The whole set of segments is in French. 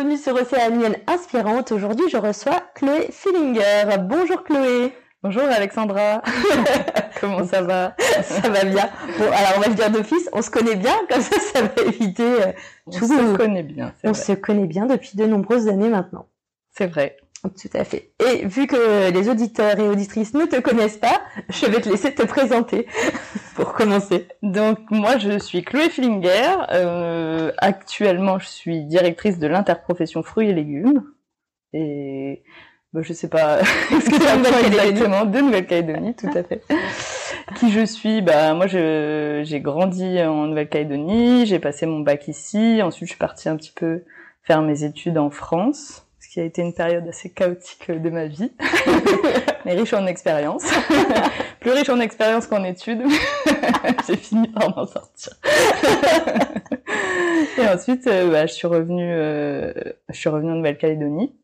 Bienvenue sur Océanienne Inspirante. Aujourd'hui, je reçois Chloé Fillinger. Bonjour Chloé. Bonjour Alexandra, comment ça va? Ça va bien. Bon, alors on va le dire d'office, on se connaît bien, comme ça, ça va éviter euh, On se connaît bien. On se connaît bien depuis de nombreuses années maintenant. C'est vrai. Tout à fait. Et vu que les auditeurs et auditrices ne te connaissent pas, je vais te laisser te présenter pour commencer. Donc moi je suis Chloé Flinger. Euh, actuellement je suis directrice de l'interprofession fruits et légumes. Et bah, je sais pas ce que c'est exactement de Nouvelle-Calédonie, tout à fait. Qui je suis Bah moi je j'ai grandi en Nouvelle-Calédonie, j'ai passé mon bac ici, ensuite je suis partie un petit peu faire mes études en France, ce qui a été une période assez chaotique de ma vie, mais riche en expérience, plus riche en expérience qu'en études. j'ai fini par m'en sortir. Et ensuite, euh, bah, je suis revenue, euh, je suis revenue en Nouvelle-Calédonie.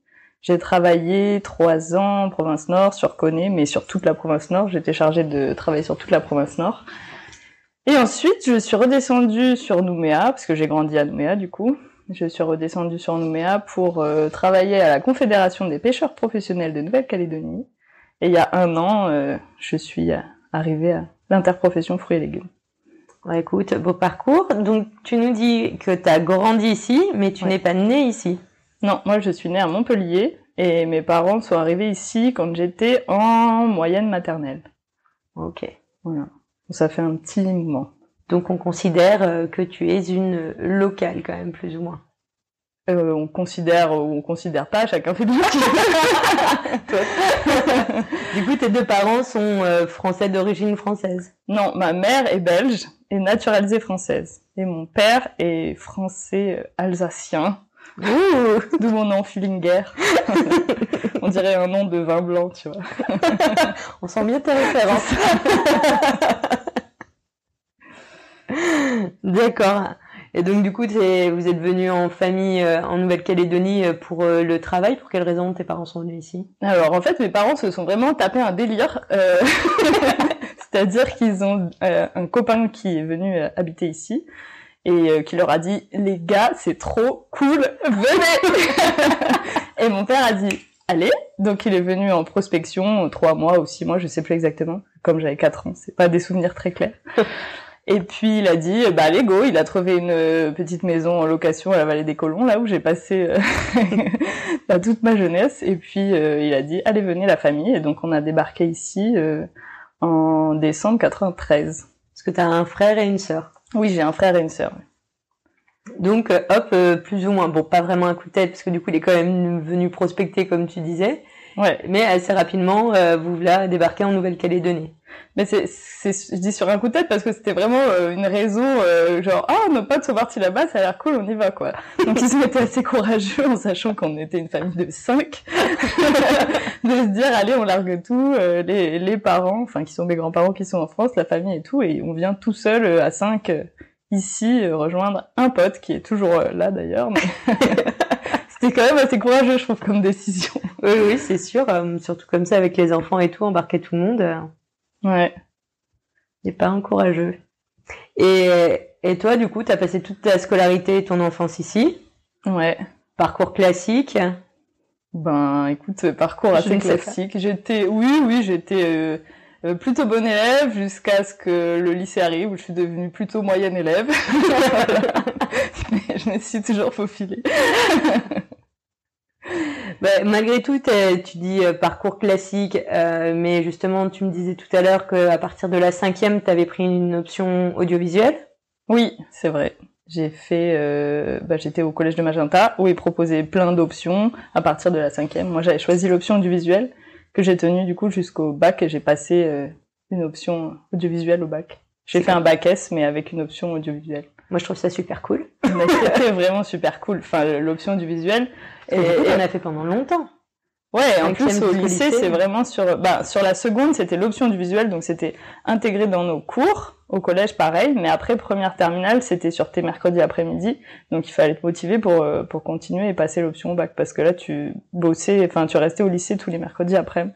J'ai travaillé trois ans en province nord, sur Coné, mais sur toute la province nord. J'étais chargée de travailler sur toute la province nord. Et ensuite, je suis redescendue sur Nouméa, parce que j'ai grandi à Nouméa du coup. Je suis redescendue sur Nouméa pour euh, travailler à la Confédération des pêcheurs professionnels de Nouvelle-Calédonie. Et il y a un an, euh, je suis arrivée à l'interprofession fruits et légumes. Ouais, écoute, beau parcours. Donc, tu nous dis que tu as grandi ici, mais tu Ouais. n'es pas née ici. Non, moi je suis née à Montpellier et mes parents sont arrivés ici quand j'étais en moyenne maternelle. Ok. Voilà. Ça fait un petit moment. Donc, on considère euh, que tu es une locale quand même, plus ou moins. Euh, on considère ou on considère pas, chacun fait de Du coup, tes deux parents sont euh, français d'origine française. Non, ma mère est belge et naturalisée française. Et mon père est français euh, alsacien, Ouh d'où mon nom Fullinger. on dirait un nom de vin blanc, tu vois. On sent bien tes références. D'accord. Et donc, du coup, vous êtes venu en famille euh, en Nouvelle-Calédonie euh, pour euh, le travail. Pour quelle raison tes parents sont venus ici? Alors en fait, mes parents se sont vraiment tapés un délire. euh, C'est-à-dire qu'ils ont euh, un copain qui est venu euh, habiter ici et euh, qui leur a dit les gars, c'est trop cool, venez. et mon père a dit allez. Donc il est venu en prospection trois mois ou six mois, je sais plus exactement. Comme j'avais quatre ans, c'est pas des souvenirs très clairs. Et puis il a dit bah allez go, il a trouvé une euh, petite maison en location à la vallée des Colons là où j'ai passé euh, bah, toute ma jeunesse et puis euh, il a dit allez venez la famille et donc on a débarqué ici euh, en décembre 93. Parce que tu as un frère et une sœur. Oui, j'ai un frère et une sœur. Donc, euh, hop, euh, plus ou moins, bon, pas vraiment un coup de tête, parce que du coup, il est quand même venu prospecter, comme tu disais, Ouais, mais assez rapidement, euh, vous voilà débarqué en Nouvelle-Calédonie. Mais c'est je dis sur un coup de tête parce que c'était vraiment euh, une raison euh, genre ah nos potes sont partis là-bas, ça a l'air cool, on y va quoi. Donc ils ont été assez courageux en sachant qu'on était une famille de cinq de se dire allez on largue tout euh, les les parents enfin qui sont mes grands-parents qui sont en France, la famille et tout et on vient tout seul euh, à cinq euh, ici euh, rejoindre un pote qui est toujours là d'ailleurs. C'était quand même assez courageux je trouve comme décision. Oui, oui, c'est sûr, surtout comme ça, avec les enfants et tout, embarquer tout le monde, Ouais. des parents courageux. Et, et toi, du coup, tu as passé toute ta scolarité et ton enfance ici, Ouais. parcours classique? Ben, écoute, parcours assez Je pas. classique. J'étais, oui, oui, j'étais euh, euh, plutôt bonne élève jusqu'à ce que le lycée arrive où je suis devenue plutôt moyenne élève. Mais je me suis toujours faufilée. Bah, malgré tout, tu dis euh, parcours classique, euh, mais justement, tu me disais tout à l'heure qu'à partir de la cinquième, tu avais pris une option audiovisuelle? Oui, c'est vrai. J'ai fait, euh, bah, j'étais au collège de Magenta où ils proposaient plein d'options à partir de la cinquième. Moi, j'avais choisi l'option audiovisuelle. que j'ai tenu du coup jusqu'au bac et j'ai passé euh, une option audiovisuelle au bac. J'ai fait un bac S, mais avec une option audiovisuelle. Moi, je trouve ça super cool. C'était vraiment super cool. Enfin, l'option audiovisuelle. Et, et on a fait pendant longtemps. Ouais, en plus au lycée, c'est vraiment sur bah sur la seconde, c'était l'option du visuel, donc c'était intégré dans nos cours. Au collège, pareil, mais après première terminale, c'était sur tes mercredis après-midi, donc il fallait te motiver pour euh, pour continuer et passer l'option au bac, parce que là tu bossais, enfin tu restais au lycée tous les mercredis après.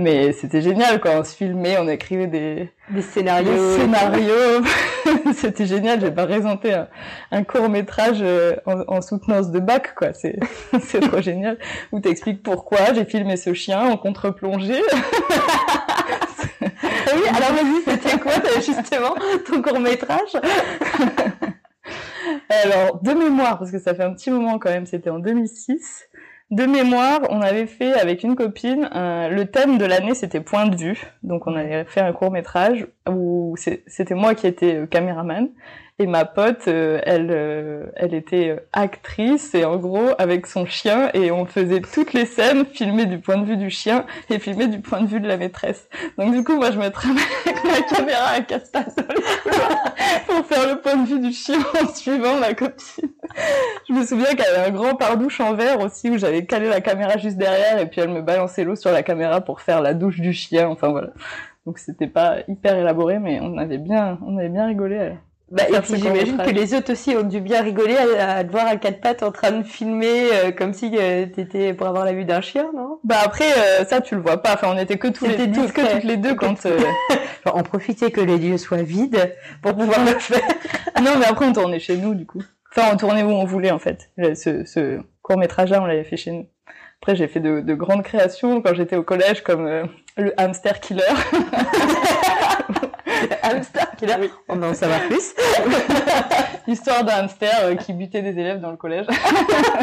Mais c'était génial quand on se filmait, on écrivait des, des scénarios. Des scénarios. c'était génial. J'ai pas présenté un, court métrage euh, en, en, soutenance de bac, quoi. C'est, c'est trop génial. Où t'expliques pourquoi j'ai filmé ce chien en contre-plongée. oui, alors vas-y, c'était quoi justement ton court métrage Alors, de mémoire, parce que ça fait un petit moment quand même, c'était en 2006 de mémoire, on avait fait avec une copine le thème de l'année, c'était point de vue. Donc on avait fait un court métrage où c'était moi qui étais euh, caméraman et ma pote, euh, elle, euh, elle était actrice et en gros avec son chien et on faisait toutes les scènes filmées du point de vue du chien et filmées du point de vue de la maîtresse. Donc du coup moi je me ma caméra à casse pour faire le point de vue du chien en suivant ma copine. Je me souviens qu'elle avait un grand pardouche en verre aussi où j'avais calé la caméra juste derrière et puis elle me balançait l'eau sur la caméra pour faire la douche du chien. Enfin voilà. Donc c'était pas hyper élaboré mais on avait bien, on avait bien rigolé. Bah, et puis j'imagine que les autres aussi ont dû bien rigoler à, te voir à quatre pattes en train de filmer euh, comme si euh, t'étais pour avoir la vue d'un chien, non? Bah après euh, ça tu le vois pas. Enfin on était que tous les deux, que toutes les deux quand. Euh, on profitait que les lieux soient vides pour pouvoir le faire. non mais après on tournait chez nous du coup. Enfin on tournait où on voulait en fait. Ce, ce court métrage là on l'avait fait chez nous. Après j'ai fait de, de, grandes créations quand j'étais au collège comme le hamster killer. hamster qui là, on en savoir plus. Histoire d'un hamster euh, qui butait des élèves dans le collège.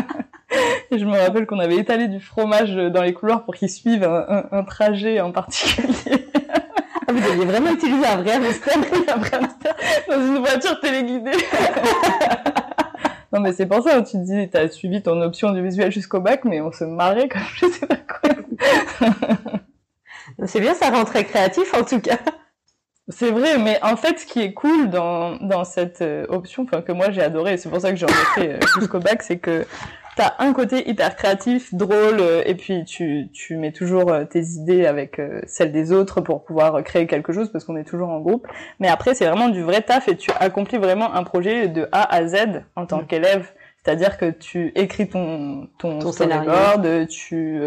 Et je me rappelle qu'on avait étalé du fromage dans les couloirs pour qu'ils suivent un, un, trajet en particulier. Ah, vous aviez vraiment utilisé un vrai hamster, un vrai hamster dans une voiture téléguidée. non mais c'est pour ça, tu te dis, t'as suivi ton option du visuel jusqu'au bac, mais on se marrait comme je sais pas quoi. c'est bien, ça rend très créatif en tout cas. C'est vrai, mais en fait, ce qui est cool dans, dans cette euh, option, enfin que moi j'ai adoré, c'est pour ça que j'en ai fait euh, jusqu'au bac, c'est que t'as un côté hyper créatif, drôle, euh, et puis tu, tu mets toujours tes idées avec celles des autres pour pouvoir créer quelque chose, parce qu'on est toujours en groupe. Mais après, c'est vraiment du vrai taf, et tu accomplis vraiment un projet de A à Z en tant mm. qu'élève. C'est-à-dire que tu écris ton, ton, ton storyboard, tu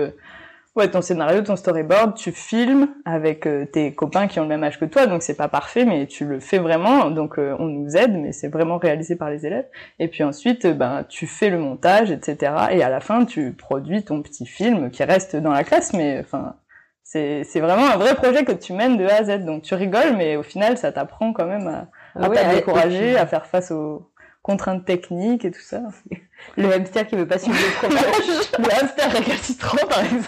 Ouais, ton scénario, ton storyboard, tu filmes avec euh, tes copains qui ont le même âge que toi, donc c'est pas parfait, mais tu le fais vraiment. Donc euh, on nous aide, mais c'est vraiment réalisé par les élèves. Et puis ensuite, euh, ben tu fais le montage, etc. Et à la fin, tu produis ton petit film qui reste dans la classe, mais enfin c'est c'est vraiment un vrai projet que tu mènes de A à Z. Donc tu rigoles, mais au final, ça t'apprend quand même à, à décourager, à faire face aux contraintes techniques et tout ça. Le hamster qui veut pas suivre le fromage. le hamster récalcitrant, par exemple.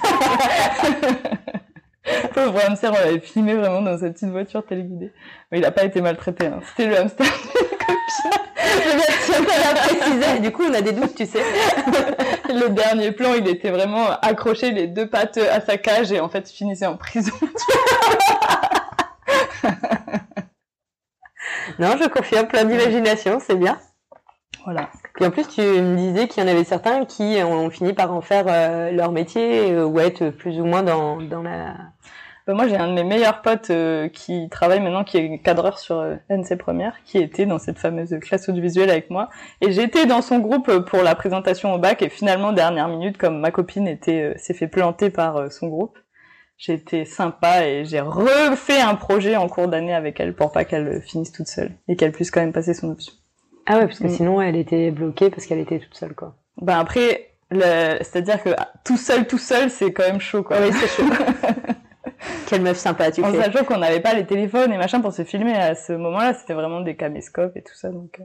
Pauvre hamster, on l'avait filmé vraiment dans sa petite voiture téléguidée. Mais il a pas été maltraité. Hein. C'était le hamster de. Du coup, on a des doutes, tu sais. le dernier plan, il était vraiment accroché les deux pattes à sa cage et en fait, il finissait en prison. non, je confirme, plein d'imagination, c'est bien. Voilà. Puis en plus, tu me disais qu'il y en avait certains qui ont fini par en faire euh, leur métier euh, ou être plus ou moins dans, dans la... Ben moi, j'ai un de mes meilleurs potes euh, qui travaille maintenant, qui est cadreur sur NC Première, qui était dans cette fameuse classe audiovisuelle avec moi. Et j'étais dans son groupe pour la présentation au bac. Et finalement, dernière minute, comme ma copine était s'est fait planter par son groupe, j'ai été sympa et j'ai refait un projet en cours d'année avec elle pour pas qu'elle finisse toute seule et qu'elle puisse quand même passer son option. Ah ouais, parce que mm. sinon elle était bloquée parce qu'elle était toute seule, quoi. Ben après, c'est-à-dire que tout seul, tout seul, c'est quand même chaud, quoi. Ah oui, c'est chaud. Quelle meuf sympa, tu En sachant qu'on n'avait pas les téléphones et machin pour se filmer à ce moment-là, c'était vraiment des caméscopes et tout ça, donc. Euh.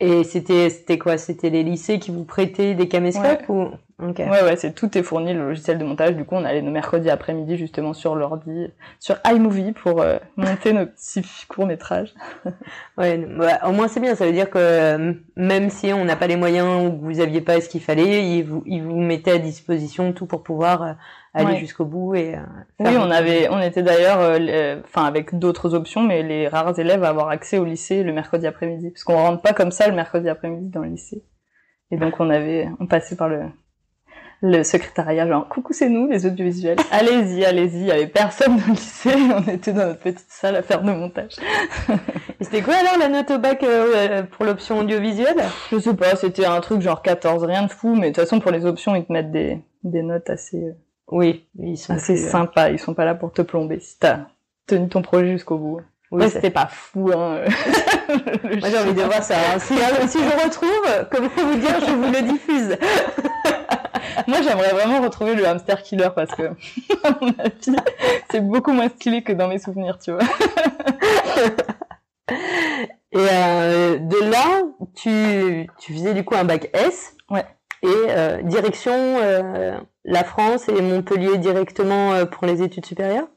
Et c'était c'était quoi? C'était les lycées qui vous prêtaient des caméscopes ou? Ouais, ouais, c'est tout est fourni, le logiciel de montage. Du coup, on allait nos mercredis après-midi justement sur l'ordi, sur iMovie pour euh, monter nos petits courts-métrages. ouais, bah, au moins c'est bien, ça veut dire que euh, même si on n'a pas les moyens ou que vous aviez pas ce qu'il fallait, ils vous, ils vous mettaient à disposition tout pour pouvoir euh, aller jusqu'au bout et Oui, on avait on était d'ailleurs enfin avec d'autres options mais les rares élèves à avoir accès au lycée le mercredi après-midi parce qu'on rentre pas comme ça le mercredi après-midi dans le lycée. Et donc on avait on passait par le le secrétariat, genre coucou c'est nous les audiovisuels, allez-y, allez-y, il y avait personne dans le lycée, on était dans notre petite salle à faire nos montages. Et c'était quoi alors la note au bac euh, pour l'option audiovisuelle? Je sais pas, c'était un truc genre 14, rien de fou, mais de toute façon pour les options ils te mettent des, des notes assez, euh, oui, ils sont assez euh, sympas, ils sont pas là pour te plomber si t'as tenu ton projet jusqu'au bout. Oui, c'était pas fou, hein. Moi, j'ai envie de voir ça. Hein. Si, si, je retrouve, comment vous dire, je vous le diffuse. Moi, j'aimerais vraiment retrouver le hamster killer parce que, à mon avis, c'est beaucoup moins stylé que dans mes souvenirs, tu vois. Et euh, de là, tu, tu faisais du coup un bac S. Ouais. Et euh, direction euh, la France et Montpellier directement pour les études supérieures?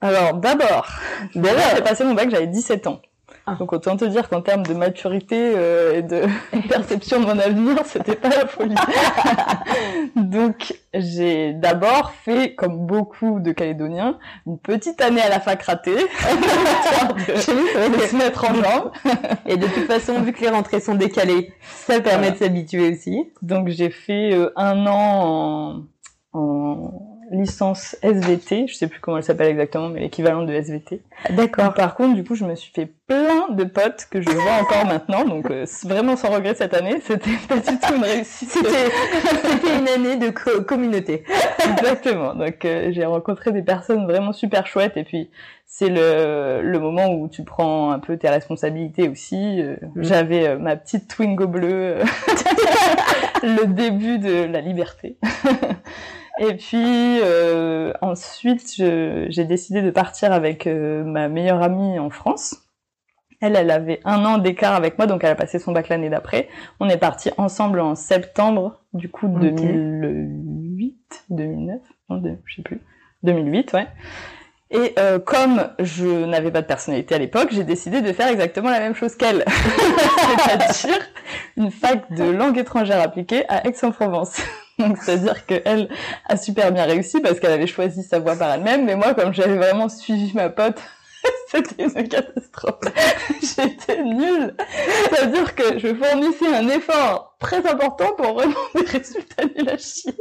Alors d'abord, d'abord j'ai passé mon bac, j'avais 17 ans. Ah. Donc autant te dire qu'en termes de maturité euh, et de perception de mon avenir, c'était pas la folie. Donc j'ai d'abord fait, comme beaucoup de Calédoniens, une petite année à la fac ratée, de, se mettre en jambe. et de toute façon, vu que les rentrées sont décalées, ça permet de s'habituer aussi. Donc j'ai fait euh, un an en, en licence SVT, je sais plus comment elle s'appelle exactement, mais l'équivalent de SVT. D'accord. Par contre, du coup, je me suis fait plein de potes que je vois encore maintenant, donc euh, vraiment sans regret cette année. C'était pas du tout une réussite. C'était une année de communauté. Exactement. Donc euh, j'ai rencontré des personnes vraiment super chouettes, et puis c'est le, le moment où tu prends un peu tes responsabilités aussi. Euh, mm. J'avais ma petite Twingo bleue, le début de la liberté. Et puis euh, ensuite, j'ai décidé de partir avec euh, ma meilleure amie en France. Elle, elle avait un an d'écart avec moi, donc elle a passé son bac l'année d'après. On est partis ensemble en septembre, du coup, 2008, 2009, non, je sais plus, 2008, ouais. Et euh, comme je n'avais pas de personnalité à l'époque, j'ai décidé de faire exactement la même chose qu'elle, c'est-à-dire une fac de langue étrangère appliquée à Aix-en-Provence. Donc c'est-à-dire qu'elle a super bien réussi parce qu'elle avait choisi sa voie par elle-même, mais moi comme j'avais vraiment suivi ma pote, c'était une catastrophe. J'étais nulle. C'est-à-dire que je fournissais un effort très important pour vraiment des résultats nuls à chier.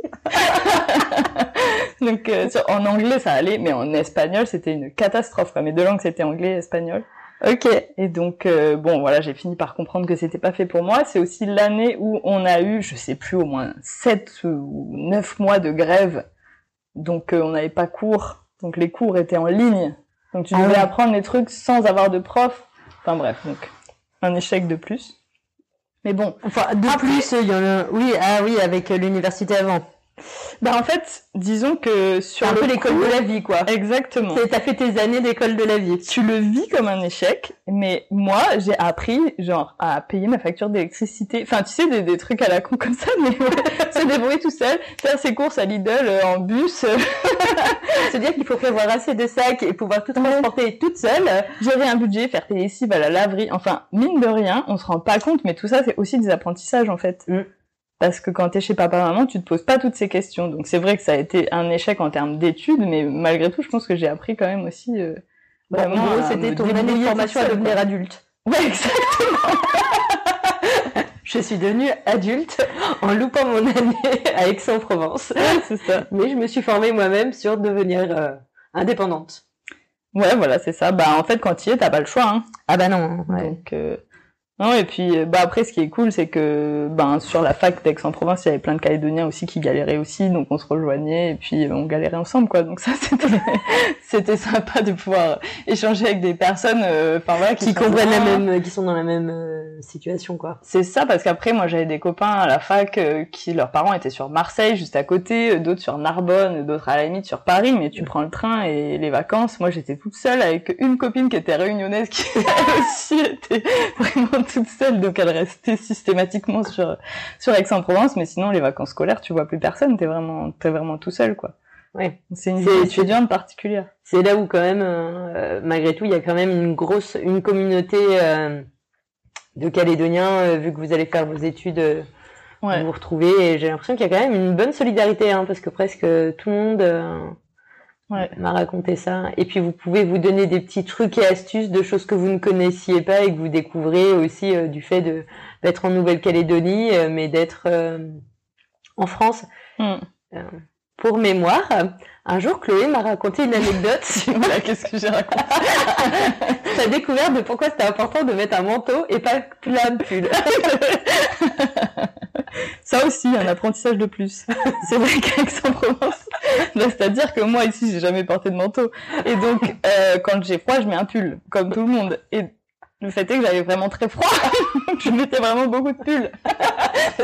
Donc euh, en anglais ça allait, mais en espagnol c'était une catastrophe. Mes deux langues c'était anglais et espagnol. Ok. Et donc euh, bon voilà, j'ai fini par comprendre que c'était pas fait pour moi. C'est aussi l'année où on a eu, je sais plus, au moins 7 ou 9 mois de grève. Donc euh, on n'avait pas cours. Donc les cours étaient en ligne. Donc tu ah devais apprendre les trucs sans avoir de prof. Enfin bref, donc un échec de plus. Mais bon. Enfin de plus, il y en a. Oui, ah oui, avec l'université avant. Bah en fait, disons que sur un peu l'école de la vie quoi. Exactement. T'as fait tes années d'école de la vie. Tu le vis comme un échec, mais moi j'ai appris genre à payer ma facture d'électricité. Enfin tu sais des, des, trucs à la con comme ça, mais se débrouiller tout seul, faire ses courses à Lidl euh, en bus. Se dire qu'il faut prévoir assez de sacs et pouvoir tout transporter toute seule. J'avais un budget, faire tes lessives à la laverie. Enfin mine de rien, on se rend pas compte, mais tout ça c'est aussi des apprentissages en fait. Mm. Parce que quand t'es chez papa-maman, tu te poses pas toutes ces questions. Donc c'est vrai que ça a été un échec en termes d'études, mais malgré tout, je pense que j'ai appris quand même aussi. Euh, vraiment, c'était ton année de formation à devenir adulte. Ouais, exactement. je suis devenue adulte en loupant mon année à Aix-en-Provence. c'est ça. Mais je me suis formée moi-même sur devenir euh, indépendante. Ouais, voilà, c'est ça. Bah en fait, quand tu y es, t'as pas le choix. Hein. Ah bah non. Ouais. Donc euh, non, et puis euh, bah après ce qui est cool c'est que ben sur la fac d'Aix-en-Provence il y avait plein de Calédoniens aussi qui galéraient aussi donc on se rejoignait et puis euh, on galérait ensemble quoi donc ça c'était c'était sympa de pouvoir échanger avec des personnes euh, voilà qui, comprennent la même qui sont dans la même situation, quoi. C'est ça, parce qu'après, moi, j'avais des copains à la fac euh, qui, leurs parents étaient sur Marseille, juste à côté, euh, d'autres sur Narbonne, d'autres à la limite sur Paris, mais tu prends le train et les vacances. Moi, j'étais toute seule avec une copine qui était réunionnaise, qui elle aussi était vraiment toute seule, donc elle restait systématiquement sur, sur Aix-en-Provence, mais sinon, les vacances scolaires, tu vois plus personne, t'es vraiment, t'es vraiment tout seul, quoi. Ouais. C'est une vie étudiante particulière. C'est là où quand même, euh, malgré tout, il y a quand même une grosse, une communauté euh, de Calédoniens, euh, vu que vous allez faire vos études, Ouais. vous vous retrouvez. Et j'ai l'impression qu'il y a quand même une bonne solidarité, hein, parce que presque tout le monde Ouais. m'a raconté ça. Et puis vous pouvez vous donner des petits trucs et astuces de choses que vous ne connaissiez pas et que vous découvrez aussi du fait de d'être en Nouvelle-Calédonie, mais d'être en France. Hmm. Pour mémoire, un jour, Chloé m'a raconté une anecdote voilà, qu'est-ce que j'ai raconté sa découverte de pourquoi c'était important de mettre un manteau et pas plein de pull. Ça aussi, un apprentissage de plus. C'est vrai qu'Aix-en-Provence, bah, c'est-à-dire que moi ici, j'ai jamais porté de manteau. Et donc, euh, quand j'ai froid, je mets un pull, comme tout le monde. Et le fait est que j'avais vraiment très froid. Je mettais vraiment beaucoup de pulls.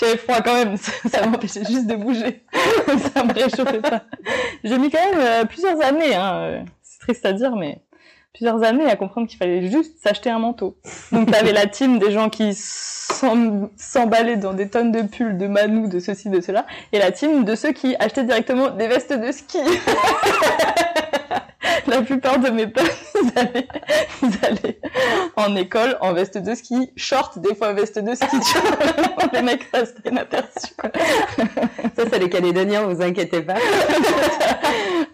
J'avais froid quand même. Ça, m'empêchait juste de bouger. ça me réchauffait pas. J'ai mis quand même euh, plusieurs années, hein. euh, C'est triste à dire, mais plusieurs années à comprendre qu'il fallait juste s'acheter un manteau. Donc t'avais la team des gens qui s'em- s'emballaient dans des tonnes de pulls, de manous, de ceci, de cela, et la team de ceux qui achetaient directement des vestes de ski. la plupart de mes potes, ils allaient, ils allaient en école en veste de ski, short, des fois veste de ski, tu vois. Les mecs restaient inaperçus. Ça, c'est les Calédoniens, vous inquiétez pas.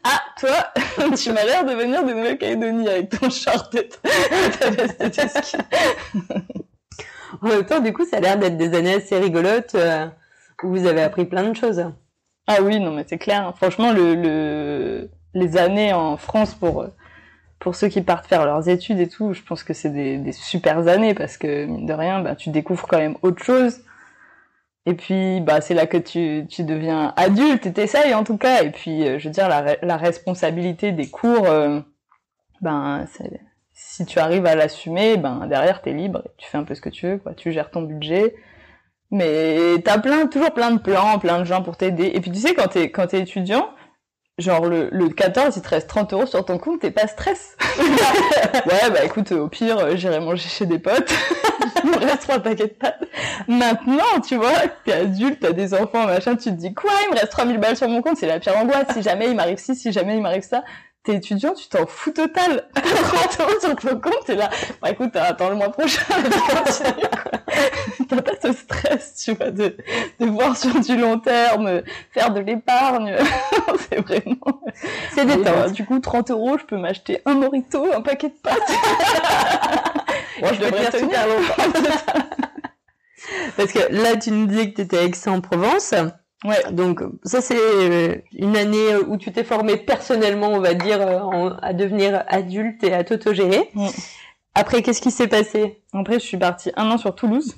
Ah, toi, tu m'as l'air de venir de Nouvelle-Calédonie avec ton short et ta veste de ski. En même temps, du coup, ça a l'air d'être des années assez rigolotes euh, où vous avez appris plein de choses. Ah oui, non, mais c'est clair. hein. Franchement, le, le, les années en France pour, pour ceux qui partent faire leurs études et tout, je pense que c'est des, des super années parce que, mine de rien, bah, tu découvres quand même autre chose. Et puis, bah, c'est là que tu, tu deviens adulte et t'essayes en tout cas. Et puis, euh, je veux dire, la, la responsabilité des cours, euh, ben, si tu arrives à l'assumer, ben, derrière, t'es libre. Tu fais un peu ce que tu veux, quoi. Tu gères ton budget. Mais t'as plein, toujours plein de plans, plein de gens pour t'aider. Et puis, tu sais, quand t'es, quand t'es étudiant, genre, le, le 14, il te reste 30 euros sur ton compte, t'es pas stress. ouais, bah, écoute, au pire, euh, j'irai manger chez des potes. il me reste trois paquets de pâtes. Maintenant, tu vois, t'es adulte, t'as des enfants, machin, tu te dis, quoi, il me reste 3000 balles sur mon compte, c'est la pire angoisse. Si jamais il m'arrive ci, si jamais il m'arrive ça. T'es étudiant, tu t'en fous total. 30 euros sur ton compte, t'es là. Bah écoute, attends le mois prochain. T'as pas ce stress, tu vois, de, de voir sur du long terme, faire de l'épargne. c'est vraiment... C'est détente. bah, du coup, 30 euros, je peux m'acheter un morito, un paquet de pâtes. Moi, je peux devrais tenir longtemps. Parce que là, tu nous disais que tu étais à Aix-en-Provence. Ouais. Donc, ça, c'est euh, une année où tu t'es formé personnellement, on va dire, euh, en- à devenir adulte et à t'autogérer. Mm. Après, qu'est-ce qui s'est passé? Après, je suis partie un an sur Toulouse.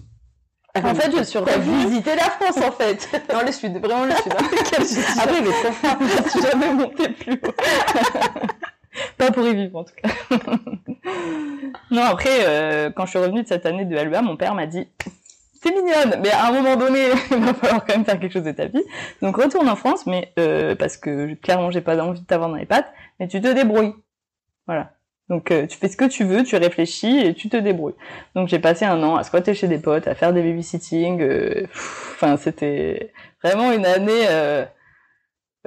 En fait, je suis T'as revenue. visité la France, en fait. Non, le sud, vraiment le sud. hein. Après, mais fort. je suis jamais montée plus haut. Pas pour y vivre, en tout cas. non, après, euh, quand je suis revenue de cette année de LEA, mon père m'a dit T'es mignonne, mais à un moment donné, il va falloir quand même faire quelque chose de ta vie. Donc retourne en France, mais euh, parce que clairement, j'ai pas envie de t'avoir dans les pattes, mais tu te débrouilles. Voilà. Donc euh, tu fais ce que tu veux, tu réfléchis et tu te débrouilles. Donc j'ai passé un an à squatter chez des potes, à faire des babysitting. euh, Enfin, c'était vraiment une année euh,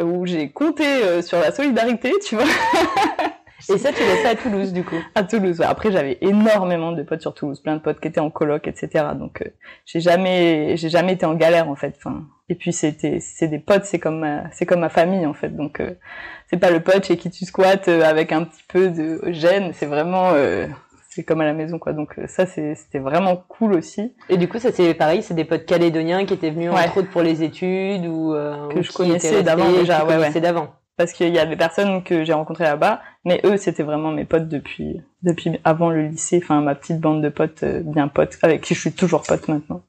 où j'ai compté euh, sur la solidarité, tu vois. Et ça, tu l'as fait à Toulouse, du coup. à Toulouse. ouais. Après, j'avais énormément de potes sur Toulouse, plein de potes qui étaient en coloc, etc. Donc, euh, j'ai jamais, j'ai jamais été en galère en fait. Enfin, et puis c'était, c'est des potes, c'est comme ma, c'est comme ma famille en fait. Donc, euh, c'est pas le pote chez qui tu squattes euh, avec un petit peu de gêne. C'est vraiment, euh, c'est comme à la maison quoi. Donc euh, ça, c'est, c'était vraiment cool aussi. Et du coup, ça, c'est pareil, c'est des potes calédoniens qui étaient venus, Ouais. entre autres, pour les études ou euh, Que ou je connaissais d'avant déjà, ouais, connaissais d'avant. Parce qu'il y a des personnes que j'ai rencontrées là-bas, mais eux, c'était vraiment mes potes depuis, depuis avant le lycée, enfin ma petite bande de potes, euh, bien potes, avec qui je suis toujours pote maintenant.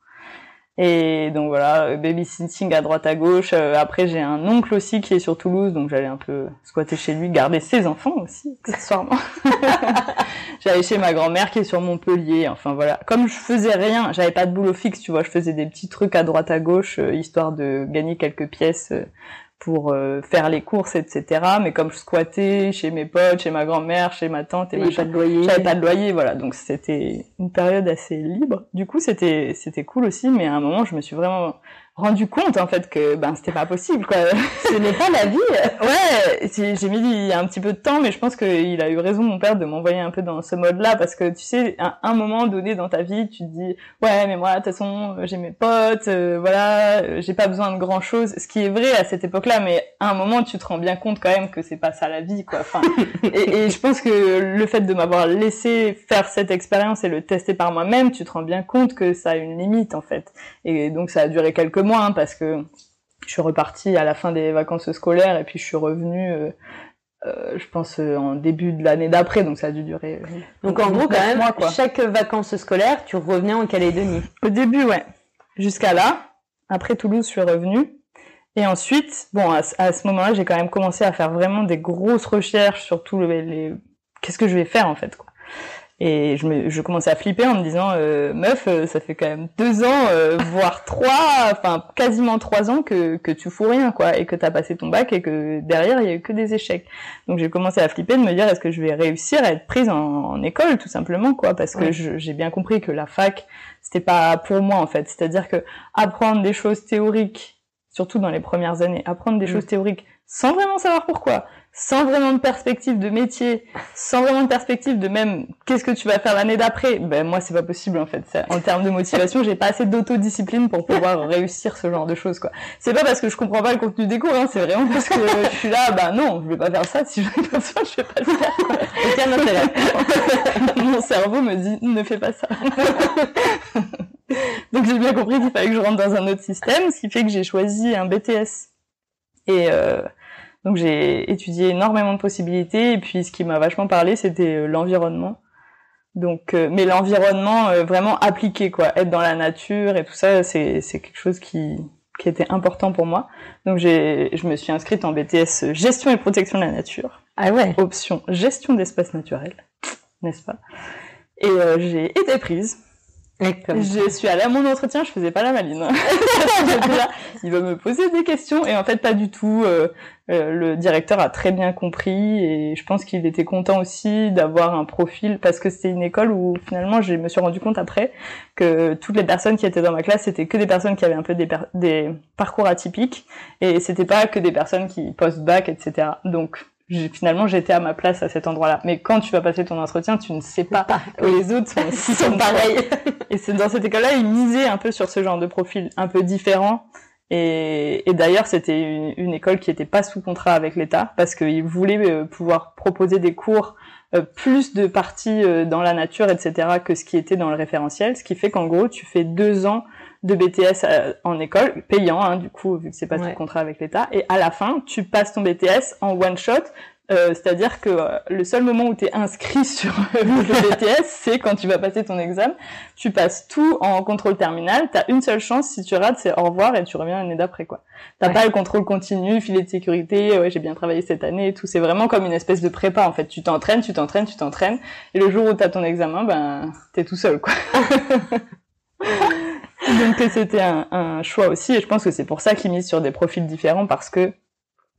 Et donc voilà, babysitting à droite à gauche. Euh, après, j'ai un oncle aussi qui est sur Toulouse, donc j'allais un peu squatter chez lui, garder ses enfants aussi, accessoirement. j'allais chez ma grand-mère qui est sur Montpellier. Enfin voilà, comme je faisais rien, j'avais pas de boulot fixe, tu vois, je faisais des petits trucs à droite à gauche, euh, histoire de gagner quelques pièces euh, pour euh, faire les courses, etc. Mais comme je squattais chez mes potes, chez ma grand-mère, chez ma tante et machin, pas de loyer. J'avais pas de loyer, voilà. Donc c'était une période assez libre. Du coup, c'était c'était cool aussi. Mais à un moment, je me suis vraiment rendu compte en fait que ben c'était pas possible quoi. Ce n'est pas la vie. ouais, j'ai mis un petit peu de temps, mais je pense qu'il a eu raison mon père de m'envoyer un peu dans ce mode-là parce que tu sais, à un moment donné dans ta vie, tu te dis ouais mais moi de toute façon j'ai mes potes, euh, voilà, j'ai pas besoin de grand chose. Ce qui est vrai à cette époque-là, mais à un moment tu te rends bien compte quand même que c'est pas ça la vie quoi. Enfin, et, et je pense que le fait de m'avoir laissé faire cette expérience et le tester par moi-même, tu te rends bien compte que ça a une limite en fait. Et donc ça a duré quelques hein, parce que je suis repartie à la fin des vacances scolaires et puis je suis revenue euh, euh, je pense euh, en début de l'année d'après donc ça a dû durer donc en gros quand même chaque vacances scolaires tu revenais en Calédonie. Au début ouais. Jusqu'à là. Après Toulouse je suis revenue. Et ensuite bon à, ce moment-là j'ai quand même commencé à faire vraiment des grosses recherches sur tout les qu'est-ce que je vais faire en fait quoi et je, me, je commençais à flipper en me disant, euh, meuf, euh, ça fait quand même deux ans, euh, voire trois, enfin quasiment trois ans que, que tu fous rien, quoi, et que t'as passé ton bac et que derrière il y a eu que des échecs. Donc j'ai commencé à flipper de me dire, est-ce que je vais réussir à être prise en, école, tout simplement, quoi, parce que j'ai bien compris que la fac, c'était pas pour moi en fait. C'est-à-dire que apprendre des choses théoriques, surtout dans les premières années, apprendre des mm. choses théoriques sans vraiment savoir pourquoi, sans vraiment de perspective de métier, sans vraiment de perspective de même qu'est-ce que tu vas faire l'année d'après, ben moi c'est pas possible en fait. En termes de motivation, j'ai pas assez d'autodiscipline pour pouvoir réussir ce genre de choses quoi. C'est pas parce que je comprends pas le contenu des cours, hein, c'est vraiment parce que je suis là, bah non, je vais pas faire ça. Si je pas ça, je vais pas le faire. Aucun Mon cerveau me dit ne fais pas ça. Donc j'ai bien compris qu'il fallait que je rentre dans un autre système, ce qui fait que j'ai choisi un BTS. Et euh, donc j'ai étudié énormément de possibilités et puis ce qui m'a vachement parlé c'était euh, l'environnement. Donc euh, mais l'environnement euh, vraiment appliqué quoi, être dans la nature et tout ça c'est c'est quelque chose qui qui était important pour moi. Donc j'ai je me suis inscrite en BTS gestion et protection de la nature. Ah ouais. Option gestion d'espace naturel, n'est-ce pas? Et j'ai été prise je suis allée à mon entretien, je faisais pas la maline. il va me poser des questions et en fait pas du tout. Euh, euh, le directeur a très bien compris et je pense qu'il était content aussi d'avoir un profil parce que c'était une école où finalement je me suis rendu compte après que toutes les personnes qui étaient dans ma classe c'était que des personnes qui avaient un peu des, des parcours atypiques et c'était pas que des personnes qui post bac etc. Donc finalement j'étais à ma place à cet endroit-là. Mais quand tu vas passer ton entretien, tu ne sais pas, que les autres sont, sont pareils. et c'est dans cette école-là, ils misaient un peu sur ce genre de profil un peu différent. Et, et d'ailleurs, c'était une, une, école qui n'était pas sous contrat avec l'État parce qu'ils voulaient euh, pouvoir proposer des cours euh, plus de parties euh, dans la nature, etc., que ce qui était dans le référentiel. Ce qui fait qu'en gros, tu fais deux ans de BTS euh, en école, payant hein, du coup vu que c'est pas ouais. contrat avec l'État, et à la fin tu passes ton BTS en one shot, euh, c'est-à-dire que euh, le seul moment où tu es inscrit sur le BTS, c'est quand tu vas passer ton examen. Tu passes tout en contrôle terminal. Tu as une seule chance, si tu rates, c'est au revoir et tu reviens l'année d'après. quoi. T'as ouais. pas le contrôle continu, filet de sécurité, ouais, j'ai bien travaillé cette année et tout. C'est vraiment comme une espèce de prépa en fait. Tu t'entraînes, tu t'entraînes, tu t'entraînes. Et le jour où tu as ton examen, ben t'es tout seul. quoi. Donc c'était un, un, choix aussi, et je pense que c'est pour ça qu'ils misent sur des profils différents parce que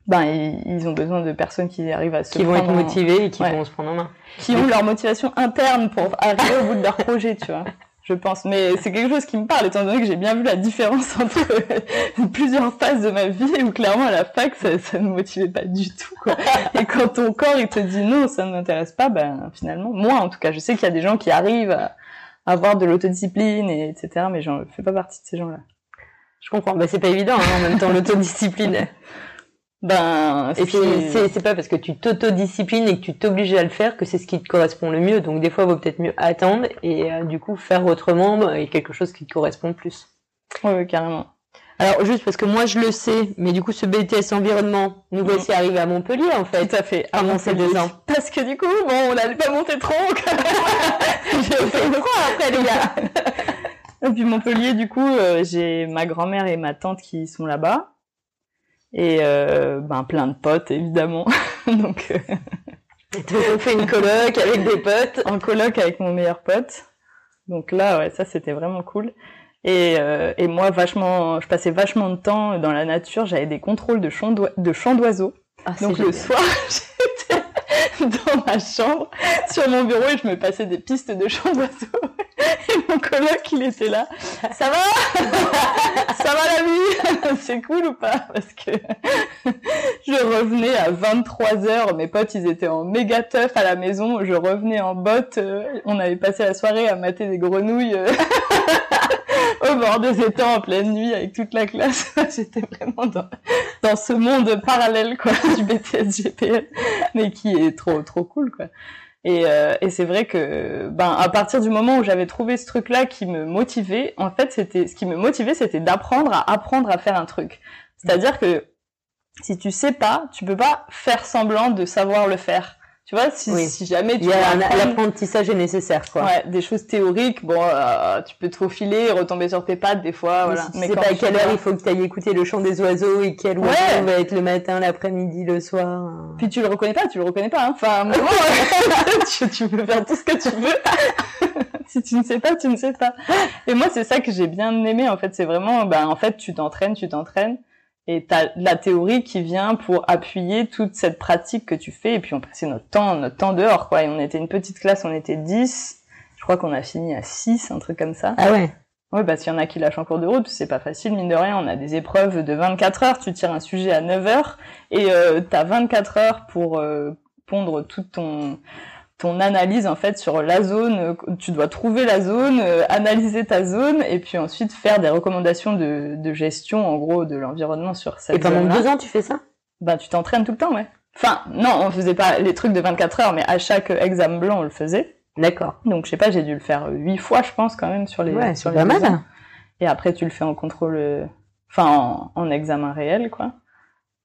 ben ils, ont besoin de personnes qui arrivent à se qui vont être motivées et qui ouais. vont se prendre en main, qui ont leur motivation interne pour arriver au bout de leur projet, tu vois. Je pense, mais c'est quelque chose qui me parle étant donné que j'ai bien vu la différence entre plusieurs phases de ma vie où clairement à la fac ça, ça ne me motivait pas du tout quoi. Et quand ton corps il te dit non ça ne m'intéresse pas, ben finalement moi en tout cas je sais qu'il y a des gens qui arrivent à avoir de l'autodiscipline et etc. Mais j'en fais pas partie de ces gens-là. Je comprends. Bah c'est pas évident hein, en même temps l'autodiscipline. ben et puis c'est pas parce que tu t'autodisciplines et que tu t'obliges à le faire que c'est ce qui te correspond le mieux. Donc des fois il vaut peut-être mieux attendre et euh, du coup faire autrement et quelque chose qui te correspond plus. Oui, carrément. Alors juste parce que moi je le sais, mais du coup ce BTS environnement, nous mmh. voici arrivés à Montpellier en fait. Tout à fait. Avant ces deux ans. Parce que du coup, bon, on n'allait pas monter trop. J'ai fait quoi après les gars Et puis Montpellier, du coup, euh, j'ai ma grand-mère et ma tante qui sont là-bas. Et euh, ben plein de potes, évidemment. Donc, euh, on fait une coloc avec des potes. en coloc avec mon meilleur pote. Donc là, ouais, ça c'était vraiment cool. Et, euh, et moi, vachement, je passais vachement de temps dans la nature. J'avais des contrôles de chants d'oiseaux. Ah, Donc le soir, j'étais dans ma chambre, sur mon bureau, et je me passais des pistes de chants d'oiseaux. Et mon coloc, il était là. Ça va? Ça va la vie? C'est cool ou pas? Parce que je revenais à 23 heures. Mes potes, ils étaient en méga teuf à la maison. Je revenais en botte. euh, On avait passé la soirée à mater des grenouilles euh, au bord des étangs en pleine nuit avec toute la classe. J'étais vraiment dans, dans ce monde parallèle quoi du BTS GPL, mais qui est trop trop cool quoi. Et, euh, et c'est vrai que ben à partir du moment où j'avais trouvé ce truc là qui me motivait, en fait c'était ce qui me motivait c'était d'apprendre à apprendre à faire un truc. C'est-à-dire que si tu sais pas, tu peux pas faire semblant de savoir le faire. Tu vois, si, Oui. si jamais tu Il y a l'apprentissage est nécessaire, quoi. Ouais, des choses théoriques, bon, euh, tu peux te faufiler, retomber sur tes pattes des fois, Mais voilà. si tu sais pas à quelle heure il faut que tu ailles écouter le chant des oiseaux et quel oiseau Ouais. va être le matin, l'après-midi, le soir. euh. Puis tu le reconnais pas, tu le reconnais pas. Hein. Enfin, vraiment, tu, tu peux faire tout ce que tu veux. si tu ne sais pas, tu ne sais pas. Et moi, c'est ça que j'ai bien aimé. En fait, c'est vraiment, ben, en fait, tu t'entraînes, tu t'entraînes, et t'as de la théorie qui vient pour appuyer toute cette pratique que tu fais. Et puis on passait notre temps, notre temps dehors, quoi. Et on était une petite classe, on était 10. Je crois qu'on a fini à 6, un truc comme ça. Ah ouais. Oui, parce qu'il y en a qui lâchent en cours de route, c'est pas facile, mine de rien. On a des épreuves de 24 heures, tu tires un sujet à 9 heures, et euh, t'as 24 heures pour euh, pondre toute ton ton analyse en fait sur la zone. Tu dois trouver la zone, euh, analyser ta zone, et puis ensuite faire des recommandations de, de gestion, en gros, de l'environnement sur cette Et pendant deux ans, tu fais ça? Ben, tu t'entraînes tout le temps, ouais. Enfin, non, on faisait pas les trucs de 24 heures, mais à chaque examen blanc, on le faisait. D'accord. Donc, je sais pas, j'ai dû le faire huit fois, je pense, quand même, sur les, Ouais, sur les pas ans. Et après, tu le fais en contrôle, euh, enfin, en, en examen réel, quoi.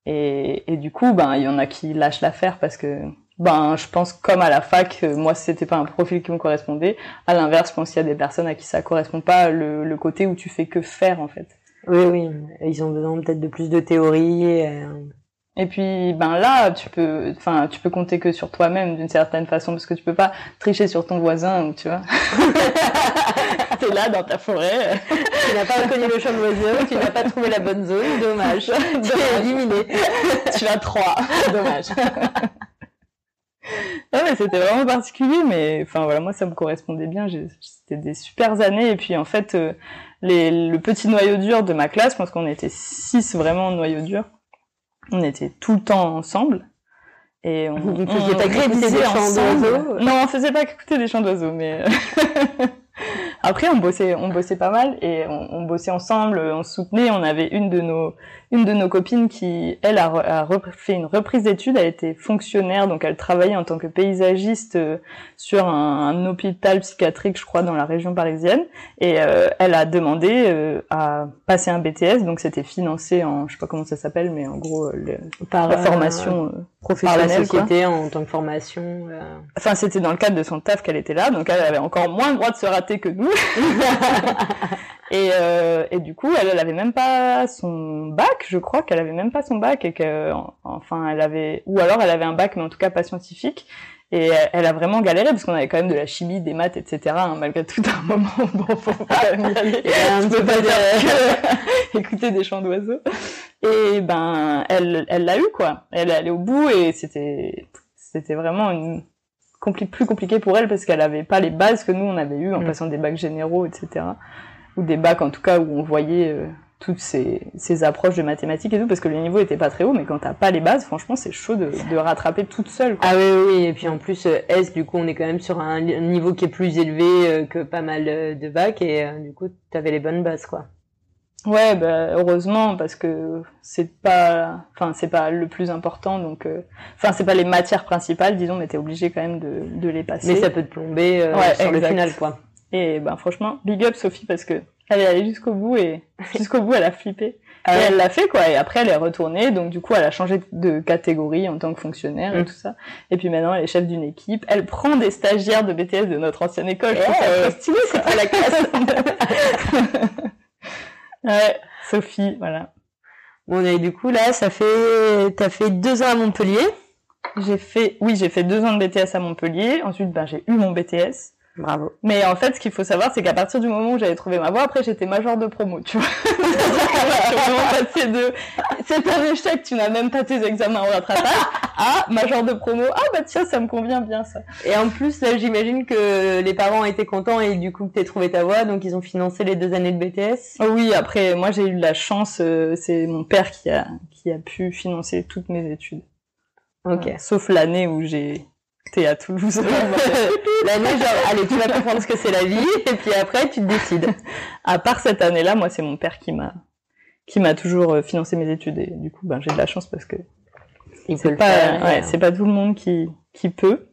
Et, et du coup, ben, il y en a qui lâchent l'affaire parce que, ben, je pense, comme à la fac, euh, moi, c'était pas un profil qui me correspondait. À l'inverse, je pense qu'il y a des personnes à qui ça correspond pas, le, le côté où tu fais que faire, en fait. Oui, oui. Ils ont besoin peut-être de plus de théorie. et, euh, Et puis, ben là, tu peux, enfin, tu peux compter que sur toi-même d'une certaine façon, parce que tu peux pas tricher sur ton voisin, ou tu vois. T'es là dans ta forêt. Tu n'as pas reconnu le chant d'oiseau, tu n'as pas trouvé la bonne zone, dommage. Tu es éliminé. tu as trois. Dommage. Non mais c'était vraiment particulier, mais enfin voilà, moi ça me correspondait bien. C'était des super années et puis en fait euh, les, le petit noyau dur de ma classe, parce qu'on était six vraiment noyau dur, on était tout le temps ensemble et on, Vous ne on faisiez pas écouter des chants ensemble. d'oiseaux? Non, on faisait pas qu'écouter des chants d'oiseaux, mais après on bossait, on bossait pas mal et on, on bossait ensemble, on se soutenait. On avait une de nos une de nos copines qui, elle, a, a fait une reprise d'études. Elle était fonctionnaire, donc elle travaillait en tant que paysagiste euh, sur un, un hôpital psychiatrique, je crois, dans la région parisienne. Et euh, elle a demandé euh, à passer un BTS, donc c'était financé en, je sais pas comment ça s'appelle, mais en gros euh, le- Par la euh, formation. Euh, professionnel par quoi. société en tant que formation. euh. Enfin, c'était dans le cadre de son taf qu'elle était là, donc elle avait encore moins le droit de se rater que nous. et, euh, et du coup, elle, elle avait même pas son bac, je crois qu'elle avait même pas son bac et que, en- enfin, elle avait, ou alors elle avait un bac, mais en tout cas pas scientifique. Et elle, a vraiment galéré parce qu'on avait quand même de la chimie, des maths, etc. hein, malgré tout un moment, bon, faut quand même y aller. Petit peux peu pas de- écouter des chants d'oiseaux. Et ben, elle, elle l'a eu quoi. Elle est allée au bout et c'était, c'était vraiment une compli- plus compliqué pour elle parce qu'elle avait pas les bases que nous on avait eu en Mm. passant des bacs généraux, etc. Ou des bacs en tout cas où on voyait euh, toutes ces, ces approches de mathématiques et tout parce que le niveau était pas très haut, mais quand t'as pas les bases, franchement c'est chaud de, de rattraper toute seule. Quoi. Ah oui, oui, et puis en plus, euh, S, du coup, on est quand même sur un niveau qui est plus élevé euh, que pas mal euh, de bacs, et du coup, t'avais les bonnes bases, quoi. Ouais, bah, heureusement parce que c'est pas, enfin c'est pas le plus important donc, euh, enfin c'est pas les matières principales disons, mais t'es obligé quand même de, de les passer. Mais ça peut te plomber euh, Ouais, sur le final, quoi. Et ben franchement, big up Sophie parce que elle est allée jusqu'au bout et jusqu'au bout elle a flippé. Et elle l'a fait quoi. Et après, elle est retournée. Donc du coup, elle a changé de catégorie en tant que fonctionnaire et Mm. tout ça. Et puis maintenant, elle est chef d'une équipe. Elle prend des stagiaires de BTS de notre ancienne école. Ouais. trop stylé, c'est pas la classe. ouais, Sophie, voilà. Bon, et du coup, là, ça fait, t'as fait deux ans à Montpellier. J'ai fait, oui, j'ai fait deux ans de BTS à Montpellier. Ensuite, ben, j'ai eu mon BTS. Bravo. Mais en fait, ce qu'il faut savoir, c'est qu'à partir du moment où j'avais trouvé ma voie, après, j'étais major de promo, tu vois. Passée de, c'est un échec, tu n'as même pas tes examens au rattrapage, à major de promo. Ah, bah, tiens, ça me convient bien, ça. Et en plus, là, j'imagine que les parents étaient contents et du coup que t'aies trouvé ta voie, donc ils ont financé les deux années de BTS. Oh oui, après, moi, j'ai eu de la chance, euh, c'est mon père qui a, qui a pu financer toutes mes études. Ok. Sauf l'année où j'ai été à Toulouse. L'année, genre, allez, tu vas comprendre ce que c'est la vie, et puis après, tu te décides. à part cette année-là, moi, c'est mon père qui m'a, qui m'a toujours euh, financé mes études et du coup, ben, j'ai de la chance parce que Il peut c'est le pas, faire. ouais, et, c'est pas tout le monde qui, qui peut.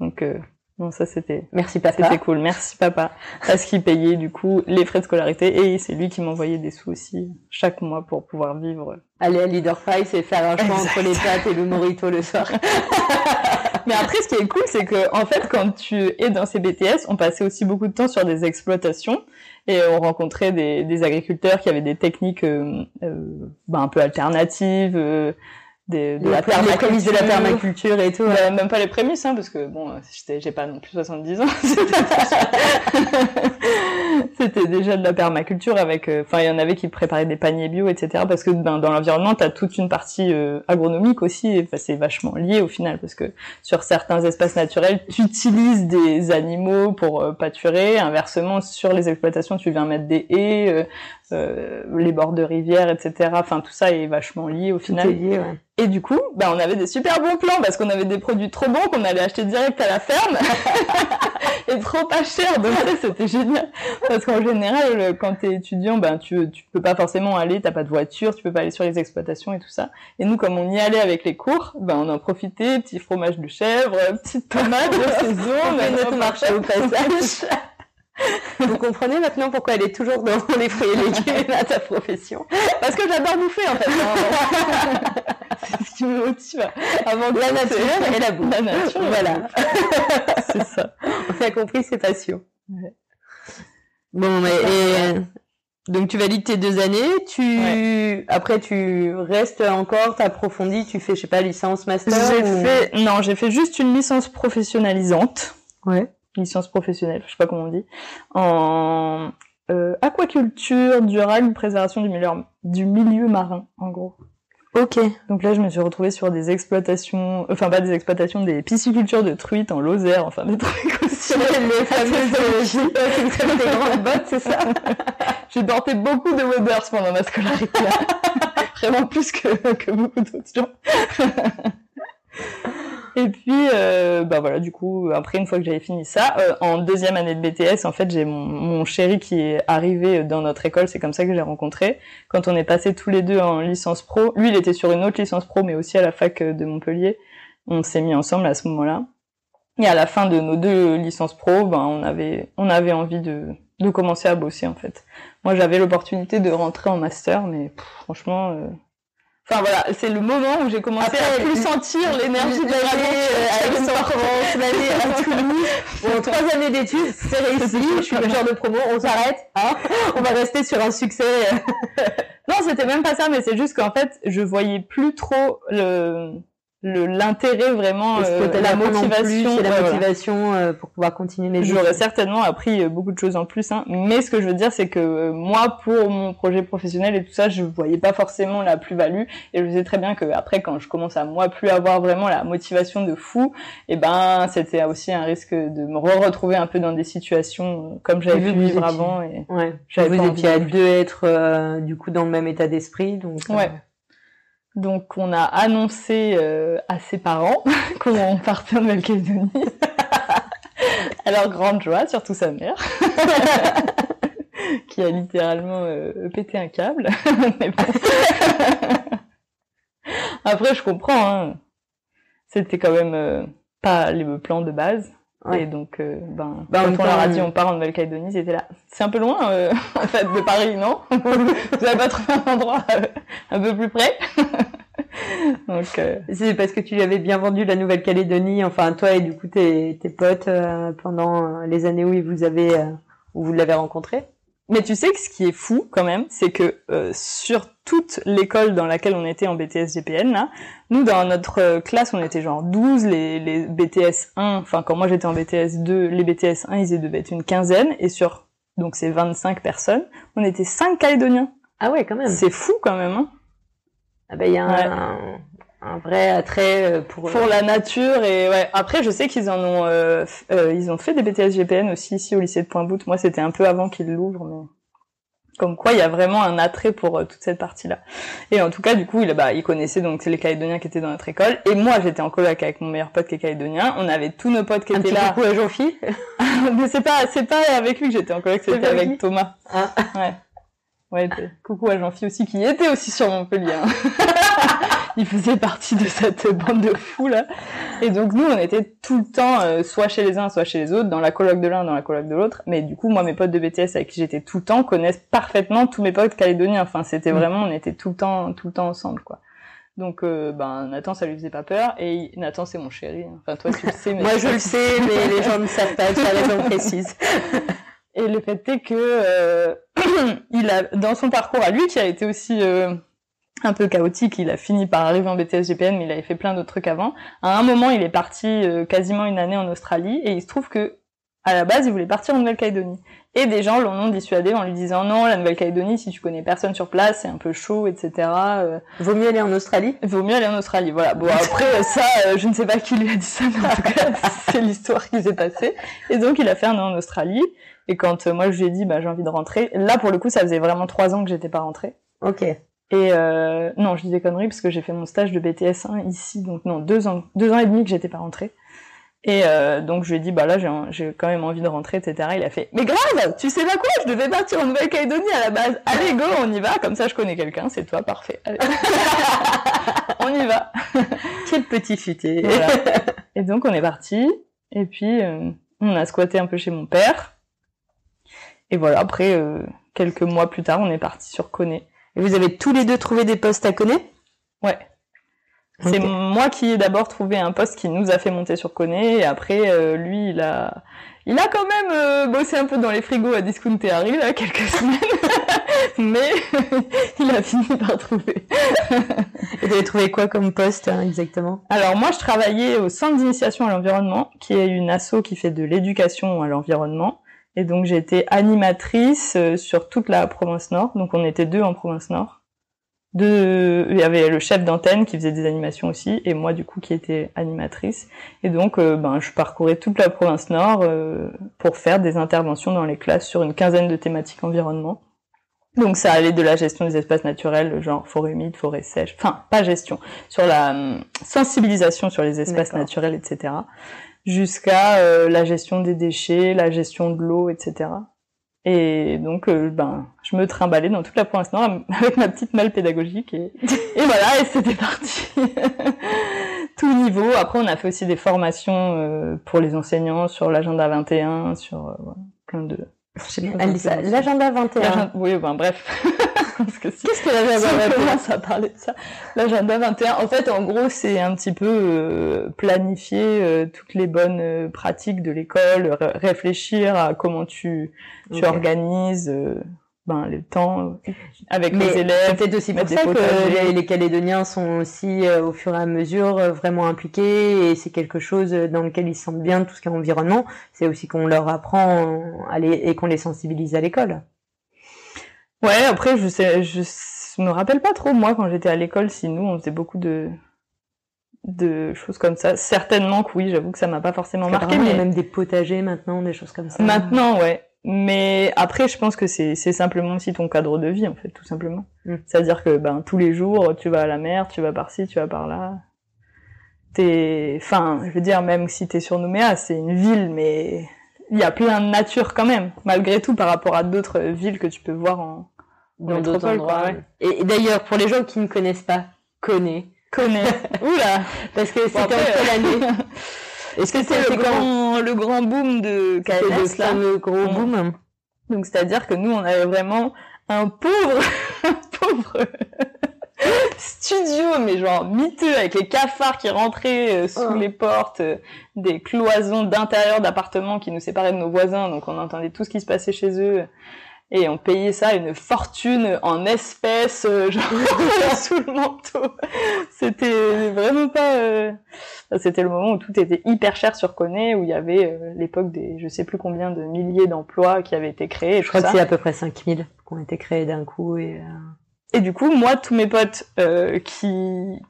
Donc, euh, non, ça c'était, Merci papa. c'était cool. Merci papa. Parce qu'il payait du coup les frais de scolarité et c'est lui qui m'envoyait des sous aussi chaque mois pour pouvoir vivre. Aller à Leader Price et faire un choix Exact. entre les pâtes et le morito le soir. Mais après, ce qui est cool, c'est que en fait, quand tu es dans ces BTS, on passait aussi beaucoup de temps sur des exploitations et on rencontrait des, agriculteurs qui avaient des techniques ben, un peu alternatives, euh, de la prémices de la permaculture. et tout. Bah, même pas les prémices, hein, parce que bon, euh, j'ai pas non plus 70 ans. C'était déjà de la permaculture avec, euh, enfin, il y en avait qui préparaient des paniers bio, etc. Parce que ben, dans l'environnement, t'as toute une partie euh, agronomique aussi. c'est vachement lié au final, parce que sur certains espaces naturels, tu utilises des animaux pour euh, pâturer. Inversement, sur les exploitations, tu viens mettre des haies, les bords de rivières, etc. Enfin, tout ça est vachement lié au Tout final. est lié, ouais. Et du coup, bah, on avait des super bons plans parce qu'on avait des produits trop bons qu'on allait acheter direct à la ferme et trop pas cher. Donc ça, c'était génial. Parce qu'en général, euh, quand t'es étudiant, ben tu tu peux pas forcément aller, t'as pas de voiture, tu peux pas aller sur les exploitations et tout ça. Et nous, comme on y allait avec les cours, ben on en profitait, petit fromage de chèvre, petite tomate de saison, On hop, marché au passage. Vous comprenez maintenant pourquoi elle est toujours dans les fruits et légumes à ta profession? Parce que j'adore bouffer en fait. C'est ce qui me motive. Avant de La nature et la bouffe. La nature. Voilà. C'est ça. On a compris ses passions. Ouais. Bon, mais et, euh, donc tu valides tes deux années, tu après tu restes encore, t'approfondis, tu fais je sais pas licence, master. J'ai ou- fait, non, j'ai fait juste une licence professionnalisante. Ouais. Licence professionnelle, je sais pas comment on dit. En euh, aquaculture, durable, préservation du milieu, du milieu marin, en gros. Ok. Donc là, je me suis retrouvée sur des exploitations, enfin pas des exploitations, des piscicultures de truites en Lozère, enfin des trucs aussi. les fameuses des grandes bottes, c'est ça J'ai porté beaucoup de Webers pendant ma scolarité. Vraiment plus que, que beaucoup d'autres gens. Et puis, euh, bah voilà, du coup, après, une fois que j'avais fini ça, euh, en deuxième année de BTS, en fait, j'ai mon, mon chéri qui est arrivé dans notre école, c'est comme ça que je l'ai rencontré. Quand on est passés tous les deux en licence pro, lui, il était sur une autre licence pro, mais aussi à la fac de Montpellier. On s'est mis ensemble à ce moment-là. Et à la fin de nos deux licences pro, ben, on avait, on avait envie de, de commencer à bosser, en fait. Moi, j'avais l'opportunité de rentrer en master, mais franchement, euh, enfin voilà, c'est le moment où j'ai commencé Après, à plus sentir l'énergie de l'année euh, à Aix-en-Provence, l'année à Toulouse. Bon, trois années d'études, c'est réussi. Je suis le genre de promo, on s'arrête. Hein on va rester sur un succès. euh, Non, c'était même pas ça, mais c'est juste qu'en fait, je voyais plus trop le- l'intérêt vraiment, euh, la plus motivation. la voilà. motivation euh, pour pouvoir continuer les J'aurais certainement appris euh, beaucoup de choses en plus, hein. mais ce que je veux dire, c'est que euh, moi, pour mon projet professionnel et tout ça, je voyais pas forcément la plus-value, et je sais très bien que après, quand je commence à moi plus avoir vraiment la motivation de fou, et ben, c'était aussi un risque de me re-retrouver un peu dans des situations comme j'avais pu vivre étiez- avant. Et... Ouais. J'avais Vous étiez à plus. deux être euh, du coup dans le même état d'esprit, donc. euh, Ouais. Donc, on a annoncé euh, à ses parents qu'on partait en Nouvelle-Calédonie. leur grande joie, surtout sa mère, qui a littéralement euh, pété un câble. Après, je comprends. Hein. C'était quand même euh, pas les plans de base. Et donc, euh, ben, quand on leur a dit on part en Nouvelle-Calédonie, ils étaient là. C'est un peu loin, euh, en fait, de Paris, non? Vous avez pas trouvé un endroit euh, un peu plus près? Donc, c'est parce que tu lui avais bien vendu la Nouvelle-Calédonie, enfin toi et du coup tes, tes potes pendant les années où vous avez où vous l'avez rencontré? Mais tu sais que ce qui est fou quand même, c'est que euh, sur toute l'école dans laquelle on était en BTS GPN, là, nous dans notre euh, classe on était genre 12, les, les BTS 1, enfin quand moi j'étais en BTS 2, les BTS 1 ils devaient être une quinzaine, et sur donc ces 25 personnes, on était 5 Calédoniens. Ah ouais quand même. C'est fou quand même. Hein. Ah ben il y a un, un vrai attrait euh, pour pour la nature et ouais. Après je sais qu'ils en ont euh, euh, ils ont fait des BTS GPN aussi ici au lycée de Pointe-Boute moi c'était un peu avant qu'ils l'ouvrent mais comme quoi il y a vraiment un attrait pour toute cette partie là et en tout cas du coup il bah il connaissait donc les Calédoniens qui étaient dans notre école. Et moi j'étais en coloc avec mon meilleur pote qui est calédonien. On avait tous nos potes qui étaient là. un petit à Jean-Phi. Mais c'est pas c'est pas avec lui que j'étais en coloc c'était avec Thomas. Ah. ouais. Ouais, coucou à Jean-Phi aussi qui était aussi sur Montpellier. Hein. il faisait partie de cette bande de fous là. Et donc nous, on était tout le temps euh, soit chez les uns, soit chez les autres, dans la coloc de l'un, dans la coloc de l'autre. Mais du coup, moi, mes potes de BTS avec qui j'étais tout le temps connaissent parfaitement tous mes potes calédoniens. Enfin, c'était mm. vraiment, on était tout le temps, tout le temps ensemble, quoi. Donc, euh, ben, Nathan, ça lui faisait pas peur. Et Nathan, c'est mon chéri. Enfin, toi, tu le sais. Mais Moi, je le sais, mais les gens ne savent pas. Tu as raison précise. Et le fait est que euh, il a, dans son parcours à lui, qui a été aussi euh, un peu chaotique, il a fini par arriver en BTS GPN, mais il avait fait plein d'autres trucs avant. À un moment, il est parti euh, quasiment une année en Australie, et il se trouve que à la base, il voulait partir en Nouvelle-Calédonie. Et des gens l'ont dissuadé en lui disant non, la Nouvelle-Calédonie, si tu connais personne sur place, c'est un peu chaud, etc. Euh, Vaut mieux aller en Australie? Vaut mieux aller en Australie, voilà. Bon, après, ça, je ne sais pas qui lui a dit ça, mais en tout cas, c'est l'histoire qui s'est passée. Et donc, il a fait un an en Australie. Et quand euh, moi je lui ai dit bah j'ai envie de rentrer, là pour le coup ça faisait vraiment trois ans que j'étais pas rentrée. Ok. Et euh, non, je dis des conneries parce que j'ai fait mon stage de BTS 1 ici, donc non deux ans, deux ans et demi que j'étais pas rentrée. Et euh, donc je lui ai dit bah là j'ai quand même envie de rentrer, etc. Il a fait mais grave, tu sais pas quoi, je devais partir en Nouvelle-Calédonie à la base. Allez go, on y va, comme ça je connais quelqu'un, c'est toi, parfait. on y va. Quel petit futé. Et donc on est parti, et puis euh, on a squatté un peu chez mon père. Et voilà, après, euh, quelques mois plus tard, on est parti sur Coné. Et vous avez tous les deux trouvé des postes à Coné Ouais. C'est moi qui ai d'abord trouvé un poste qui nous a fait monter sur Coné, et après, euh, lui, il a, il a quand même euh, bossé un peu dans les frigos à Discount Harry, là, quelques semaines. Mais il a fini par trouver. Et vous avez trouvé quoi comme poste hein, exactement? Alors moi, je travaillais au Centre d'initiation à l'environnement, qui est une asso qui fait de l'éducation à l'environnement. Et donc été animatrice euh, sur toute la province nord. Donc on était deux en province nord. Deux, il y avait le chef d'antenne qui faisait des animations aussi, et moi du coup qui était animatrice. Et donc euh, ben je parcourais toute la province nord euh, pour faire des interventions dans les classes sur une quinzaine de thématiques environnement. Donc ça allait de la gestion des espaces naturels, genre forêt humide, forêt sèche, enfin pas gestion, sur la hum, sensibilisation sur les espaces naturels, etc jusqu'à euh, la gestion des déchets, la gestion de l'eau, etc. Et donc, euh, ben, je me trimballais dans toute la province nord avec ma petite malle pédagogique et, et voilà, et c'était parti. Tout niveau. Après, on a fait aussi des formations euh, pour les enseignants sur l'agenda 21, sur plein de. L'agenda 21. Oui, ben bref. Qu'est-ce que l'agenda 21 Ça parlait de ça. L'agenda 21, en fait, en gros, c'est un petit peu euh, planifier euh, toutes les bonnes euh, pratiques de l'école, réfléchir à comment tu, tu organises ben, le temps avec les élèves. C'est aussi pour ça que les, Calédoniens sont aussi, au fur et à mesure, vraiment impliqués et c'est quelque chose dans lequel ils se sentent bien, tout ce qui est environnement. C'est aussi qu'on leur apprend à et qu'on les sensibilise à l'école. Ouais, après, je sais, je me rappelle pas trop, moi, quand j'étais à l'école, si nous, on faisait beaucoup de, de choses comme ça. Certainement que oui, j'avoue que ça m'a pas forcément marqué. Mais... Il y a même des potagers maintenant, des choses comme ça. Maintenant, ouais. Mais après, je pense que c'est simplement aussi ton cadre de vie, en fait, tout simplement. Mm. C'est-à-dire que ben tous les jours, tu vas à la mer, tu vas par-ci, tu vas par-là. T'es, enfin, je veux dire, même si t'es sur Nouméa, c'est une ville, mais il y a plein de nature quand même, malgré tout, par rapport à d'autres villes que tu peux voir en, dans d'autres endroits. Et, d'ailleurs, pour les gens qui ne connaissent pas, connais. Connais. Oula Parce que c'était en quelle année Est-ce que c'était quand grand, le grand boom de KLS, là. le gros Mm. boom. Donc c'est-à-dire que nous, on avait vraiment un pauvre, un pauvre studio, mais genre miteux, avec les cafards qui rentraient euh, sous Oh. les portes, euh, des cloisons d'intérieur d'appartements qui nous séparaient de nos voisins, donc on entendait tout ce qui se passait chez eux. Et on payait ça une fortune en espèces, euh, genre sous le manteau. C'était vraiment pas. euh, C'était le moment où tout était hyper cher sur Coné, où il y avait euh, l'époque des je sais plus combien de milliers d'emplois qui avaient été créés. Et Je crois que c'est à peu près 5000 qui ont été créés d'un coup et... Et du coup, moi, tous mes potes euh, qui,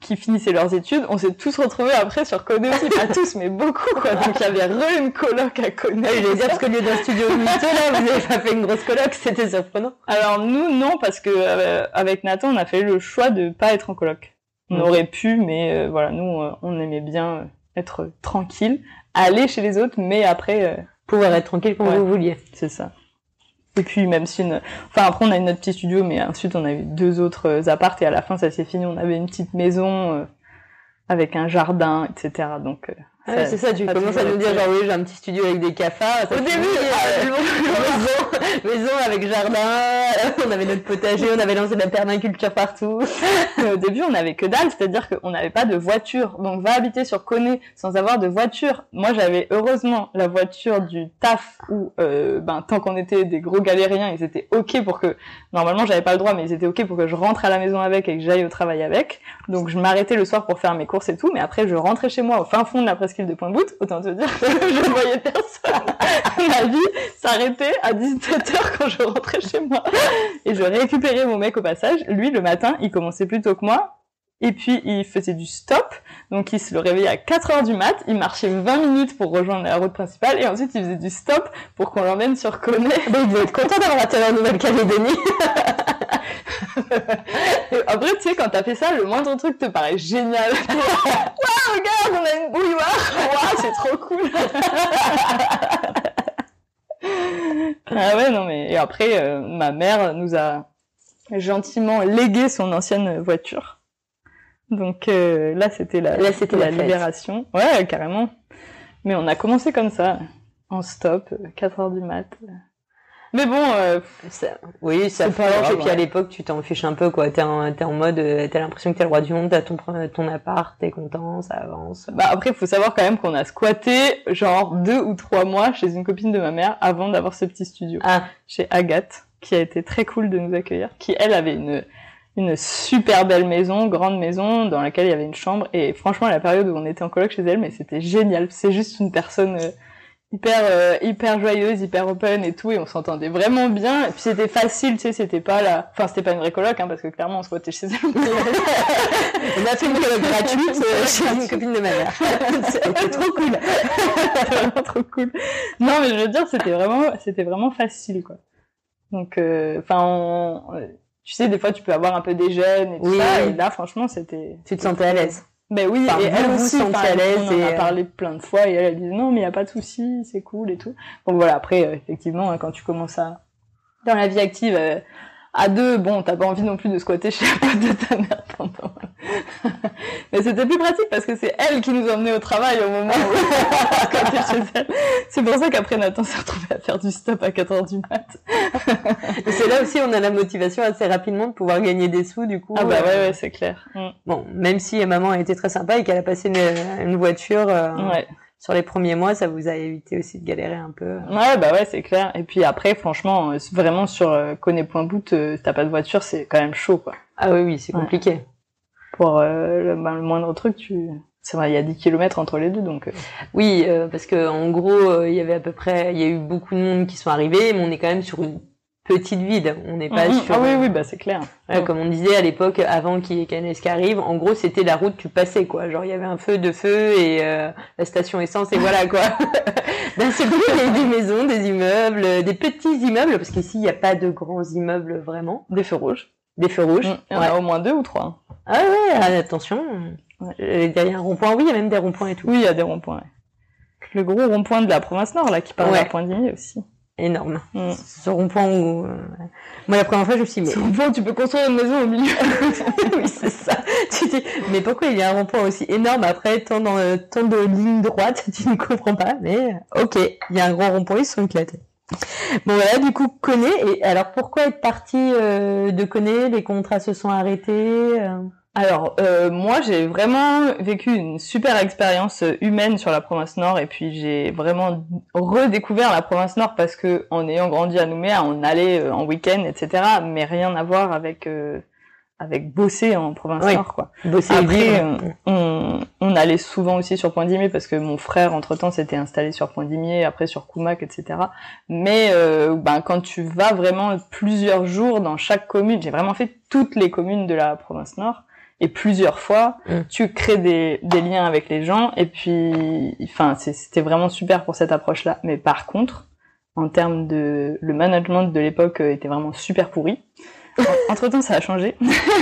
qui finissaient leurs études, on s'est tous retrouvés après sur Coné aussi. Pas tous, mais beaucoup, quoi. Donc, il y avait re une coloc à Coné. Ah, j'allais dire, parce qu'au lieu d'un studio miteux, là, vous avez pas fait une grosse coloc, c'était surprenant. Alors, nous, non, parce que euh, avec Nathan, on a fait le choix de pas être en coloc. On Mhm. aurait pu, mais euh, voilà, nous, on aimait bien euh, être tranquille, aller chez les autres, mais après, euh, Pouvoir être tranquille quand Ouais. vous vouliez. c'est ça. Et puis même si, une... enfin après on a eu notre petit studio, mais ensuite on a eu deux autres euh, appartes et à la fin ça s'est fini. On avait une petite maison euh, avec un jardin, etc. Donc euh, Ah ouais, c'est ça, tu commences à nous dire genre oui j'ai un petit studio avec des cafards. Au début, ah, maison, avec jardin, on avait notre potager, on avait lancé de la permaculture partout. Au début, on n'avait que dalle, c'est-à-dire qu'on n'avait pas de voiture. Donc, va habiter sur Coné sans avoir de voiture. Moi, j'avais heureusement la voiture du taf où, euh, ben, tant qu'on était des gros galériens, ils étaient ok pour que, normalement, j'avais pas le droit, mais ils étaient ok pour que je rentre à la maison avec et que j'aille au travail avec. Donc, je m'arrêtais le soir pour faire mes courses et tout, mais après, je rentrais chez moi au fin fond de la presqu'île de Pointe-Boute. Autant te dire que je voyais personne. Ma vie s'arrêtait à 17h quand je rentrais chez moi. Et je récupérais mon mec au passage. Lui, le matin, il commençait plus tôt que moi. Et puis, il faisait du stop. Donc, il se le réveillait à 4 heures du mat. Il marchait 20 minutes pour rejoindre la route principale. Et ensuite, il faisait du stop pour qu'on l'emmène sur Coné. Mais il devait être content d'avoir atterri en Nouvelle-Calédonie. Après, tu sais, quand t'as fait ça, le moindre truc te paraît génial. Waouh, regarde, on a une bouilloire. Waouh, c'est trop cool. ah ouais, non mais et après, euh, ma mère nous a gentiment légué son ancienne voiture. Donc euh, là, c'était la, Là, c'était la libération. Ouais, carrément. Mais on a commencé comme ça, en stop, 4 heures du mat. Mais bon, euh, Ça- oui, ça grave, et puis à l'époque, tu t'en fiches un peu, quoi. T'es en, t'es en mode, euh, t'as l'impression que t'es le roi du monde, t'as ton, pre- ton appart, t'es content, ça avance. Bah après, il faut savoir quand même qu'on a squatté genre deux ou trois mois chez une copine de ma mère avant d'avoir ce petit studio. Ah, Chez Agathe, qui a été très cool de nous accueillir, qui elle avait une une super belle maison, grande maison, dans laquelle il y avait une chambre. Et franchement, la période où on était en coloc chez elle, mais c'était génial. C'est juste une personne euh, hyper euh, hyper joyeuse, hyper open et tout, et on s'entendait vraiment bien. Et puis c'était facile, tu sais, c'était pas la, enfin c'était pas une vraie coloc, hein, parce que clairement on squattait chez elle. on a fait une coloc gratuite euh, chez une copine de ma mère. C'était trop cool. Vraiment trop cool. Non, mais je veux dire, c'était vraiment, c'était vraiment facile, quoi. Donc, euh, enfin, on- euh, tu sais, des fois, tu peux avoir un peu des jeunes et tout Oui, ça, oui. et là, franchement, c'était. Tu te sentais à l'aise. Ben oui, et elle aussi, enfin, à l'aise on en a parlé plein de fois, et elle, elle disait non, mais y a pas de souci, c'est cool et tout. Donc voilà, après, euh, effectivement, hein, quand tu commences à, dans la vie active, euh, à deux, bon, t'as pas envie non plus de squatter chez la pote de ta mère pendant. Mais c'était plus pratique parce que c'est elle qui nous emmenait au travail au moment où on squattait chez elle. C'est pour ça qu'après Nathan s'est retrouvé à faire du stop à 4 heures du mat. Et c'est là aussi, on a la motivation assez rapidement de pouvoir gagner des sous, du coup. Ah bah euh, ouais, ouais, c'est clair. Mm. Bon, même si maman a été très sympa et qu'elle a passé une, une voiture euh, Ouais. Sur les premiers mois, ça vous a évité aussi de galérer un peu. Ouais, bah ouais, c'est clair. Et puis après, franchement, euh, vraiment sur euh, Connais.boot, euh, si t'as pas de voiture, c'est quand même chaud, quoi. Ah oui, oui, c'est Ouais. compliqué. Pour euh, le, ben, le moindre truc, tu... C'est vrai, il y a 10 kilomètres entre les deux, donc... euh, Oui, euh, parce que en gros, euh, il y avait à peu près, il y a eu beaucoup de monde qui sont arrivés, mais on est quand même sur une petite ville. On n'est pas mhm. sur. Ah oui, oui, bah c'est clair. Ouais, Mm. Comme on disait à l'époque, avant qu'il y ait Canesque arrive, en gros, c'était la route, tu passais, quoi. Genre, il y avait un feu, de feu et euh, la station essence, et voilà, quoi. D'un seul coup, il y avait des maisons, des immeubles, des petits immeubles, parce qu'ici, il n'y a pas de grands immeubles, vraiment. Des feux rouges. Des feux rouges. Mm. Il y en Ouais. a au moins deux ou trois. Ah ouais, ah, attention. Ouais. Euh, Il y a un rond-point, oui, il y a même des ronds-points et tout. Oui, il y a des ronds-points, ouais. Le gros rond-point de la province Nord, là, qui part Ouais. à Point-Digny aussi. Énorme. Mm. Ce rond-point où... Euh, moi, la première fois, je me suis dit, mais... Ce rond-point, tu peux construire une maison au milieu. oui, c'est ça. Tu dis, mais pourquoi il y a un rond-point aussi énorme après tant, dans, tant de lignes droites? Tu ne comprends pas, mais ok, il y a un grand rond-point, ils sont éclatés. Bon voilà, du coup, connaît. Et alors, pourquoi être parti euh, de connaît Les contrats se sont arrêtés euh? Alors euh, moi j'ai vraiment vécu une super expérience humaine sur la province Nord et puis j'ai vraiment redécouvert la province Nord parce que en ayant grandi à Nouméa on allait euh, en week-end etc mais rien à voir avec euh, avec bosser en province Nord quoi. Bosser Après on, on, allait souvent aussi sur Point d'Imier parce que mon frère entre temps s'était installé sur Point d'Imier après sur Koumac etc. Mais ben quand tu vas vraiment plusieurs jours dans chaque commune j'ai vraiment fait toutes les communes de la province Nord et plusieurs fois, mm. tu crées des, des, liens avec les gens et puis, enfin, c'était vraiment super pour cette approche-là. Mais par contre, en termes de le management de l'époque euh, était vraiment super pourri. Entre temps, ça a changé.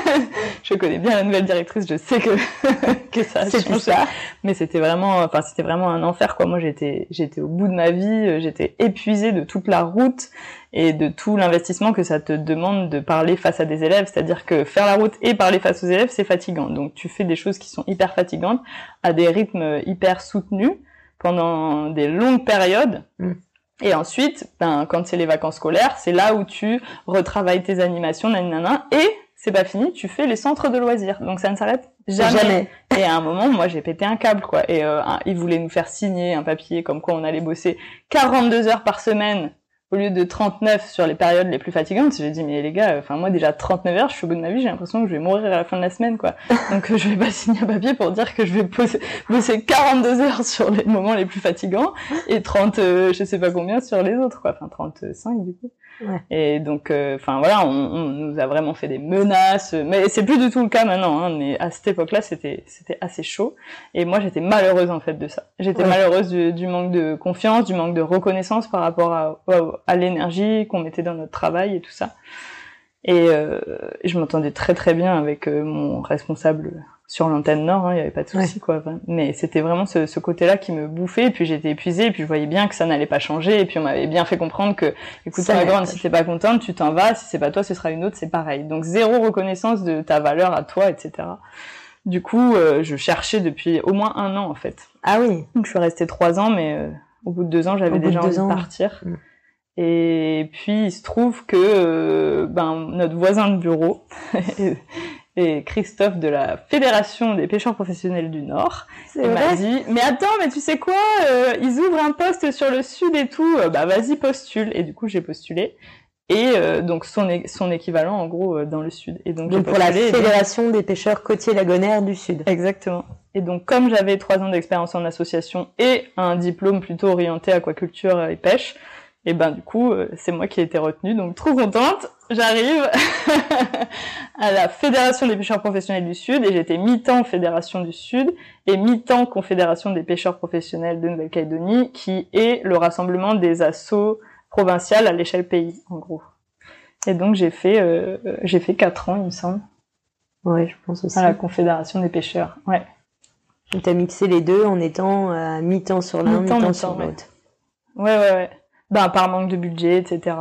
je connais bien la nouvelle directrice, je sais que que ça a changé. Ça. Mais c'était vraiment, enfin, c'était vraiment un enfer, quoi. Moi, j'étais, j'étais au bout de ma vie, euh, j'étais épuisée de toute la route et de tout l'investissement que ça te demande de parler face à des élèves. C'est-à-dire que faire la route et parler face aux élèves, c'est fatigant. Donc, tu fais des choses qui sont hyper fatigantes à des rythmes hyper soutenus pendant des longues périodes. Mm. Et ensuite, ben, quand c'est les vacances scolaires, c'est là où tu retravailles tes animations, nanana, et c'est pas fini, tu fais les centres de loisirs. Donc ça ne s'arrête jamais. Et à un moment, moi, j'ai pété un câble, quoi. Et euh, ils voulaient nous faire signer un papier comme quoi on allait bosser 42 heures par semaine au lieu de 39 sur les périodes les plus fatigantes, j'ai dit mais les gars, enfin moi déjà 39 heures, je suis au bout de ma vie, j'ai l'impression que je vais mourir à la fin de la semaine quoi. Donc je vais pas signer un papier pour dire que je vais bosser, 42 heures sur les moments les plus fatigants et 30 euh, je sais pas combien sur les autres quoi, enfin 35 du coup. Et donc, euh, enfin voilà, on, on, nous a vraiment fait des menaces, mais c'est plus du tout le cas maintenant. Hein, mais à cette époque-là, c'était c'était assez chaud. Et moi, j'étais malheureuse en fait de ça. J'étais malheureuse du, du, manque de confiance, du manque de reconnaissance par rapport à, à, l'énergie qu'on mettait dans notre travail et tout ça. Et euh, je m'entendais très très bien avec euh, mon responsable sur l'antenne nord, hein, il y avait pas de souci quoi. Mais c'était vraiment ce, ce côté-là qui me bouffait. Et puis j'étais épuisée, et puis je voyais bien que ça n'allait pas changer. Et puis on m'avait bien fait comprendre que, écoute, ma grande, si t'es pas contente, tu t'en vas. Si c'est pas toi, ce sera une autre, c'est pareil. Donc zéro reconnaissance de ta valeur à toi, etc. Du coup, euh, je cherchais depuis au moins un an en fait. Ah oui. Donc je suis restée trois ans, mais euh, au bout de deux ans, j'avais déjà envie de partir. Mm. Et puis il se trouve que euh, ben notre voisin de bureau et Christophe de la Fédération des pêcheurs professionnels du Nord. M'a dit, mais attends, mais tu sais quoi, euh, ils ouvrent un poste sur le sud et tout, euh, bah vas-y postule. Et du coup j'ai postulé. Et euh, donc son, son équivalent en gros dans le sud. Et donc, donc pour la Fédération des pêcheurs côtiers lagonaires du sud. Exactement. Et donc comme j'avais trois ans d'expérience en association et un diplôme plutôt orienté aquaculture et pêche, et ben du coup, euh, c'est moi qui ai été retenue, donc trop contente. J'arrive à la Fédération des pêcheurs professionnels du Sud et j'étais mi-temps Fédération du Sud et mi-temps Confédération des pêcheurs professionnels de Nouvelle-Calédonie, qui est le rassemblement des assauts provinciales à l'échelle pays, en gros. Et donc j'ai fait euh, j'ai fait quatre ans, il me semble. Ouais, je pense aussi. À la Confédération des pêcheurs, ouais. Tu as mixé les deux en étant à mi-temps sur l'un, mi-temps sur l'autre. Ouais, ouais, ouais ben, par manque de budget, etc.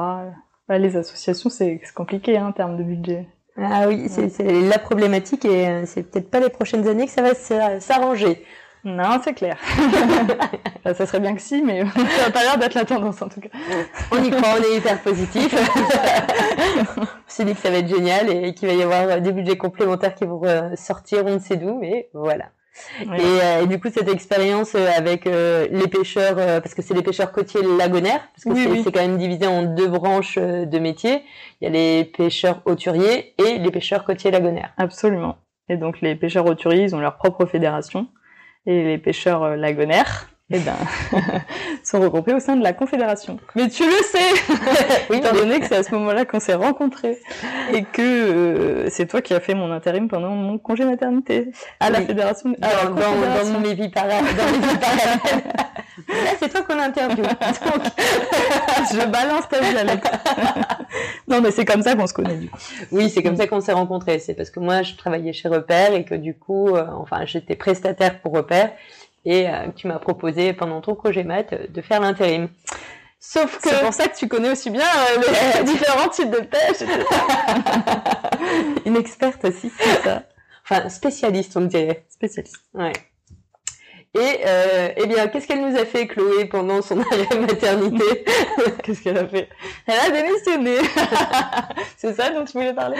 les associations, c'est compliqué hein, en termes de budget. Ah oui, c'est la problématique et euh, c'est peut-être pas les prochaines années que ça va s'arranger. Non, c'est clair. ça serait bien que si, mais ça n'a pas l'air d'être la tendance en tout cas. On y croit, on est hyper positif. on s'est dit que ça va être génial et qu'il va y avoir des budgets complémentaires qui vont euh, sortir, on ne sait d'où, mais voilà. Euh, et, du coup, cette expérience euh, avec euh, les pêcheurs, parce que c'est les pêcheurs côtiers lagonaires, parce que c'est quand même divisé en deux branches de métiers. Il y a les pêcheurs hauturiers et les pêcheurs côtiers lagonaires. Absolument. Et donc les pêcheurs hauturiers, ils ont leur propre fédération. Et les pêcheurs lagonaires, eh ben, sont regroupés au sein de la Confédération. Mais tu le sais, oui, étant donné que c'est à ce moment-là qu'on s'est rencontrés et que euh, c'est toi qui as fait mon intérim pendant mon congé maternité à la Fédération. Dans, à dans, dans, mes vies parallèles. Là, c'est toi qu'on interviewe. Donc, je balance ta vie, Alex. non, mais c'est comme ça qu'on se connaît, du coup. Oui, c'est comme ça qu'on s'est rencontrés. C'est parce que moi, je travaillais chez Repère et que du coup, euh, enfin, j'étais prestataire pour Repère et euh, tu m'as proposé pendant ton projet maths de faire l'intérim. Sauf que c'est pour ça que tu connais aussi bien les différents types de pêche. Une experte aussi, c'est ça. Enfin, spécialiste, on dirait. Spécialiste. Ouais. Et euh, eh bien, qu'est-ce qu'elle nous a fait, Chloé, pendant son arrêt maternité Qu'est-ce qu'elle a fait? Elle a démissionné. c'est ça dont tu voulais parler?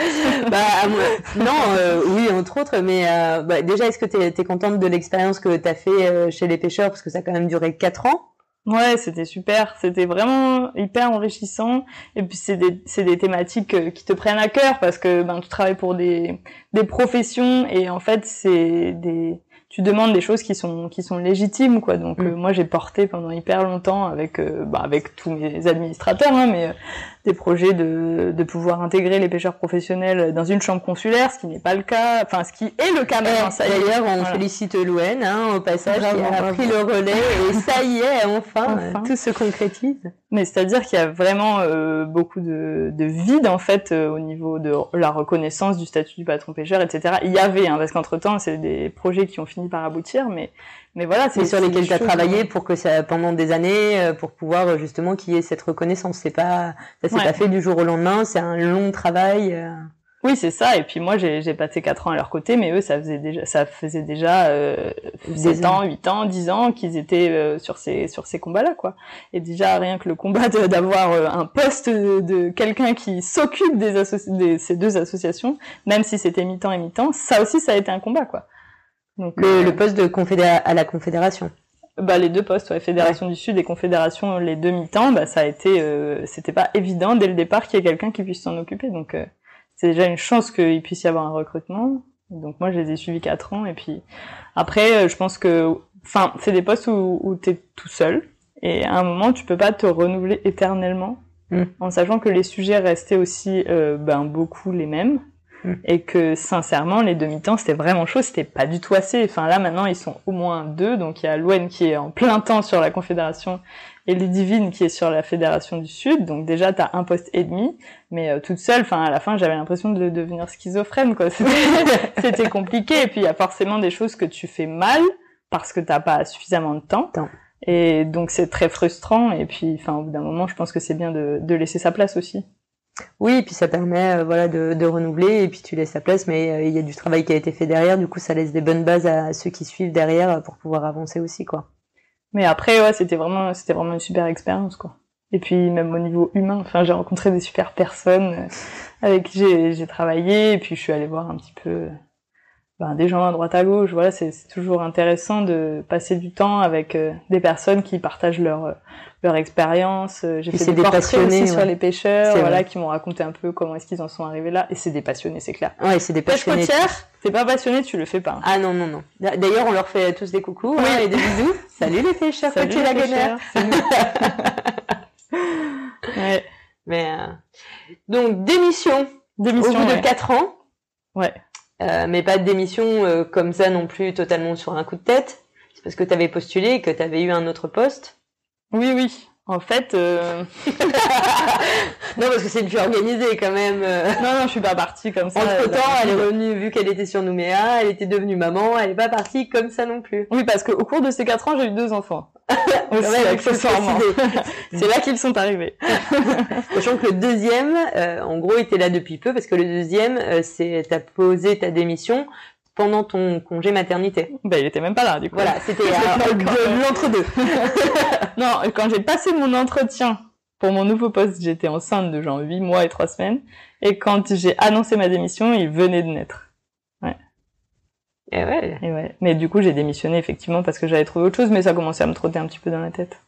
Bah moi, non, euh, oui, entre autres. Mais euh, bah, déjà, est-ce que tu es, contente de l'expérience que tu as fait euh, chez les pêcheurs? Parce que ça a quand même duré quatre ans Ouais, c'était super. C'était vraiment hyper enrichissant. Et puis c'est des c'est des thématiques qui te prennent à cœur parce que ben tu travailles pour des des professions et en fait c'est des tu demandes des choses qui sont qui sont légitimes quoi donc mm. euh, moi j'ai porté pendant hyper longtemps avec euh, bah, avec tous mes administrateurs hein, mais des projets de, de pouvoir intégrer les pêcheurs professionnels dans une chambre consulaire, ce qui n'est pas le cas, enfin ce qui est le cas maintenant. D'ailleurs, on félicite Louen hein, au passage qui a pris le relais et ça y est, enfin, tout se concrétise. Mais c'est-à-dire qu'il y a vraiment euh, beaucoup de, de vide en fait euh, au niveau de la reconnaissance du statut du patron pêcheur, etc. Il y avait, hein, parce qu'entre temps, c'est des projets qui ont fini par aboutir, mais mais voilà, c'est sur lesquels tu as travaillé pour que ça pendant des années euh, pour pouvoir euh, justement qu'il y ait cette reconnaissance. C'est pas ça s'est pas fait du jour au lendemain, c'est un long travail. Euh. Oui, c'est ça. Et puis moi, j'ai passé quatre ans à leur côté, mais eux, ça faisait déjà, ça faisait déjà euh, 7 ans, 8 ans, 10 ans qu'ils étaient sur ces sur ces combats-là, quoi. Et déjà rien que le combat d'avoir un poste de, quelqu'un qui s'occupe des, des, ces deux associations, même si c'était mi-temps et mi-temps, ça aussi, ça a été un combat, quoi. Donc, le, euh, poste de confédéra à la confédération. Bah les deux postes, ouais, Fédération du Sud et Confédération les deux mi-temps, bah ça a été, euh, c'était pas évident dès le départ qu'il y ait quelqu'un qui puisse s'en occuper. Donc euh, c'est déjà une chance qu'il puisse y avoir un recrutement. Donc moi je les ai suivis quatre ans et puis après je pense que, enfin c'est des postes où, où t'es tout seul et à un moment tu peux pas te renouveler éternellement mm. en sachant que les sujets restaient aussi ben beaucoup les mêmes Et que sincèrement les demi-temps c'était vraiment chaud, c'était pas du tout assez. Enfin là maintenant ils sont au moins deux, donc il y a Louen qui est en plein temps sur la Confédération et Ludivine qui est sur la Fédération du Sud, donc déjà t'as un poste et demi, mais euh, toute seule, enfin à la fin j'avais l'impression de devenir schizophrène quoi, c'était compliqué. Et puis il y a forcément des choses que tu fais mal parce que t'as pas suffisamment de temps. Et donc c'est très frustrant. Et puis enfin au bout d'un moment je pense que c'est bien de, de laisser sa place aussi. Oui, et puis ça permet euh, voilà de, renouveler et puis tu laisses sa place, mais euh, il y a du travail qui a été fait derrière, du coup ça laisse des bonnes bases à ceux qui suivent derrière euh, pour pouvoir avancer aussi quoi. Mais après ouais c'était vraiment c'était vraiment une super expérience quoi. Et puis même au niveau humain, enfin j'ai rencontré des super personnes avec qui j'ai travaillé et puis je suis allée voir un petit peu ben, des gens à droite à gauche. Voilà, c'est toujours intéressant de passer du temps avec euh, des personnes qui partagent leur euh, leur expérience. Euh, j'ai fait des, des portraits aussi sur les pêcheurs, voilà, qui m'ont raconté un peu comment est-ce qu'ils en sont arrivés là. Et c'est des passionnés, c'est clair. Ouais, c'est des passionnés. Pêche t'es pas passionné, tu le fais pas. Hein. Ah non non non. D'ailleurs, on leur fait tous des coucous hein, et des bisous. Salut les pêcheurs, Salut les pêcheurs. ouais. Mais donc démission. Démission au bout de 4 ans. Ouais. Euh, mais pas de démission euh, comme ça non plus totalement sur un coup de tête. C'est parce que tu avais postulé et que tu avais eu un autre poste. Oui, oui. En fait, euh... non parce que c'est plus organisé quand même. Non, non, je suis pas partie comme ça. Entre temps, elle est revenue vu qu'elle était sur Nouméa, elle était devenue maman, elle est pas partie comme ça non plus. Oui, parce qu'au cours de ces quatre ans, j'ai eu deux enfants. Aussi, accessoirement. c'est là qu'ils sont arrivés. Sachant que le deuxième, euh, en gros, était là depuis peu parce que le deuxième, euh, c'est t'as posé ta démission pendant ton congé maternité. Bah, il était même pas là, du coup. Voilà, c'était de l'entre-deux. Non, quand j'ai passé mon entretien pour mon nouveau poste, j'étais enceinte de genre 8 mois et 3 semaines. Et quand j'ai annoncé ma démission, il venait de naître. Ouais. Et ouais. Et ouais. Mais du coup, j'ai démissionné effectivement parce que j'avais trouvé autre chose, mais ça commençait à me trotter un petit peu dans la tête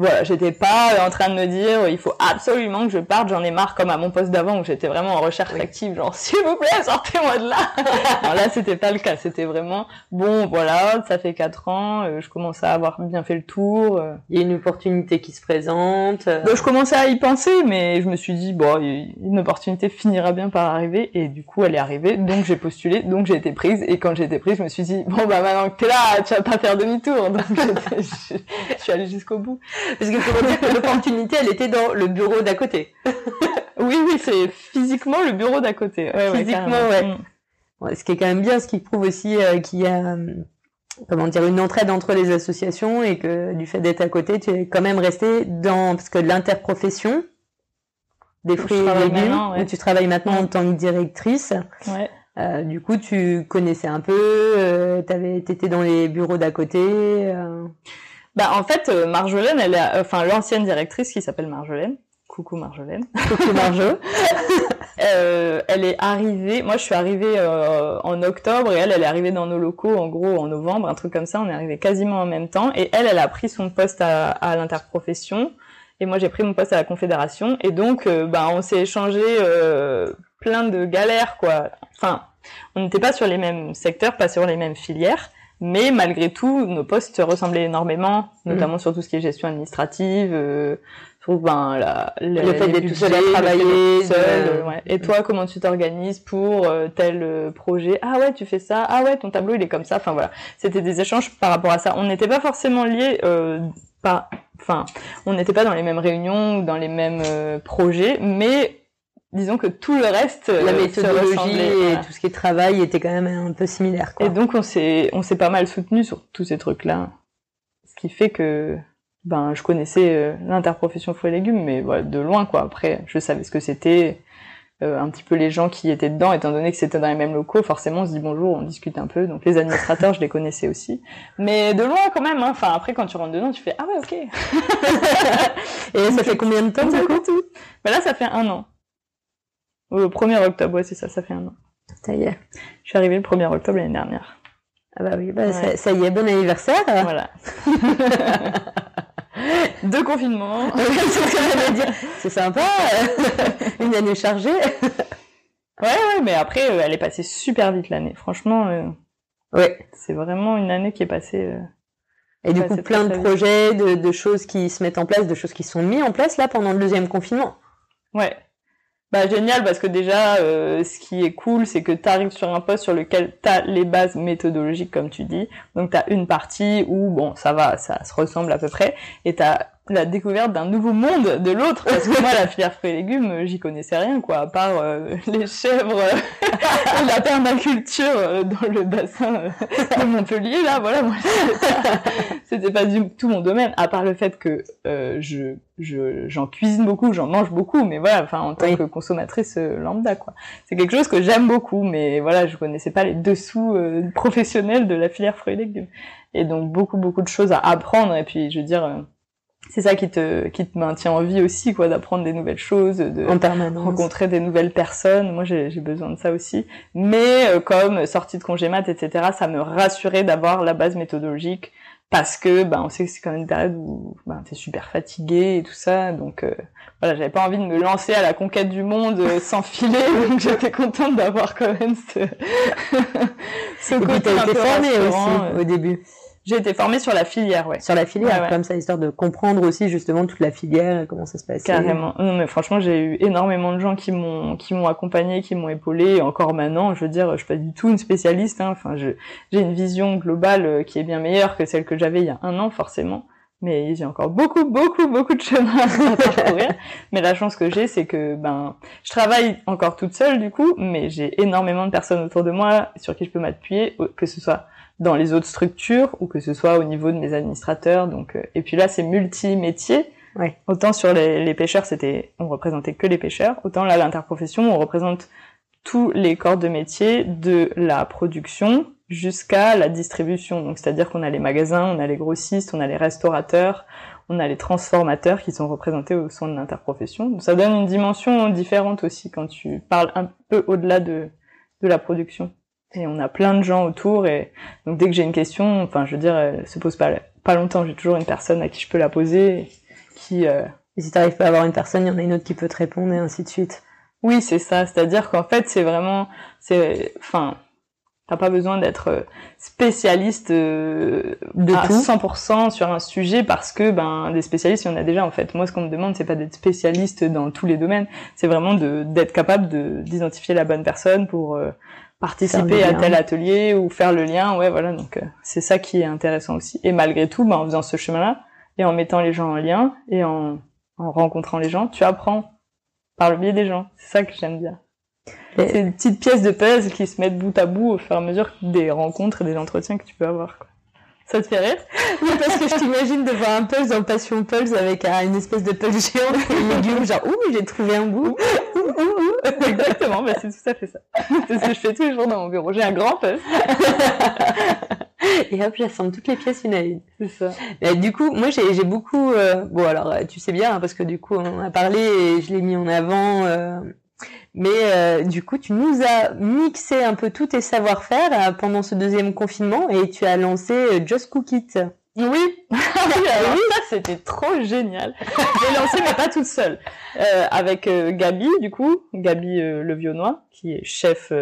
voilà, j'étais pas en train de me dire il faut absolument que je parte, j'en ai marre comme à mon poste d'avant où j'étais vraiment en recherche active, genre s'il vous plaît, sortez-moi de là. Alors là, c'était pas le cas, c'était vraiment bon, voilà, ça fait quatre ans, euh, je commence à avoir bien fait le tour. Euh. Il y a une opportunité qui se présente. Euh. Donc, je commençais à y penser, mais je me suis dit bon, une opportunité finira bien par arriver et du coup, elle est arrivée, donc j'ai postulé, donc j'ai été prise et quand j'ai été prise, je me suis dit bon bah maintenant que t'es là, tu vas pas faire demi-tour, donc je suis allée jusqu'au bout. Parce qu'il faut dire que l'opportunité, elle était dans le bureau d'à côté. oui, oui, c'est physiquement le bureau d'à côté. physiquement, ouais. Mm. ouais. Ce qui est quand même bien, ce qui prouve aussi euh, qu'il y a, comment dire une entraide entre les associations et que du fait d'être à côté, tu es quand même resté dans parce que l'interprofession des fruits et légumes où tu travailles maintenant en tant que directrice. Ouais. Euh, du coup, tu connaissais un peu, euh, t'avais, étais dans les bureaux d'à côté. Euh... Bah en fait, euh, Marjolaine, elle est, enfin l'ancienne directrice qui s'appelle Marjolaine. Coucou Marjolaine. Coucou Marjo. euh, elle est arrivée. Moi, je suis arrivée euh, en octobre et elle, elle est arrivée dans nos locaux en gros en novembre, un truc comme ça. On est arrivé quasiment en même temps et elle, elle a pris son poste à, à l'interprofession et moi j'ai pris mon poste à la confédération et donc euh, bah on s'est échangé euh, plein de galères quoi. Enfin, on n'était pas sur les mêmes secteurs, pas sur les mêmes filières, mais malgré tout, nos postes se ressemblaient énormément, notamment mm. sur tout ce qui est gestion administrative, euh, sur ben, la, le fait d'être tout seul à travailler. Seul, ouais. Et toi, comment tu t'organises pour euh, tel euh, projet? Ah ouais, tu fais ça. Ah ouais, ton tableau il est comme ça. Enfin voilà, c'était des échanges par rapport à ça. On n'était pas forcément liés, euh, pas, enfin, on n'était pas dans les mêmes réunions ou dans les mêmes euh, projets, mais disons que tout le reste euh, la méthodologie et tout ce qui est travail était quand même un peu similaire quoi. et donc on s'est on s'est pas mal soutenu sur tous ces trucs là ce qui fait que ben je connaissais euh, l'interprofession fruits et légumes mais voilà, de loin quoi. Après je savais ce que c'était euh, un petit peu les gens qui étaient dedans étant donné que c'était dans les mêmes locaux forcément on se dit bonjour on discute un peu. Donc les administrateurs je les connaissais aussi. Mais de loin quand même hein. enfin après quand tu rentres dedans tu fais ah ouais ok. Et ça fait combien de temps ça tout. Ben là ça fait un an au 1er octobre, ouais, c'est ça, ça fait un an. Ça y est. Je suis arrivée le 1er octobre l'année dernière. Ah bah oui, bah ça, y est, bon anniversaire. Voilà. Deux confinements. c'est sympa. Une année chargée. Ouais, ouais, mais après, euh, elle est passée super vite l'année. Franchement, euh, ouais. c'est vraiment une année qui est passée. Euh, et du coup, plein de projets, de, de, choses qui se mettent en place, de choses qui sont mises en place là pendant le deuxième confinement. Ouais, bah génial parce que déjà euh, ce qui est cool c'est que tu arrives sur un poste sur lequel tu as les bases méthodologiques comme tu dis. Donc tu as une partie où bon ça va, ça se ressemble à peu près et tu as la découverte d'un nouveau monde de l'autre parce que moi la filière fruits et légumes j'y connaissais rien quoi à part euh, les chèvres et la permaculture euh, dans le bassin de Montpellier là voilà moi c'était pas du tout mon domaine à part le fait que je je j'en cuisine beaucoup, j'en mange beaucoup, mais voilà, enfin en tant que consommatrice euh, lambda quoi. C'est quelque chose que j'aime beaucoup, mais voilà, je connaissais pas les dessous euh, professionnels de la filière fruits et légumes. Et donc beaucoup beaucoup de choses à apprendre et puis je veux dire euh, c'est ça qui te qui te maintient en vie aussi quoi d'apprendre des nouvelles choses de rencontrer des nouvelles personnes. Moi j'ai besoin de ça aussi. Mais comme sortie de congé mat etc ça me rassurait d'avoir la base méthodologique parce que ben on sait que c'est quand même une période où ben t'es super fatigué et tout ça. Donc euh, voilà j'avais pas envie de me lancer à la conquête du monde euh, sans filer donc j'étais contente d'avoir quand même ce ce côté un été aussi au début j'ai été formée sur la filière, ouais. Sur la filière, comme ça, histoire de comprendre aussi justement toute la filière, comment ça se passe. Carrément. Non, mais franchement, j'ai eu énormément de gens qui m'ont qui m'ont accompagné, qui m'ont épaulé. Et encore maintenant, je veux dire, je suis pas du tout une spécialiste. Hein. Enfin, j'ai une vision globale euh, qui est bien meilleure que celle que j'avais il y a un an, forcément. Mais j'ai encore beaucoup, beaucoup, beaucoup de chemin à parcourir. mais la chance que j'ai, c'est que ben, je travaille encore toute seule du coup, mais j'ai énormément de personnes autour de moi sur qui je peux m'appuyer, que ce soit dans les autres structures ou que ce soit au niveau de mes administrateurs. Donc, euh, et puis là, c'est multi-métiers. Ouais. Autant sur les, les pêcheurs, c'était, on représentait que les pêcheurs. Autant là, l'interprofession, on représente tous les corps de métier de la production jusqu'à la distribution. Donc, c'est-à-dire qu'on a les magasins, on a les grossistes, on a les restaurateurs, on a les transformateurs qui sont représentés au sein de l'interprofession. Donc, ça donne une dimension différente aussi quand tu parles un peu au-delà de, de la production et on a plein de gens autour et donc dès que j'ai une question, enfin je veux dire, elle se pose pas pas longtemps, j'ai toujours une personne à qui je peux la poser, qui. Euh... Et si t'arrives pas à avoir une personne, il y en a une autre qui peut te répondre et ainsi de suite. Oui, c'est ça. C'est-à-dire qu'en fait, c'est vraiment, c'est, enfin, t'as pas besoin d'être euh, spécialiste euh, de à 100% sur un sujet parce que ben des spécialistes il y en a déjà en fait. Moi, ce qu'on me demande, c'est pas d'être spécialiste dans tous les domaines, c'est vraiment de d'être capable de d'identifier la bonne personne pour euh, participer à tel atelier ou faire le lien. Ouais, voilà. Donc euh, c'est ça qui est intéressant aussi. Et malgré tout, bah, en faisant ce chemin-là et en mettant les gens en lien et en, en rencontrant les gens, tu apprends par le biais des gens. C'est ça que j'aime bien. C'est une petite pièce de puzzle qui se mettent bout à bout au fur et à mesure des rencontres et des entretiens que tu peux avoir. Quoi. Ça te fait rire Oui, parce que je t'imagine de voir un Pulse dans Passion Pulse avec une espèce de Pulse géant et légumes, genre, ouh, j'ai trouvé un bout. Exactement, bah, c'est tout à fait ça. C'est ce que je fais tous les jours dans mon bureau. J'ai un grand Pulse. et hop, j'assemble toutes les pièces une à une. C'est ça. Et du coup, moi, j'ai beaucoup... Euh, bon, alors, tu sais bien, hein, parce que du coup, on a parlé et je l'ai mis en avant... Euh, mais euh, du coup, tu nous as mixé un peu tous tes savoir-faire euh, pendant ce deuxième confinement et tu as lancé euh, Just Cook It. Oui, oui, ça c'était trop génial. J'ai lancé mais pas toute seule, avec Gabi du coup, Gabi le Vionnois, qui est chef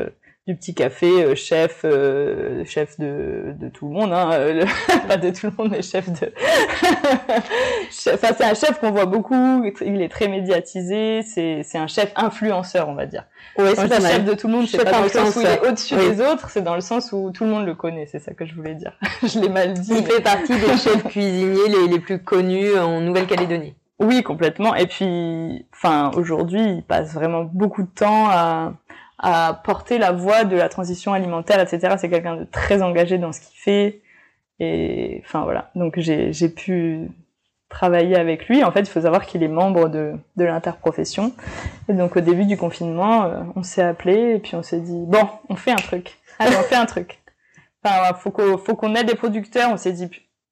du petit café, euh, chef, euh, chef de, de tout le monde, hein, euh, pas de tout le monde, mais chef de. enfin, c'est un chef qu'on voit beaucoup. Il est très médiatisé. C'est c'est un chef influenceur, on va dire. Oui, c'est un chef de tout le monde. C'est pas dans le sens où il est au-dessus des autres. C'est dans le sens où tout le monde le connaît. C'est ça que je voulais dire. je l'ai mal dit. Il fait partie des chefs cuisiniers les, les plus connus en Nouvelle-Calédonie. Oui, complètement. Et puis, enfin, aujourd'hui, il passe vraiment beaucoup de temps à à porter la voix de la transition alimentaire, etc. C'est quelqu'un de très engagé dans ce qu'il fait. Et enfin voilà, donc j'ai pu travailler avec lui. En fait, il faut savoir qu'il est membre de, de l'interprofession. Et donc au début du confinement, euh, on s'est appelé et puis on s'est dit bon, on fait un truc. Allez, on fait un truc. Enfin, faut qu'on faut qu'on aide les producteurs. On s'est dit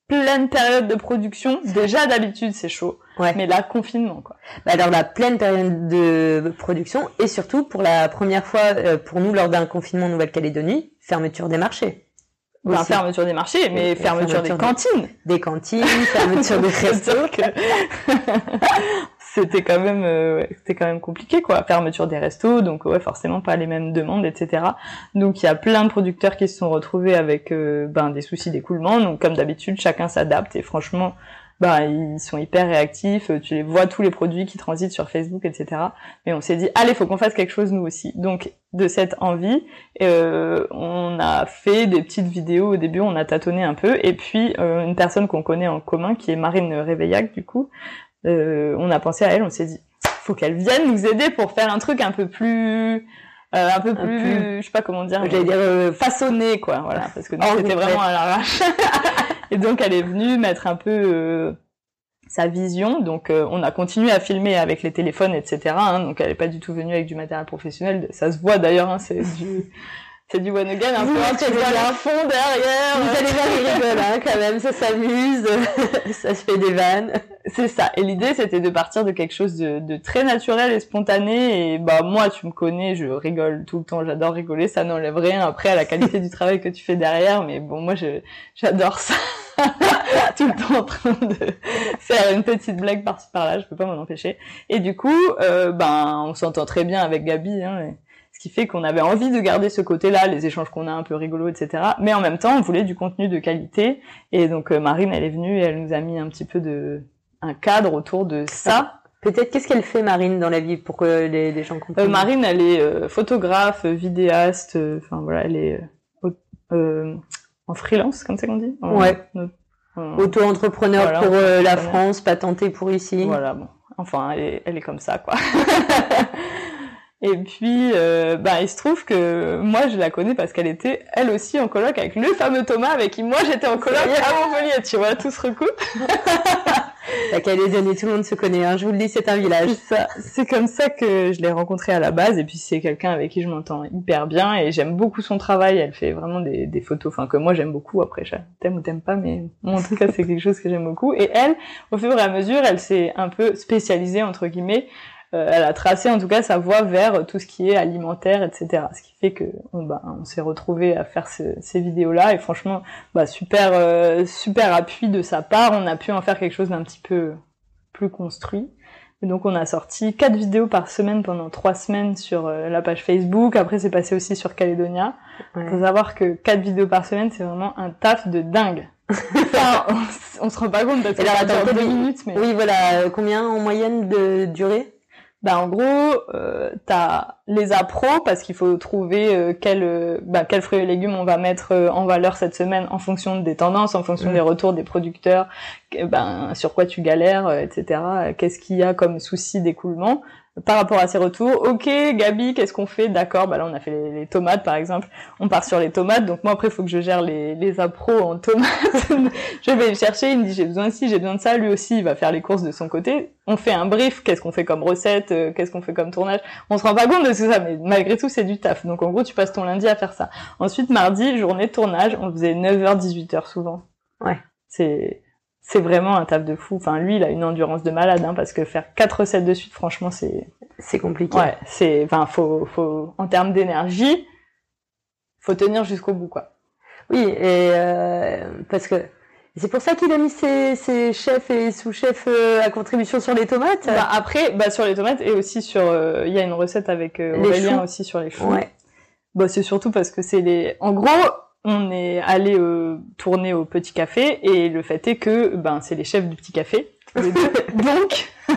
pleine période de production. Déjà d'habitude c'est chaud. Ouais. Mais là, confinement, quoi. Bah alors la pleine période de production et surtout pour la première fois euh, pour nous lors d'un confinement Nouvelle-Calédonie, fermeture des marchés. Enfin, fermeture des marchés, mais fermeture, des cantines. Des cantines, fermeture des restos. c'était quand même, euh, c'était quand même compliqué, quoi. Fermeture des restos, donc ouais, forcément pas les mêmes demandes, etc. Donc il y a plein de producteurs qui se sont retrouvés avec euh, ben des soucis d'écoulement. Donc comme d'habitude, chacun s'adapte et franchement, bah ils sont hyper réactifs, tu les vois tous les produits qui transitent sur Facebook, etc. Mais on s'est dit allez, faut qu'on fasse quelque chose nous aussi. Donc de cette envie, euh, on a fait des petites vidéos au début, on a tâtonné un peu, et puis euh, une personne qu'on connaît en commun, qui est Marine Réveillac du coup, euh, on a pensé à elle, on s'est dit faut qu'elle vienne nous aider pour faire un truc un peu plus un peu plus, je sais pas comment dire, j'allais dire façonné quoi, voilà, parce que c'était vraiment à l'arrache. Et donc elle est venue mettre un peu euh, sa vision. Donc euh, on a continué à filmer avec les téléphones, etc. Hein, donc elle n'est pas du tout venue avec du matériel professionnel. Ça se voit d'ailleurs, hein, c'est du c'est du one again, un peu un fond derrière. Vous allez voir, ils rigolent hein, quand même, ça s'amuse, ça se fait des vannes. C'est ça. Et l'idée, c'était de partir de quelque chose de, de, très naturel et spontané. Et bah moi, tu me connais, je rigole tout le temps, j'adore rigoler. Ça n'enlève rien après à la qualité du travail que tu fais derrière. Mais bon, moi, j'adore ça. tout le temps en train de faire une petite blague par-ci par-là, je peux pas m'en empêcher. Et du coup, euh, ben, on s'entend très bien avec Gabi. Hein, ce qui fait qu'on avait envie de garder ce côté-là, les échanges qu'on a un peu rigolos, etc. Mais en même temps, on voulait du contenu de qualité. Et donc euh, Marine, elle est venue et elle nous a mis un petit peu de un cadre autour de ça. Peut-être qu'est-ce qu'elle fait Marine dans la vie pour que les, les gens comprennent? Euh, Marine, elle est euh, photographe, vidéaste. Enfin voilà, elle est en freelance, comme ça qu'on dit? ouais. Auto-entrepreneur pour la France, patentée pour ici. Voilà, bon. Enfin, elle est, elle est comme ça, quoi. Et puis, euh, bah, il se trouve que moi, je la connais parce qu'elle était, elle aussi, en coloc avec le fameux Thomas avec qui moi, j'étais en coloc à Montpellier. Tu vois, tout se recoupe. La Calédonie, tout le monde se connaît. Hein. Je vous le dis, c'est un village. C'est comme ça que je l'ai rencontrée à la base. Et puis, c'est quelqu'un avec qui je m'entends hyper bien et j'aime beaucoup son travail. Elle fait vraiment des, des photos, enfin que moi j'aime beaucoup. Après, t'aimes ou t'aimes pas, mais moi, en tout cas, c'est quelque chose que j'aime beaucoup. Et elle, au fur et à mesure, elle s'est un peu spécialisée entre guillemets elle a tracé en tout cas sa voie vers tout ce qui est alimentaire, etc. Ce qui fait que on, bah, on s'est retrouvé à faire ces vidéos-là et franchement, bah, super euh, super appui de sa part. On a pu en faire quelque chose d'un petit peu plus construit. Et donc on a sorti quatre vidéos par semaine pendant trois semaines sur euh, la page Facebook. Après c'est passé aussi sur Caledonia. Il faut savoir que quatre vidéos par semaine c'est vraiment un taf de dingue. enfin, on, se rend pas compte parce que ça dure deux minutes. Mais... Oui voilà, combien en moyenne de durée? Bah en gros, euh, t'as les appros parce qu'il faut trouver euh, quel, euh, bah, quels fruits et légumes on va mettre euh, en valeur cette semaine en fonction des tendances, en fonction des retours des producteurs, ben sur quoi tu galères, etc. Qu'est-ce qu'il y a comme souci d'écoulement. Par rapport à ces retours. Ok, Gabi, qu'est-ce qu'on fait? D'accord, bah là on a fait les, tomates par exemple. On part sur les tomates. Donc moi après il faut que je gère les, les appros en tomates. je vais les chercher. Il me dit j'ai besoin de ci, j'ai besoin de ça. Lui aussi il va faire les courses de son côté. On fait un brief. Qu'est-ce qu'on fait comme recette? Euh, Qu'est-ce qu'on fait comme tournage? On se rend pas compte de tout ça, mais malgré tout c'est du taf. Donc en gros tu passes ton lundi à faire ça. Ensuite mardi journée de tournage. On faisait 9h 18h souvent. Ouais. C'est c'est vraiment un taf de fou. Enfin, lui, il a une endurance de malade, hein, parce que faire quatre recettes de suite, franchement, c'est c'est compliqué. Ouais, c'est, enfin, faut, faut, en termes d'énergie, faut tenir jusqu'au bout, quoi. Oui, et euh, parce que c'est pour ça qu'il a mis ses, ses chefs et sous-chefs euh, à contribution sur les tomates. Bah, après, bah sur les tomates et aussi sur, euh, il y a une recette avec euh, Aurélien aussi sur les choux. Ouais. Bah c'est surtout parce que c'est les, en gros, on est allé euh, tourner au petit café et le fait est que ben c'est les chefs du petit café donc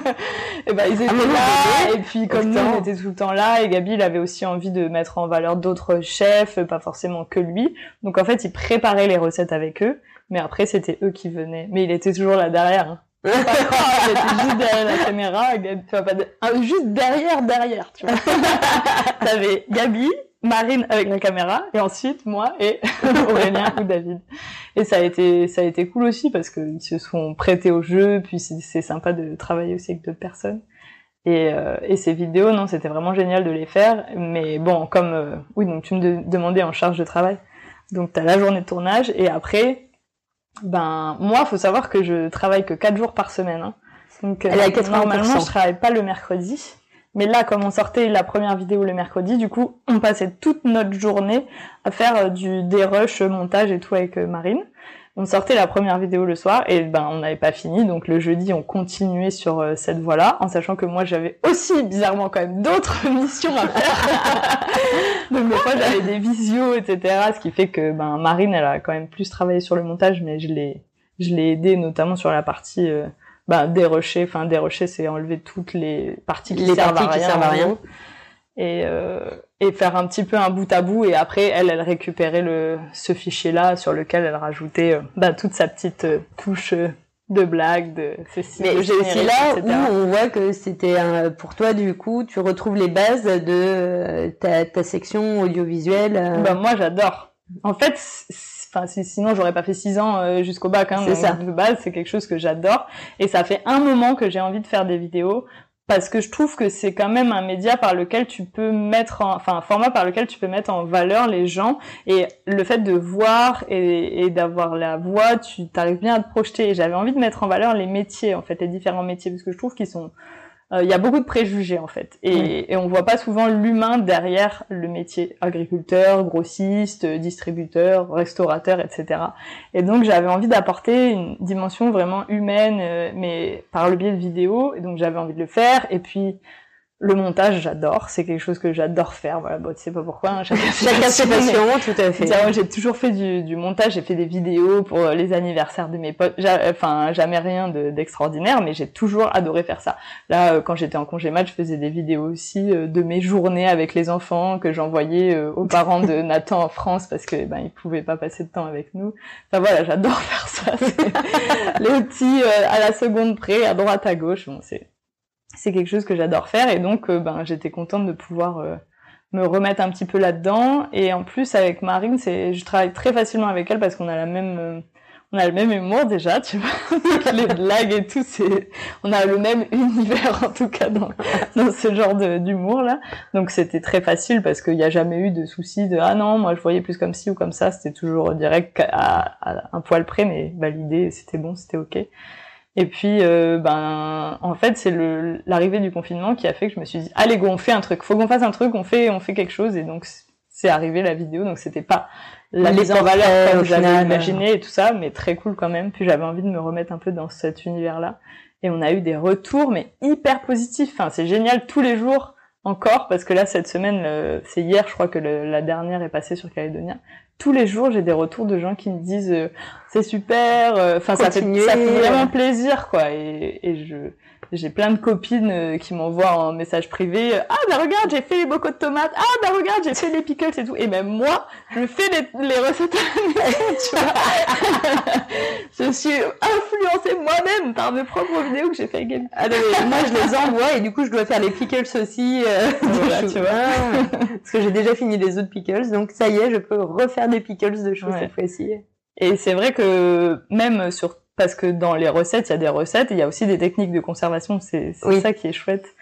et ben ils étaient là et puis comme nous on était tout le temps là et Gabi il avait aussi envie de mettre en valeur d'autres chefs pas forcément que lui donc en fait il préparait les recettes avec eux mais après c'était eux qui venaient mais il était toujours là derrière hein. il était juste derrière la caméra, tu vois, pas ah, juste derrière, derrière, tu vois. T'avais Gabi, Marine avec la caméra et ensuite moi et Aurélien ou David. Et ça a été ça a été cool aussi parce qu'ils se sont prêtés au jeu puis c'est sympa de travailler aussi avec d'autres personnes. Et, euh, et ces vidéos non c'était vraiment génial de les faire mais bon comme euh, oui donc tu me demandais en charge de travail donc t'as la journée de tournage et après ben moi faut savoir que je travaille que quatre jours par semaine hein. donc euh, normalement je travaille pas le mercredi mais là, comme on sortait la première vidéo le mercredi, du coup, on passait toute notre journée à faire euh, du des rushs, montage et tout avec euh, Marine. On sortait la première vidéo le soir et ben on n'avait pas fini, donc le jeudi on continuait sur euh, cette voie-là, en sachant que moi j'avais aussi bizarrement quand même d'autres missions à faire. donc des fois j'avais des visios, etc. Ce qui fait que ben Marine elle a quand même plus travaillé sur le montage, mais je l'ai je l'ai aidé notamment sur la partie bah, dérocher. Enfin, dérocher, c'est enlever toutes les parties qui, servent, à rien, servent à rien. Et, euh, et faire un petit peu un bout à bout. Et après, elle, elle récupérait le, ce fichier-là sur lequel elle rajoutait euh, bah, toute sa petite euh, touche de blague, de ceci. Mais c'est là où on voit que c'était pour toi du coup, tu retrouves les bases de ta, ta section audiovisuelle. Bah moi j'adore. En fait, enfin sinon j'aurais pas fait six ans euh, jusqu'au bac hein, c'est ça. de base c'est quelque chose que j'adore. Et ça fait un moment que j'ai envie de faire des vidéos parce que je trouve que c'est quand même un média par lequel tu peux mettre en, enfin un format par lequel tu peux mettre en valeur les gens. Et le fait de voir et, et d'avoir la voix tu t'arrives bien à te projeter. Et j'avais envie de mettre en valeur les métiers en fait les différents métiers parce que je trouve qu'ils sont il y a beaucoup de préjugés en fait. Et, et on voit pas souvent l'humain derrière le métier. Agriculteur grossiste distributeur restaurateur etc et donc j'avais envie d'apporter une dimension vraiment humaine euh, mais par le biais de vidéos. Et donc j'avais envie de le faire. Et puis le montage, j'adore. C'est quelque chose que j'adore faire. Voilà, bon, tu sais pas pourquoi. Hein, chacun, ses passions, tout à fait. Moi, j'ai toujours fait du, du montage. J'ai fait des vidéos pour euh, les anniversaires de mes potes. Enfin, jamais rien d'extraordinaire, mais j'ai toujours adoré faire ça. Là, euh, quand j'étais en congé mat, je faisais des vidéos aussi euh, de mes journées avec les enfants que j'envoyais aux parents de Nathan en France parce que ben ils pouvaient pas passer de temps avec nous. Enfin voilà, j'adore faire ça. les petits à la seconde près, à droite, à gauche. Bon, c'est c'est quelque chose que j'adore faire et donc euh, ben j'étais contente de pouvoir euh, me remettre un petit peu là-dedans. Et en plus avec Marine c'est je travaille très facilement avec elle parce qu'on a la même euh, on a le même humour déjà tu vois. Les blagues et tout c'est on a le même univers en tout cas dans, ce genre d'humour là. Donc c'était très facile parce qu'il n'y a jamais eu de souci de ah non moi je voyais plus comme ci ou comme ça. C'était toujours direct à, à un poil près mais l'idée c'était bon c'était ok et puis, euh, ben, en fait, c'est l'arrivée du confinement qui a fait que je me suis dit, allez go, on fait un truc. Faut qu'on fasse un truc, on fait, on fait quelque chose. Et donc, c'est arrivé la vidéo. Donc, c'était pas la mise en valeur comme j'avais imaginé et tout ça, mais très cool quand même. Puis j'avais envie de me remettre un peu dans cet univers-là. Et on a eu des retours, mais hyper positifs. Enfin, c'est génial tous les jours encore parce que là cette semaine c'est hier je crois que la dernière est passée sur Calédonia tous les jours j'ai des retours de gens qui me disent euh, c'est super euh, enfin ça fait ça fait vraiment plaisir quoi. Et, et je j'ai plein de copines euh, qui m'envoient en message privé ah bah regarde j'ai fait les bocaux de tomates ah bah regarde j'ai fait les pickles et tout et même moi je fais les, les recettes tu vois je suis influencée moi-même par mes propres vidéos que j'ai fait avec Ah non, mais moi je les envoie et du coup je dois faire les pickles aussi. Euh, voilà, tu vois. Parce que j'ai déjà fini les autres pickles, donc ça y est, je peux refaire des pickles de choux cette fois-ci. Et c'est vrai que même sur parce que dans les recettes, il y a des recettes, et il y a aussi des techniques de conservation. C'est ça qui est chouette.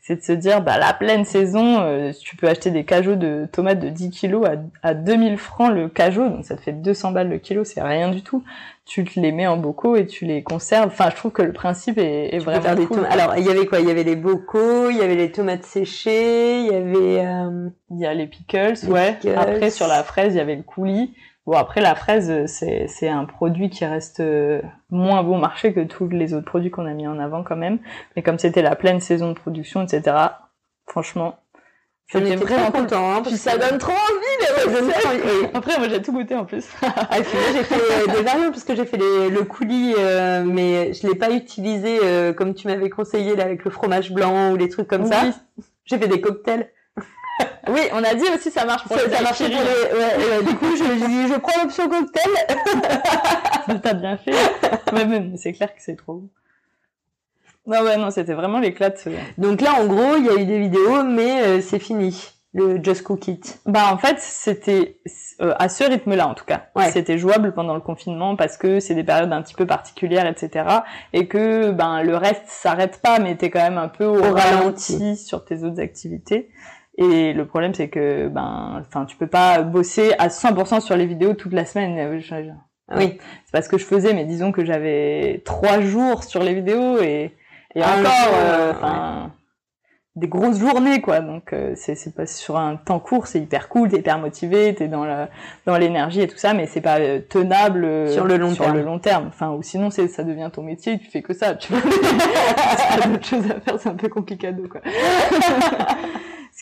C'est de se dire bah la pleine saison euh, tu peux acheter des cajots de tomates de 10 kilos à, à 2000 francs le cajot. Donc ça te fait 200 balles le kilo c'est rien du tout. Tu te les mets en bocaux et tu les conserves. Enfin je trouve que le principe est, est vraiment cool. alors il y avait quoi? Il y avait les bocaux il y avait les tomates séchées il y avait euh... il y a les pickles ouais. après sur la fraise il y avait le coulis Bon après la fraise c'est c'est un produit qui reste euh, moins bon marché que tous les autres produits qu'on a mis en avant quand même. Mais comme c'était la pleine saison de production etc. Franchement J'étais vraiment content, hein, parce ça donne trop envie les recettes. Après, moi, j'ai tout goûté en plus. ah, puis moi, j'ai fait euh, des variantes parce que j'ai fait les, le coulis, euh, mais je l'ai pas utilisé comme tu m'avais conseillé là avec le fromage blanc ou les trucs comme ça. J'ai fait des cocktails. Oui, on a dit aussi ça marche pour ça, ça marche pour les... ouais, du coup, je dis je prends l'option cocktail. T'as bien fait. Ouais, mais c'est clair que c'est trop. Non, ouais, non, c'était vraiment l'éclat Donc là, en gros, il y a eu des vidéos, mais euh, c'est fini. Le Just Cook It. Bah en fait c'était euh, à ce rythme-là en tout cas. Ouais. C'était jouable pendant le confinement parce que c'est des périodes un petit peu particulières etc. Et que ben le reste s'arrête pas mais t'es quand même un peu au, ralenti sur tes autres activités. Et le problème, c'est que, ben, enfin, tu peux pas bosser à 100% sur les vidéos toute la semaine. Euh, oui. C'est pas ce que je faisais, mais disons que j'avais trois jours sur les vidéos et, et ah, encore, euh, des grosses journées, quoi. Donc, euh, c'est, c'est pas sur un temps court, c'est hyper cool, t'es hyper motivé, t'es dans la, dans l'énergie et tout ça, mais c'est pas tenable sur le long sur terme. le long terme. Enfin, ou sinon, c'est, ça devient ton métier, tu fais que ça, tu vois. d'autres choses à faire, c'est un peu compliqué, quoi.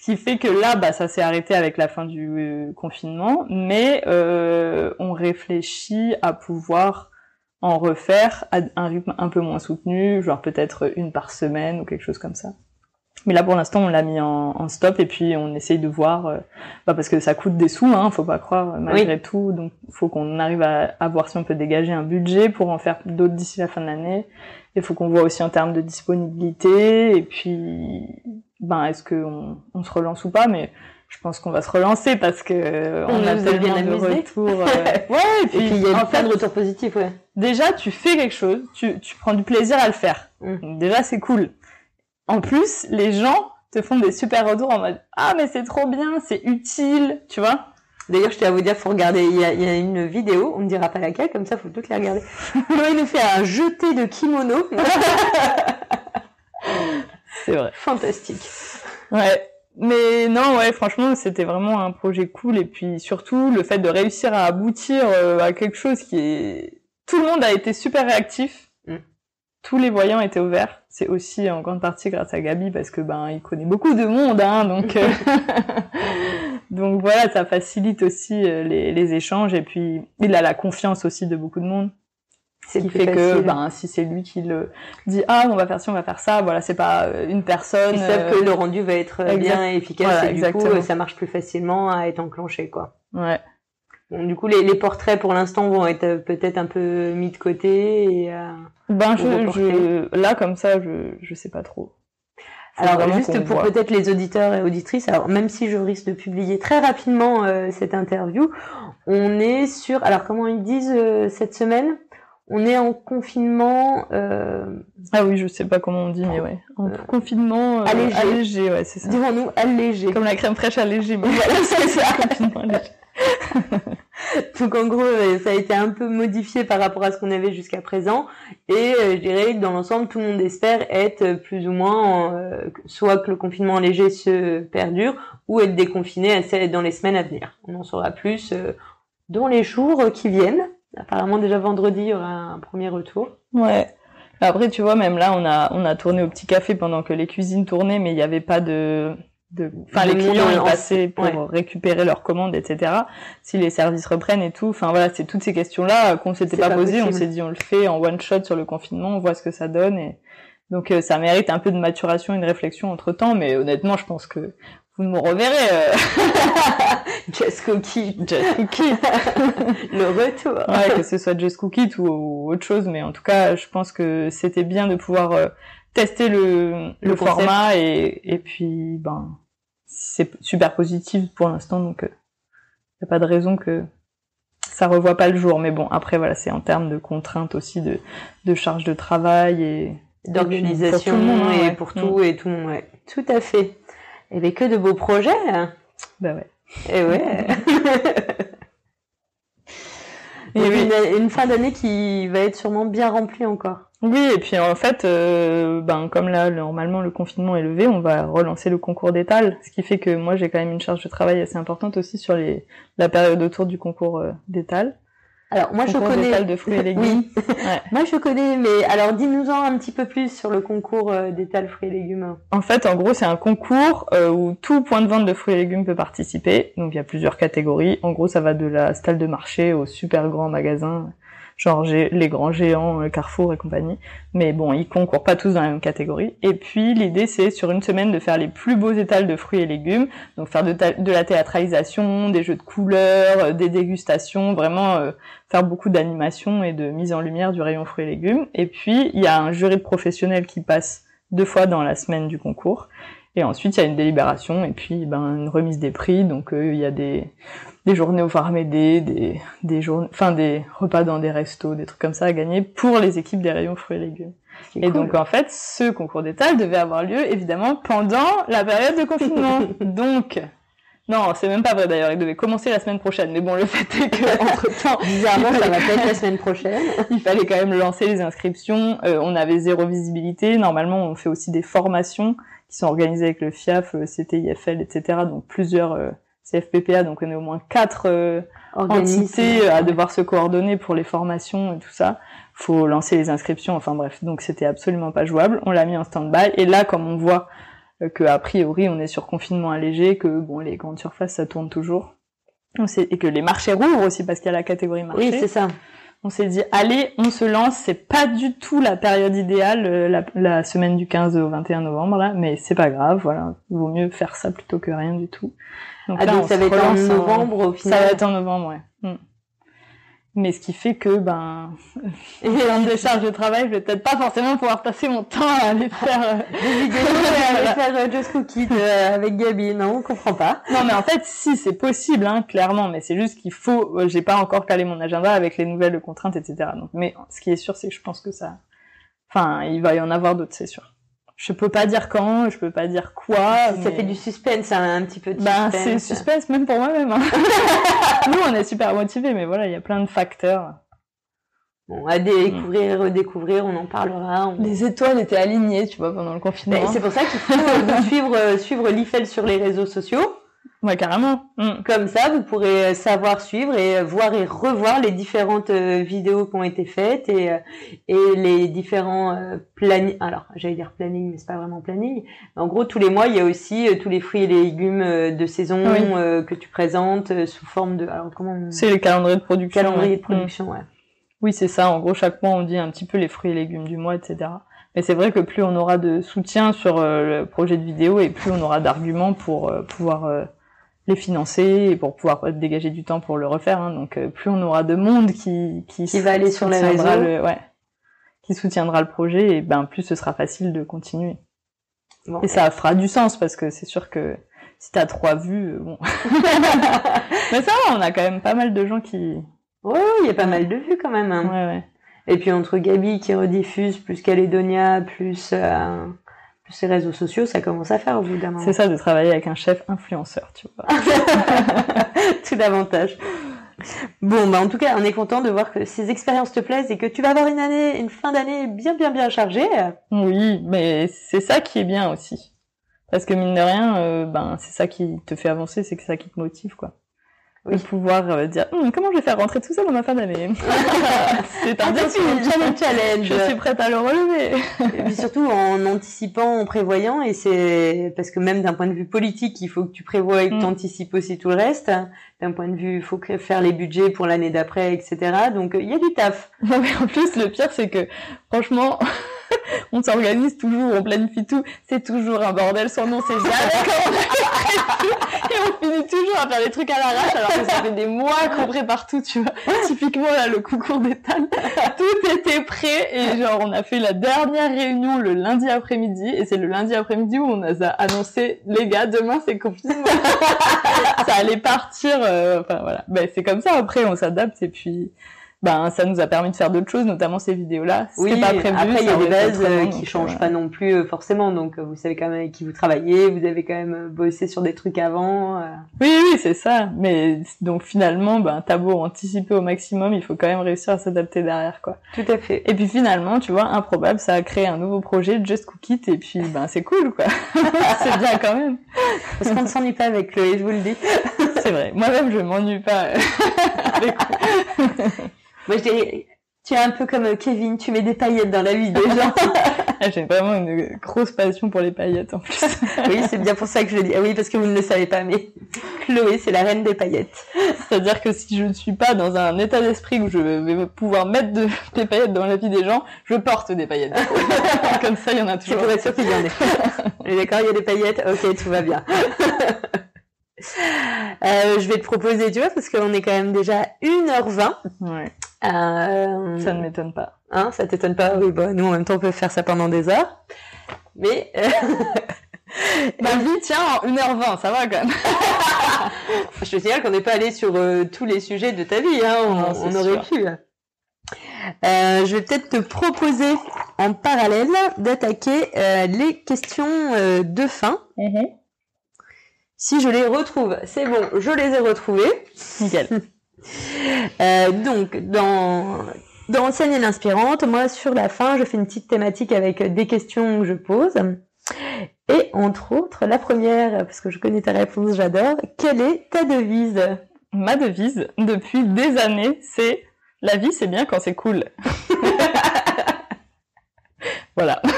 Ce qui fait que là, bah, ça s'est arrêté avec la fin du euh, confinement, mais euh, on réfléchit à pouvoir en refaire à un rythme un peu moins soutenu, genre peut-être une par semaine ou quelque chose comme ça. Mais là, pour l'instant, on l'a mis en, en, stop et puis on essaye de voir, euh, bah parce que ça coûte des sous, hein, faut pas croire malgré tout. Donc, faut qu'on arrive à, à, voir si on peut dégager un budget pour en faire d'autres d'ici la fin de l'année. Il faut qu'on voit aussi en termes de disponibilité et puis ben est-ce qu'on on se relance ou pas mais je pense qu'on va se relancer parce que on, a tellement bien de retours euh... ouais et puis, il y a plein de retours positifs ouais déjà tu fais quelque chose tu, tu prends du plaisir à le faire mm. déjà c'est cool en plus les gens te font des super retours en mode ah mais c'est trop bien c'est utile tu vois D'ailleurs, je tiens à vous dire, faut regarder. Il y, a, il y, a, une vidéo, on ne dira pas laquelle, comme ça, faut toutes les regarder. il nous fait un jeté de kimono. C'est vrai. Fantastique. Ouais. Mais non, ouais, franchement, c'était vraiment un projet cool. Et puis surtout, le fait de réussir à aboutir euh, à quelque chose qui est... Tout le monde a été super réactif. Mm. Tous les voyants étaient ouverts. C'est aussi en grande partie grâce à Gabi parce que ben il connaît beaucoup de monde, hein, donc euh, donc voilà, ça facilite aussi euh, les, les échanges et puis il a la confiance aussi de beaucoup de monde. Ce qui fait que ben, si c'est lui qui le dit ah on va faire ci on va faire ça voilà c'est pas euh, une personne ils savent que le rendu va être exact. bien efficace et du coup ça marche plus facilement à être enclenché quoi. Ouais. Bon, du coup les, les portraits pour l'instant vont être peut-être un peu mis de côté et euh, ben je, je, là comme ça je je sais pas trop. Alors juste pour peut-être les auditeurs et auditrices alors même si je risque de publier très rapidement euh, cette interview on est sur alors comment ils disent euh, cette semaine? On est en confinement. Euh... Ah oui, je sais pas comment on dit, mais ouais. En euh... confinement euh, allégé. allégé, ouais, c'est ça. Disons-nous allégé. Comme la crème fraîche allégée. Mais voilà, c'est ça. Donc en gros, euh, ça a été un peu modifié par rapport à ce qu'on avait jusqu'à présent. Et euh, je dirais que dans l'ensemble, tout le monde espère être plus ou moins, euh, soit que le confinement léger se perdure, ou être déconfiné dans les semaines à venir. On en saura plus dans les jours qui viennent. Apparemment déjà vendredi il y aura un premier retour. Ouais. Après tu vois même là on a on a tourné au petit café pendant que les cuisines tournaient mais il n'y avait pas de de enfin les clients ils passaient pour ouais. récupérer leurs commandes etc. Si les services reprennent et tout enfin voilà c'est toutes ces questions là qu'on s'était pas, pas posées on s'est dit on le fait en one shot sur le confinement on voit ce que ça donne et donc euh, ça mérite un peu de maturation, une réflexion entre temps, mais honnêtement, je pense que vous me reverrez. Euh... Just Cookie. Just Cookie. le retour. Ouais, que ce soit Just Cookie ou, autre chose, mais en tout cas, je pense que c'était bien de pouvoir euh, tester le, le, format et, et puis, ben, c'est super positif pour l'instant, donc il euh, n'y a pas de raison que ça revoit pas le jour. Mais bon, après, voilà, c'est en termes de contraintes aussi, de, de charge de travail et d'organisation et hein, pour tout et tout, ouais. Tout à fait. Et bien, que de beaux projets. Bah ouais. Et ouais. et une, une, fin d'année qui va être sûrement bien remplie encore. Oui, et puis en fait, euh, ben comme là normalement le confinement est levé, on va relancer le concours d'étal, ce qui fait que moi j'ai quand même une charge de travail assez importante aussi sur les la période autour du concours euh, d'étal. Alors moi je connais de fruits et légumes. Oui. moi je connais, mais alors dis-nous-en un petit peu plus sur le concours euh, d'étal fruits et légumes. En fait, en gros, c'est un concours euh, où tout point de vente de fruits et légumes peut participer. Donc il y a plusieurs catégories. En gros, ça va de la stalle de marché au super grand magasin genre les grands géants, euh, Carrefour et compagnie. Mais bon, ils concourent pas tous dans la même catégorie. Et puis l'idée c'est sur une semaine de faire les plus beaux étals de fruits et légumes, donc faire de, la théâtralisation, des jeux de couleurs, euh, des dégustations, vraiment euh, faire beaucoup d'animation et de mise en lumière du rayon fruits et légumes. Et puis il y a un jury de professionnels qui passe deux fois dans la semaine du concours. Et ensuite, il y a une délibération et puis ben, une remise des prix. Donc, il y a des, des journées au Farmédé, des, des journées, enfin des repas dans des restos, des trucs comme ça à gagner pour les équipes des rayons fruits et légumes. Et donc en fait, ce concours d'étal devait avoir lieu évidemment pendant la période de confinement. donc non, c'est même pas vrai d'ailleurs, il devait commencer la semaine prochaine. Mais bon, le fait est que entre temps, bizarrement, ça va pas être la semaine prochaine. il fallait quand même lancer les inscriptions. Euh, on avait zéro visibilité. Normalement, on fait aussi des formations qui sont organisées avec le FIAF, euh, CTIFL, etc. Donc plusieurs euh, CFPPA, donc on est au moins quatre euh, entités à devoir se coordonner pour les formations et tout ça. Faut lancer les inscriptions, enfin bref, donc c'était absolument pas jouable. On l'a mis en stand-by et là, comme on voit euh, que a priori on est sur confinement allégé, que bon les grandes surfaces ça tourne toujours, on sait, et que les marchés rouvrent aussi parce qu'il y a la catégorie marché. Oui, c'est ça. On s'est dit allez, on se lance. C'est pas du tout la période idéale, euh, la, la, semaine du 15 au 21 novembre là, mais c'est pas grave. Voilà, il vaut mieux faire ça plutôt que rien du tout. Donc ah, donc ça va être en novembre au final. Ça va être en novembre, ouais. Hmm. Mais ce qui fait que, ben, en de charge de travail, je vais peut-être pas forcément pouvoir passer mon temps à aller faire euh, des vidéos à aller faire euh, Just Cookie euh, avec Gabi. Non, on comprend pas. Non, mais en fait, si, c'est possible, hein, clairement. Mais c'est juste qu'il faut, j'ai pas encore calé mon agenda avec les nouvelles contraintes, etc. Donc, mais ce qui est sûr, c'est que je pense que ça, enfin, il va y en avoir d'autres, c'est sûr je peux pas dire quand, je peux pas dire quoi. Ça fait du suspense, hein, un petit peu de ben, suspense. c'est suspense même pour moi-même. Hein. Nous, on est super motivés, mais voilà, il y a plein de facteurs. Bon, à découvrir, redécouvrir, on en parlera. Les étoiles étaient alignées, tu vois, pendant le confinement. C'est pour ça qu'il faut suivre, euh, suivre l'IFEL sur les réseaux sociaux. Ouais, carrément. Mm. Comme ça, vous pourrez euh, savoir suivre et euh, voir et revoir les différentes euh, vidéos qui ont été faites et, et les différents plannings. Alors, j'allais dire planning, mais c'est pas vraiment planning. En gros, tous les mois, il y a aussi tous les fruits et les légumes de saison que tu présentes sous forme de. Alors, comment C'est les calendriers de production. Calendrier de production, ouais. Oui, c'est ça. En gros, chaque mois, on dit un petit peu les fruits et légumes du mois, etc. Mais c'est vrai que plus on aura de soutien sur le projet de vidéo et plus on aura d'arguments pour pouvoir les financer et pour pouvoir dégager du temps pour le refaire. Hein. Donc euh, plus on aura de monde qui qui, va aller sur les réseaux, ouais, qui soutiendra le projet, et ben plus ce sera facile de continuer. et ça fera du sens parce que c'est sûr que si t'as trois vues, euh, bon. Mais ça va, on a quand même pas mal de gens qui. Ouais, il y a pas mal de vues quand même. Hein. Ouais, ouais. Et puis entre Gabi qui rediffuse, plus Calédonia, plus euh, ces réseaux sociaux, ça commence à faire au bout d'un moment. C'est ça de travailler avec un chef influenceur, tu vois. Tout davantage. Bon, bah en tout cas, on est content de voir que ces expériences te plaisent et que tu vas avoir une année, une fin d'année bien, bien, bien chargée. Oui, mais c'est ça qui est bien aussi. Parce que mine de rien, euh, ben c'est ça qui te fait avancer, c'est que ça qui te motive, quoi oui. de pouvoir euh, dire hum, comment je vais faire rentrer tout ça dans ma fin d'année. c'est un défi, challenge, challenge. Je suis prête à le relever. et puis surtout en anticipant, en prévoyant, et c'est parce que même d'un point de vue politique, il faut que tu prévois et que mm. tu anticipes aussi tout le reste. D'un point de vue, il faut faire les budgets pour l'année d'après, etc. Donc il y a du taf. en plus, le pire, c'est que franchement. on s'organise toujours, on planifie tout, c'est toujours un bordel, son nom c'est jamais comment et on finit toujours à faire des trucs à l'arrache alors que ça fait des mois qu'on prépare tout, tu vois. Typiquement, là, le concours d'étal, tout était prêt. Et genre, on a fait la dernière réunion le lundi après-midi. Et c'est le lundi après-midi où on a annoncé, les gars, demain c'est confinement. ça allait partir, euh, enfin voilà. Ben, c'est comme ça, après on s'adapte. Et puis ben ça nous a permis de faire d'autres choses, notamment ces vidéos-là. Oui, pas prévu, après il y a des bases euh, qui changent pas non plus euh, forcément, donc euh, vous savez quand même avec qui vous travaillez, vous avez quand même bossé sur des trucs avant. Oui, oui, c'est ça. Mais donc finalement, ben t'as beau anticiper au maximum, il faut quand même réussir à s'adapter derrière, quoi. Tout à fait. Et puis finalement, tu vois, improbable, ça a créé un nouveau projet, Just Cook It, et puis ben c'est cool, quoi. c'est bien quand même. Parce qu'on ne s'ennuie pas avec Chloé, je vous le dis. c'est vrai. Moi-même, je m'ennuie pas. moi, je dirais, tu es un peu comme Kevin, tu mets des paillettes dans la vie des gens. J'ai vraiment une grosse passion pour les paillettes en plus. oui, c'est bien pour ça que je le dis. Ah oui, parce que vous ne le savez pas, mais Chloé, c'est la reine des paillettes. C'est-à-dire que si je ne suis pas dans un état d'esprit où je vais pouvoir mettre des paillettes dans la vie des gens, je porte des paillettes. Comme ça, il y en a toujours. Je pourrais sûr qu'il y en ait. D'accord, il y a des paillettes, ok, tout va bien. Euh, je vais te proposer, tu vois, parce qu'on est quand même déjà 1h20. Ouais. Euh... Ça ne m'étonne pas. Hein, ça t'étonne pas? Oui, bah, nous, en même temps, on peut faire ça pendant des heures. Mais... Euh... Ma vie tient en 1h20, ça va quand même. je te signale qu'on n'est pas allé sur euh, tous les sujets de ta vie, hein, on, aurait pu. Euh, je vais peut-être te proposer en parallèle d'attaquer euh, les questions de fin. Mm-hmm. Si je les retrouve, c'est bon, je les ai retrouvées. Nickel. euh, donc, dans, dans Enseigne l'inspirante, moi, sur la fin, je fais une petite thématique avec des questions que je pose. Et entre autres, la première, parce que je connais ta réponse, j'adore, quelle est ta devise? Ma devise, depuis des années, c'est la vie, c'est bien quand c'est cool. voilà.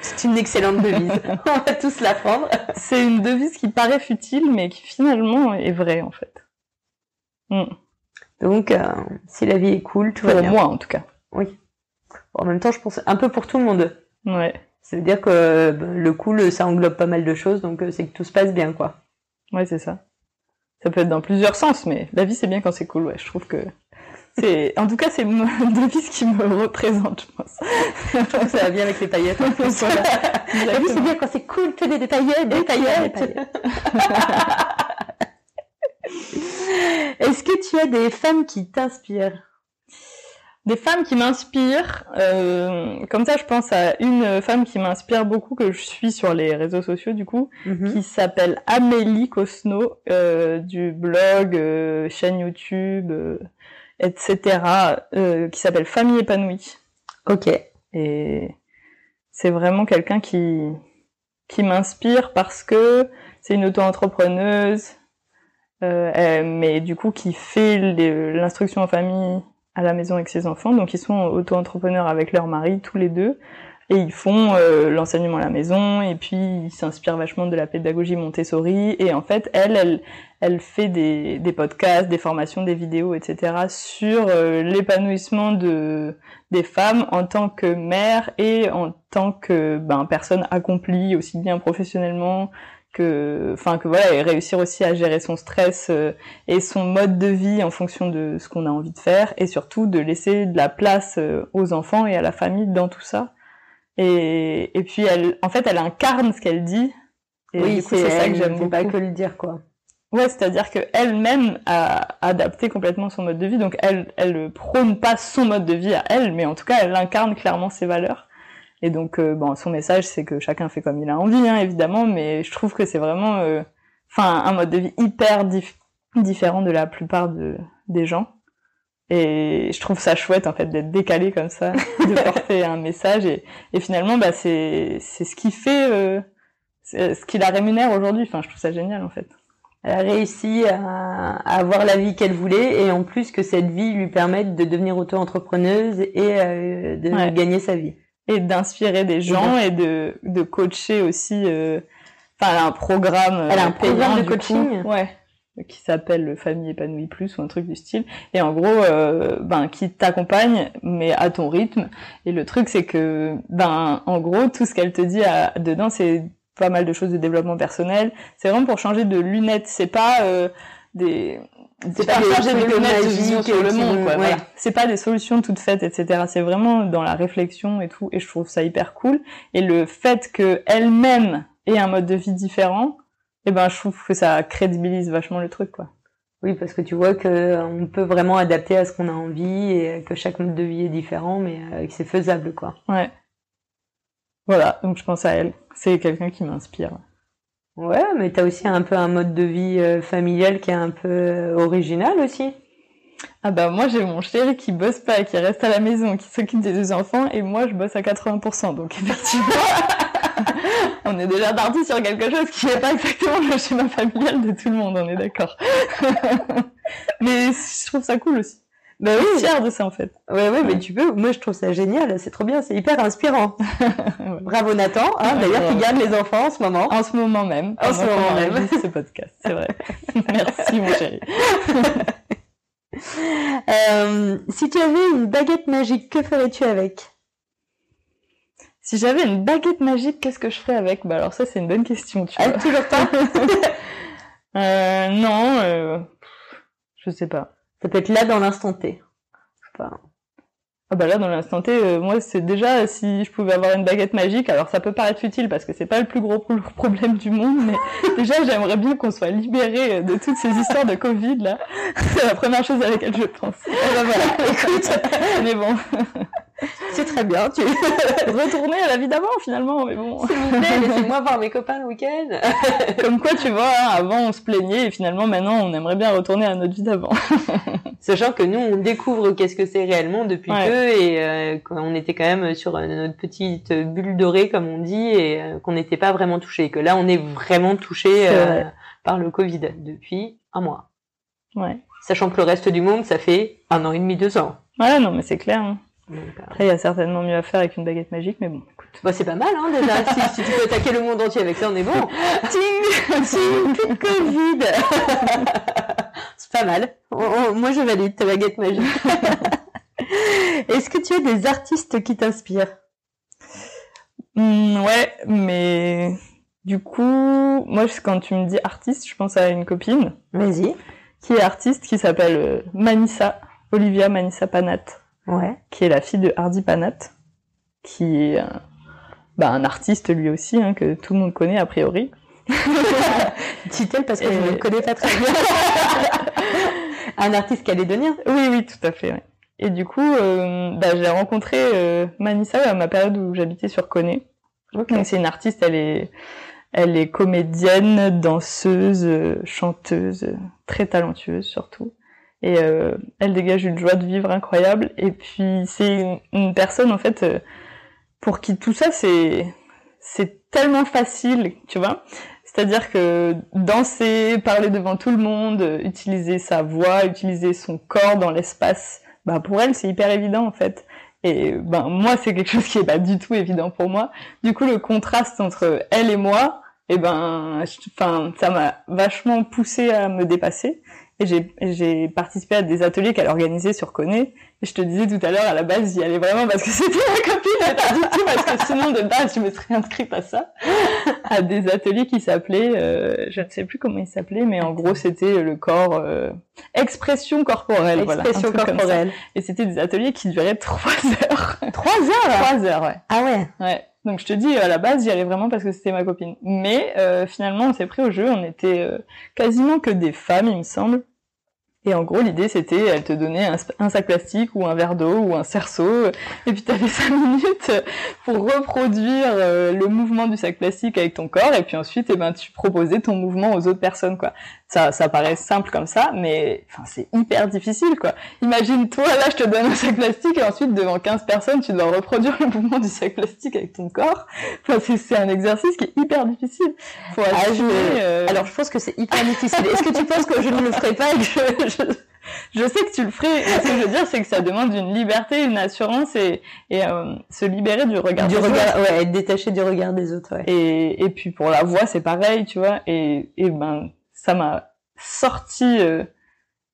C'est une excellente devise. On va tous la prendre. C'est une devise qui paraît futile, mais qui finalement est vraie, en fait. Hmm. Donc, euh, si la vie est cool, tout va bien. Pour moi, en tout cas. Oui. En même temps, je pense un peu pour tout le monde. Ouais. Ça veut dire que bah, le cool, ça englobe pas mal de choses, donc euh, c'est que tout se passe bien, quoi. Ouais, c'est ça. Ça peut être dans plusieurs sens, mais la vie, c'est bien quand c'est cool, ouais. Je trouve que c'est, en tout cas, c'est une devise qui me représente, je pense. je trouve que ça va bien avec les paillettes. En plus, voilà. La vie, c'est bien quand c'est cool, tenez des paillettes, des paillettes. Est-ce que tu as des femmes qui t'inspirent? Des femmes qui m'inspirent. Euh, comme ça, je pense à une femme qui m'inspire beaucoup que je suis sur les réseaux sociaux du coup, mhm. qui s'appelle Amélie Cosno euh, du blog, euh, chaîne YouTube etc., euh, qui s'appelle Famille épanouie. Ok. Et c'est vraiment quelqu'un qui qui m'inspire parce que c'est une auto-entrepreneuse, mais du coup qui fait l'instruction en famille à la maison avec ses enfants. Donc ils sont auto-entrepreneurs avec leur mari tous les deux. Et ils font euh, l'enseignement à la maison. Et puis ils s'inspirent vachement de la pédagogie Montessori. Et en fait elle elle elle fait des, des podcasts des formations des vidéos etc sur euh, l'épanouissement de des femmes en tant que mère et en tant que ben personne accomplie aussi bien professionnellement que enfin que voilà et réussir aussi à gérer son stress euh, et son mode de vie en fonction de ce qu'on a envie de faire et surtout de laisser de la place aux enfants et à la famille dans tout ça et, et puis elle, en fait, elle incarne ce qu'elle dit. Et oui, c'est ça que j'aime beaucoup. pas que le dire, quoi. Ouais, c'est-à-dire que elle-même a adapté complètement son mode de vie. Donc elle, elle prône pas son mode de vie à elle, mais en tout cas, elle incarne clairement ses valeurs. Et donc, euh, bon, son message, c'est que chacun fait comme il a envie, hein, évidemment, mais je trouve que c'est vraiment, euh, enfin, un mode de vie hyper différent de la plupart de, des gens. Et je trouve ça chouette en fait d'être décalé comme ça, de porter un message et, et finalement bah c'est c'est ce qui fait euh, ce qui la rémunère aujourd'hui. Enfin, je trouve ça génial en fait. Elle a réussi à, avoir la vie qu'elle voulait et en plus que cette vie lui permette de devenir auto-entrepreneuse et euh, de gagner sa vie. Et d'inspirer des gens et de, de coacher aussi. Euh... Enfin, elle a un programme. Elle a un programme de coaching? Ouais qui s'appelle Famille épanouie plus ou un truc du style et en gros euh, ben qui t'accompagne mais à ton rythme et le truc c'est que ben en gros tout ce qu'elle te dit à, dedans c'est pas mal de choses de développement personnel. C'est vraiment pour changer de lunettes. C'est pas euh, des c'est pas, changer de lunettes de sur le monde. Quoi, voilà. C'est pas des solutions toutes faites, etc. C'est vraiment dans la réflexion et tout. Et je trouve ça hyper cool. Et le fait que elle-même ait un mode de vie différent, eh ben je trouve que ça crédibilise vachement le truc, quoi. Oui, parce que tu vois que on peut vraiment adapter à ce qu'on a envie et que chaque mode de vie est différent, mais euh, que c'est faisable, quoi. Ouais. Voilà, donc je pense à elle. C'est quelqu'un qui m'inspire. Ouais, mais t'as aussi un peu un mode de vie euh, familial qui est un peu euh, original aussi. Ah bah moi j'ai mon chéri qui bosse pas, qui reste à la maison, qui s'occupe des deux enfants, et moi je bosse à 80%. Donc effectivement, on est déjà parti sur quelque chose qui n'est pas exactement le schéma familial de tout le monde, on est d'accord. mais je trouve ça cool aussi. Bah oui, fier de ça en fait. Ouais, ouais, mais tu peux. Moi, je trouve ça génial. C'est trop bien. C'est hyper inspirant. Bravo Nathan. Hein, D'ailleurs, qui garde les enfants en ce moment. En ce moment même. En ce moment même. Ce podcast, c'est vrai. Merci mon chéri. euh, si tu avais une baguette magique, que ferais-tu avec? Si j'avais une baguette magique, qu'est-ce que je ferais avec? Bah alors ça, c'est une bonne question. Tu ah, toujours pas? Euh, Non, euh, je sais pas. Ça peut être là dans l'instant T. Ah bah là dans l'instant T, euh, moi c'est déjà si je pouvais avoir une baguette magique, alors ça peut paraître futile parce que c'est pas le plus gros problème du monde, mais déjà j'aimerais bien qu'on soit libéré de toutes ces histoires de Covid là. C'est la première chose à laquelle je pense. Ah bah voilà, écoute, mais bon. C'est très bien, tu retourner à la vie d'avant finalement, mais bon. S'il vous plaît, laissez-moi voir mes copains le week-end. Comme quoi, tu vois, avant on se plaignait et finalement maintenant on aimerait bien retourner à notre vie d'avant. Sachant que nous on découvre qu'est-ce que c'est réellement depuis peu et euh, qu'on était quand même sur notre petite bulle dorée comme on dit et euh, qu'on n'était pas vraiment touché. Que là on est vraiment touché euh, par le Covid depuis un mois. Ouais. Sachant que le reste du monde ça fait un an et demi, deux ans. Ouais, non mais c'est clair. Hein. Après, il y a certainement mieux à faire avec une baguette magique, mais bon, écoute. Bah, c'est pas mal, hein, déjà. si, tu peux attaquer le monde entier avec ça, on est bon. Ting! Ting! Covid! c'est pas mal. moi, je valide ta baguette magique. Est-ce que tu as des artistes qui t'inspirent? Hmm, ouais, mais du coup, moi, quand tu me dis artiste, je pense à une copine. Vas-y. Qui est artiste, qui s'appelle euh, Manissa, Olivia Manissa Panat ouais. qui est la fille de Hardy Panat, qui est un, bah, un artiste lui aussi, hein, que tout le monde connaît a priori. Dit-elle parce que je ne le connais pas très bien. un artiste calédonien Oui, oui, tout à fait. Et du coup, euh, bah, j'ai rencontré euh, Manissa à ma période où j'habitais sur Coné. Okay. c'est une artiste, elle est, elle est comédienne, danseuse, chanteuse, très talentueuse surtout et euh, elle dégage une joie de vivre incroyable. Et puis c'est une, personne en fait euh, pour qui tout ça c'est c'est tellement facile tu vois. C'est-à-dire que danser parler devant tout le monde utiliser sa voix utiliser son corps dans l'espace bah pour elle c'est hyper évident en fait. Et ben moi c'est quelque chose qui est pas du tout évident pour moi. Du coup le contraste entre elle et moi et eh ben enfin ça m'a vachement poussé à me dépasser j'ai participé à des ateliers qu'elle organisait sur Coné. Et je te disais tout à l'heure, à la base, j'y allais vraiment parce que c'était ma copine, et pas du tout parce que sinon, de base, je me serais inscrite à ça. À des ateliers qui s'appelaient, euh, je ne sais plus comment ils s'appelaient, mais en gros, c'était le corps, euh, expression corporelle. Expression corporelle. Et c'était des ateliers qui duraient trois heures. Trois heures? Trois heures, ouais. Ah ouais? Ouais. Donc je te dis, à la base, j'y allais vraiment parce que c'était ma copine. Mais euh, finalement, on s'est pris au jeu. On était euh, quasiment que des femmes, il me semble. Et en gros, l'idée, c'était, elle te donnait un, sac plastique ou un verre d'eau ou un cerceau, et puis tu avais cinq minutes pour reproduire euh, le mouvement du sac plastique avec ton corps, et puis ensuite, eh ben, tu proposais ton mouvement aux autres personnes, quoi ça, ça paraît simple comme ça, mais enfin, c'est hyper difficile, quoi. Imagine, toi, là, je te donne un sac plastique et ensuite, devant 15 personnes, tu dois reproduire le mouvement du sac plastique avec ton corps. Enfin, c'est un exercice qui est hyper difficile. Faut ah, euh, Alors, je pense que c'est hyper difficile. Est-ce que tu penses que je ne le ferai pas et que je... je... sais que tu le ferais? Ce que je veux dire, c'est que ça demande une liberté, une assurance et, et euh, se libérer du regard du regard, Ouais, être détaché du regard des autres. Ouais. Et, et puis pour la voix, c'est pareil, tu vois. Et, et ben ça m'a sorti euh,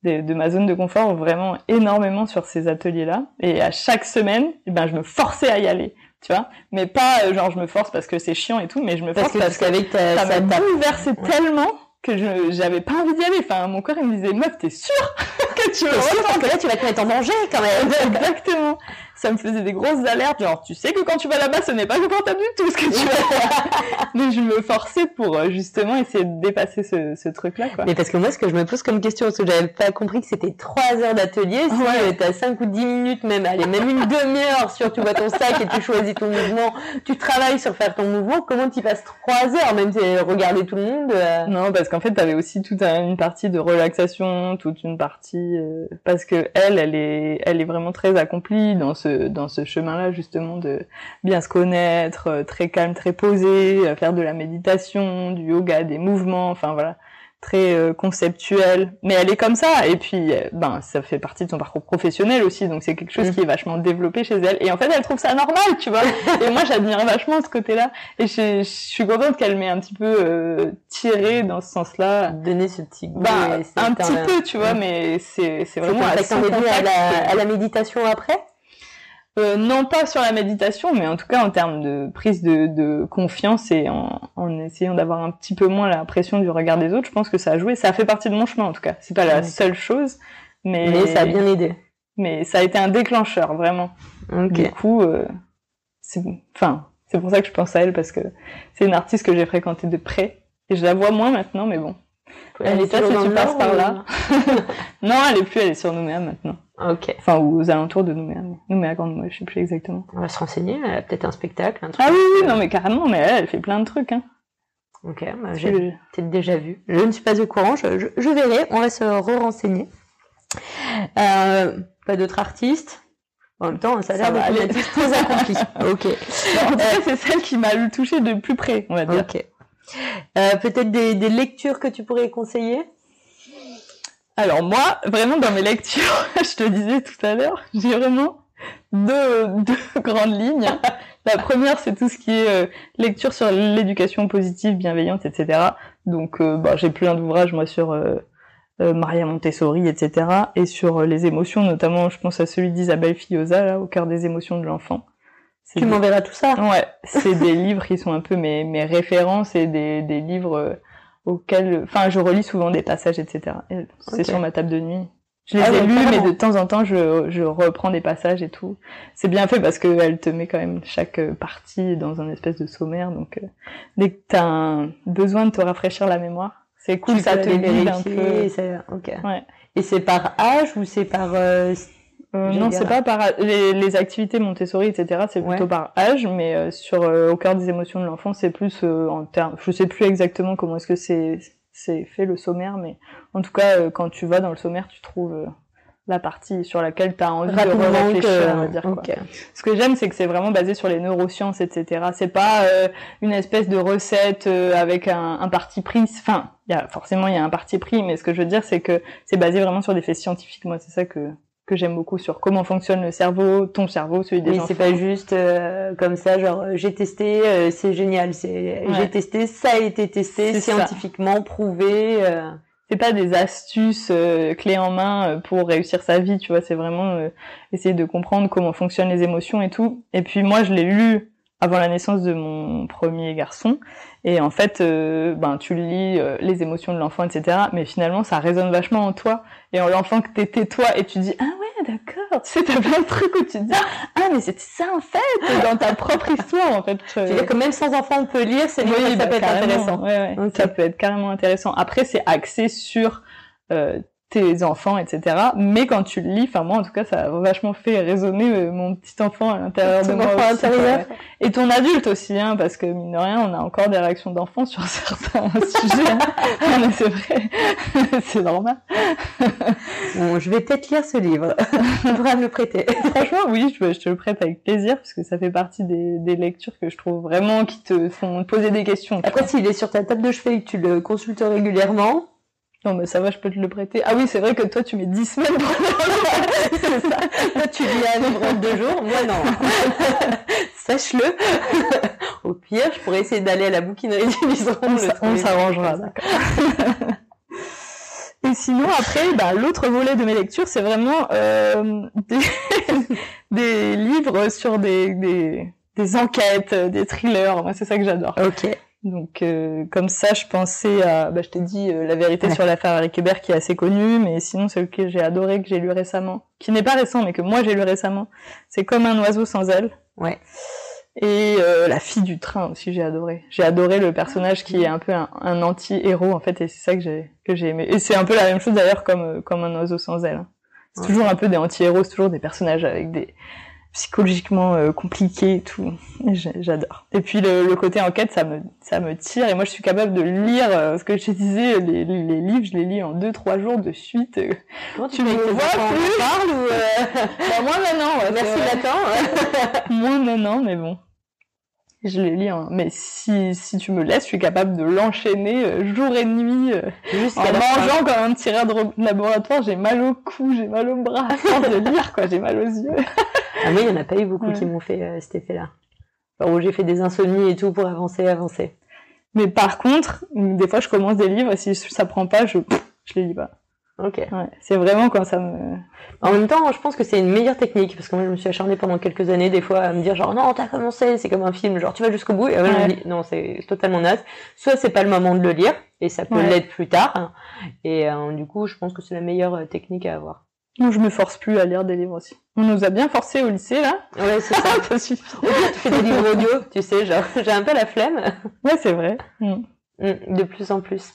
de, ma zone de confort vraiment énormément sur ces ateliers-là. Et à chaque semaine, eh ben, je me forçais à y aller tu vois. Mais pas euh, genre je me force parce que c'est chiant et tout, mais je me force parce, parce que, ta, ça m'a bouleversé tellement que je j'avais pas envie d'y aller. Enfin, mon corps il me disait meuf, t'es sûre que tu ressentir que là, tu vas te mettre en danger quand même. Exactement. Ça me faisait des grosses alertes, genre tu sais que quand tu vas là-bas, ce n'est pas confortable du tout ce que tu vas faire. Mais je me forçais pour euh, justement essayer de dépasser ce, ce truc-là, quoi. Mais parce que moi, ce que je me pose comme question, parce que j'avais pas compris que c'était trois heures d'atelier, si Ouais. euh, t'as cinq ou dix minutes même, allez, même une demi-heure sur tu vois ton sac et tu choisis ton mouvement, tu travailles sur faire ton mouvement, comment tu passes trois heures, même si regarder tout le monde, euh, Non, parce qu'en fait, t'avais aussi toute un- une partie de relaxation, toute une partie euh, parce que elle, elle est, elle est vraiment très accomplie dans ce dans ce chemin-là justement de bien se connaître, euh, très calme, très posé, euh, faire de la méditation, du yoga, des mouvements, enfin voilà, très euh, conceptuel. Mais elle est comme ça, et puis ben ça fait partie de son parcours professionnel aussi, donc c'est quelque chose Mhm. qui est vachement développé chez elle. Et en fait, elle trouve ça normal, tu vois. et moi, j'admire vachement ce côté-là. Et je, je suis contente qu'elle m'ait un petit peu euh, tiré dans ce sens-là. donner ce petit goût. Bah, c'est un petit peu, tu vois, mais c'est c'est vraiment à venu à contact. la, à la méditation après? Euh, non pas sur la méditation, mais en tout cas en termes de prise de, de confiance et en, en essayant d'avoir un petit peu moins la pression du regard des autres, je pense que ça a joué. Ça a fait partie de mon chemin en tout cas. C'est pas la seule chose, mais, Mais ça a bien aidé. mais ça a été un déclencheur vraiment. Ok. Du coup, euh, c'est enfin c'est pour ça que je pense à elle parce que c'est une artiste que j'ai fréquentée de près et je la vois moins maintenant, mais bon. Elle est pas si tu passes par là. Non, elle est plus, elle est sur Nouméa maintenant. Ok. Enfin, aux alentours de Nouméa. Nouméa Grande Nouméa, je sais plus exactement. On va se renseigner, elle a peut-être un spectacle, un truc. Ah oui, oui, non, mais carrément, mais elle, elle fait plein de trucs, hein. Ok, bah, j'ai peut-être déjà vu. Je ne suis pas au courant, je, je, je verrai, on va se re-renseigner. Euh, pas d'autres artistes? En même temps, ça a l'air d'être très accomplie. ok. En tout cas, c'est celle qui m'a le touché de plus près, on va dire. Ok. Euh, peut-être des, lectures que tu pourrais conseiller? Alors moi, vraiment dans mes lectures, je te disais tout à l'heure, j'ai vraiment deux, deux grandes lignes. La première, c'est tout ce qui est euh, lecture sur l'éducation positive, bienveillante, etc. Donc, euh, bah, j'ai plein d'ouvrages, moi, sur Maria Montessori, etc. Et sur les émotions, notamment, je pense à celui d'Isabelle Fillosa, au cœur des émotions de l'enfant. Tu des- m'enverras tout ça Ouais, c'est des livres qui sont un peu mes, mes références et des, des livres euh, auxquels, enfin, je relis souvent des passages, etc. Et C'est sur ma table de nuit. Je les Ah ai lus, mais de temps en temps, je, je reprends des passages et tout. C'est bien fait parce qu'elle te met quand même chaque euh, partie dans un espèce de sommaire. Donc, euh, dès que t'as un besoin de te rafraîchir la mémoire, c'est cool, Tu ça te guide un peu. et ça- Ok. Ouais. Et c'est par âge ou c'est par... euh, Euh, non, c'est pas par les, les activités Montessori, etc. C'est plutôt Ouais. par âge, mais euh, sur euh, au cœur des émotions de l'enfant, c'est plus euh, en termes. Je sais plus exactement comment est-ce que c'est c'est fait le sommaire, mais en tout cas, euh, quand tu vas dans le sommaire, tu trouves euh, la partie sur laquelle tu as envie de réfléchir, on va dire. quoi. Ce que j'aime, c'est que c'est vraiment basé sur les neurosciences, etc. C'est pas euh, une espèce de recette euh, avec un, un parti pris. Enfin, il y a forcément il y a un parti pris, mais ce que je veux dire, c'est que c'est basé vraiment sur des faits scientifiques. Moi, c'est ça que que j'aime beaucoup sur comment fonctionne le cerveau, ton cerveau, celui des Oui, enfants. c'est pas juste euh, comme ça, genre euh, j'ai testé, euh, c'est génial, c'est Ouais. j'ai testé, ça a été testé, ça. scientifiquement prouvé. euh, c'est pas des astuces euh, clés en main euh, pour réussir sa vie, tu vois, c'est vraiment euh, essayer de comprendre comment fonctionnent les émotions et tout. Et puis moi, je l'ai lu avant la naissance de mon premier garçon, et en fait, euh, ben tu lis euh, les émotions de l'enfant, etc. Mais finalement, ça résonne vachement en toi et en l'enfant que t'étais toi, et tu dis ah ouais, d'accord. Tu sais, t'as plein de trucs où tu te dis ah mais c'était ça en fait dans ta propre histoire en fait. Je veux dire que même sans enfant on peut lire, c'est Oui, ça bah, peut être intéressant. Ouais, ouais. Ok. Ça peut être carrément intéressant. Après, c'est axé sur euh, tes enfants, etc. Mais quand tu le lis, enfin moi en tout cas, ça a vachement fait résonner euh, mon petit enfant à l'intérieur de moi. enfant aussi. Et ton adulte aussi, hein, parce que mine de rien, on a encore des réactions d'enfants sur certains sujets. Non, mais c'est vrai, c'est normal. Bon, je vais peut-être lire ce livre. tu pourras me le prêter. Franchement, oui, je, je te le prête avec plaisir, parce que ça fait partie des, des lectures que je trouve vraiment qui te font poser des questions. Après, s'il est sur ta table de chevet et que tu le consultes régulièrement, Non, mais ça va, je peux te le prêter. Ah oui, c'est vrai que toi, tu mets 10 semaines pour c'est ça. Toi, tu un livre en deux jours, moi non. Sache-le. Au pire, je pourrais essayer d'aller à la bouquinerie du Liseron. On le s'arrangera, d'accord. Et sinon, après, bah, l'autre volet de mes lectures, c'est vraiment euh, des, des livres sur des, des, des enquêtes, des thrillers. Moi, c'est ça que j'adore. Ok. Donc euh, comme ça, je pensais à, bah, je t'ai dit euh, la vérité sur l'affaire Eric Hébert qui est assez connue, mais sinon celui que j'ai adoré, que j'ai lu récemment, qui n'est pas récent, mais que moi j'ai lu récemment, c'est comme un oiseau sans ailes. Ouais. Et euh, la fille du train aussi, j'ai adoré. J'ai adoré le personnage qui est un peu un, anti-héros en fait, et c'est ça que j'ai que j'ai aimé. Et c'est un peu la même chose d'ailleurs comme comme un oiseau sans ailes. Hein. C'est toujours un peu des anti-héros, c'est toujours des personnages avec des psychologiquement euh, compliqué et tout. J'adore. Et puis le, le, côté enquête, ça me ça me tire et moi je suis capable de lire euh, ce que je disais les, les, livres, je les lis en deux trois jours de suite. tu me vois plus parle ou euh... bah, moi maintenant. Ouais, Merci Nathan. moi maintenant, mais bon. Je les lis, hein. mais si, si tu me laisses, je suis capable de l'enchaîner euh, jour et nuit, en mangeant comme un tireur de laboratoire. J'ai mal au cou, j'ai mal au bras à force de lire, quoi. J'ai mal aux yeux. Ah, moi, il y en a pas eu beaucoup qui m'ont fait euh, cet effet-là. où j'ai fait des insomnies et tout pour avancer, avancer. Mais par contre, des fois, je commence des livres et si ça prend pas, je, je les lis pas. Ok. Ouais, c'est vraiment quand ça me. En même temps, je pense que c'est une meilleure technique parce que moi, je me suis acharnée pendant quelques années, des fois, à me dire genre non, t'as commencé, c'est comme un film, genre tu vas jusqu'au bout. Et me dis non, c'est totalement naze. Soit c'est pas le moment de le lire et ça peut l'être plus tard. Et euh, du coup, je pense que c'est la meilleure euh, technique à avoir. Non, je me force plus à lire des livres aussi. On nous a bien forcé au lycée, là. Ouais, c'est ça. ça suffit. tu fais des livres audio, tu sais, genre, j'ai un peu la flemme. Ouais, c'est vrai. Mm. Mm, de plus en plus.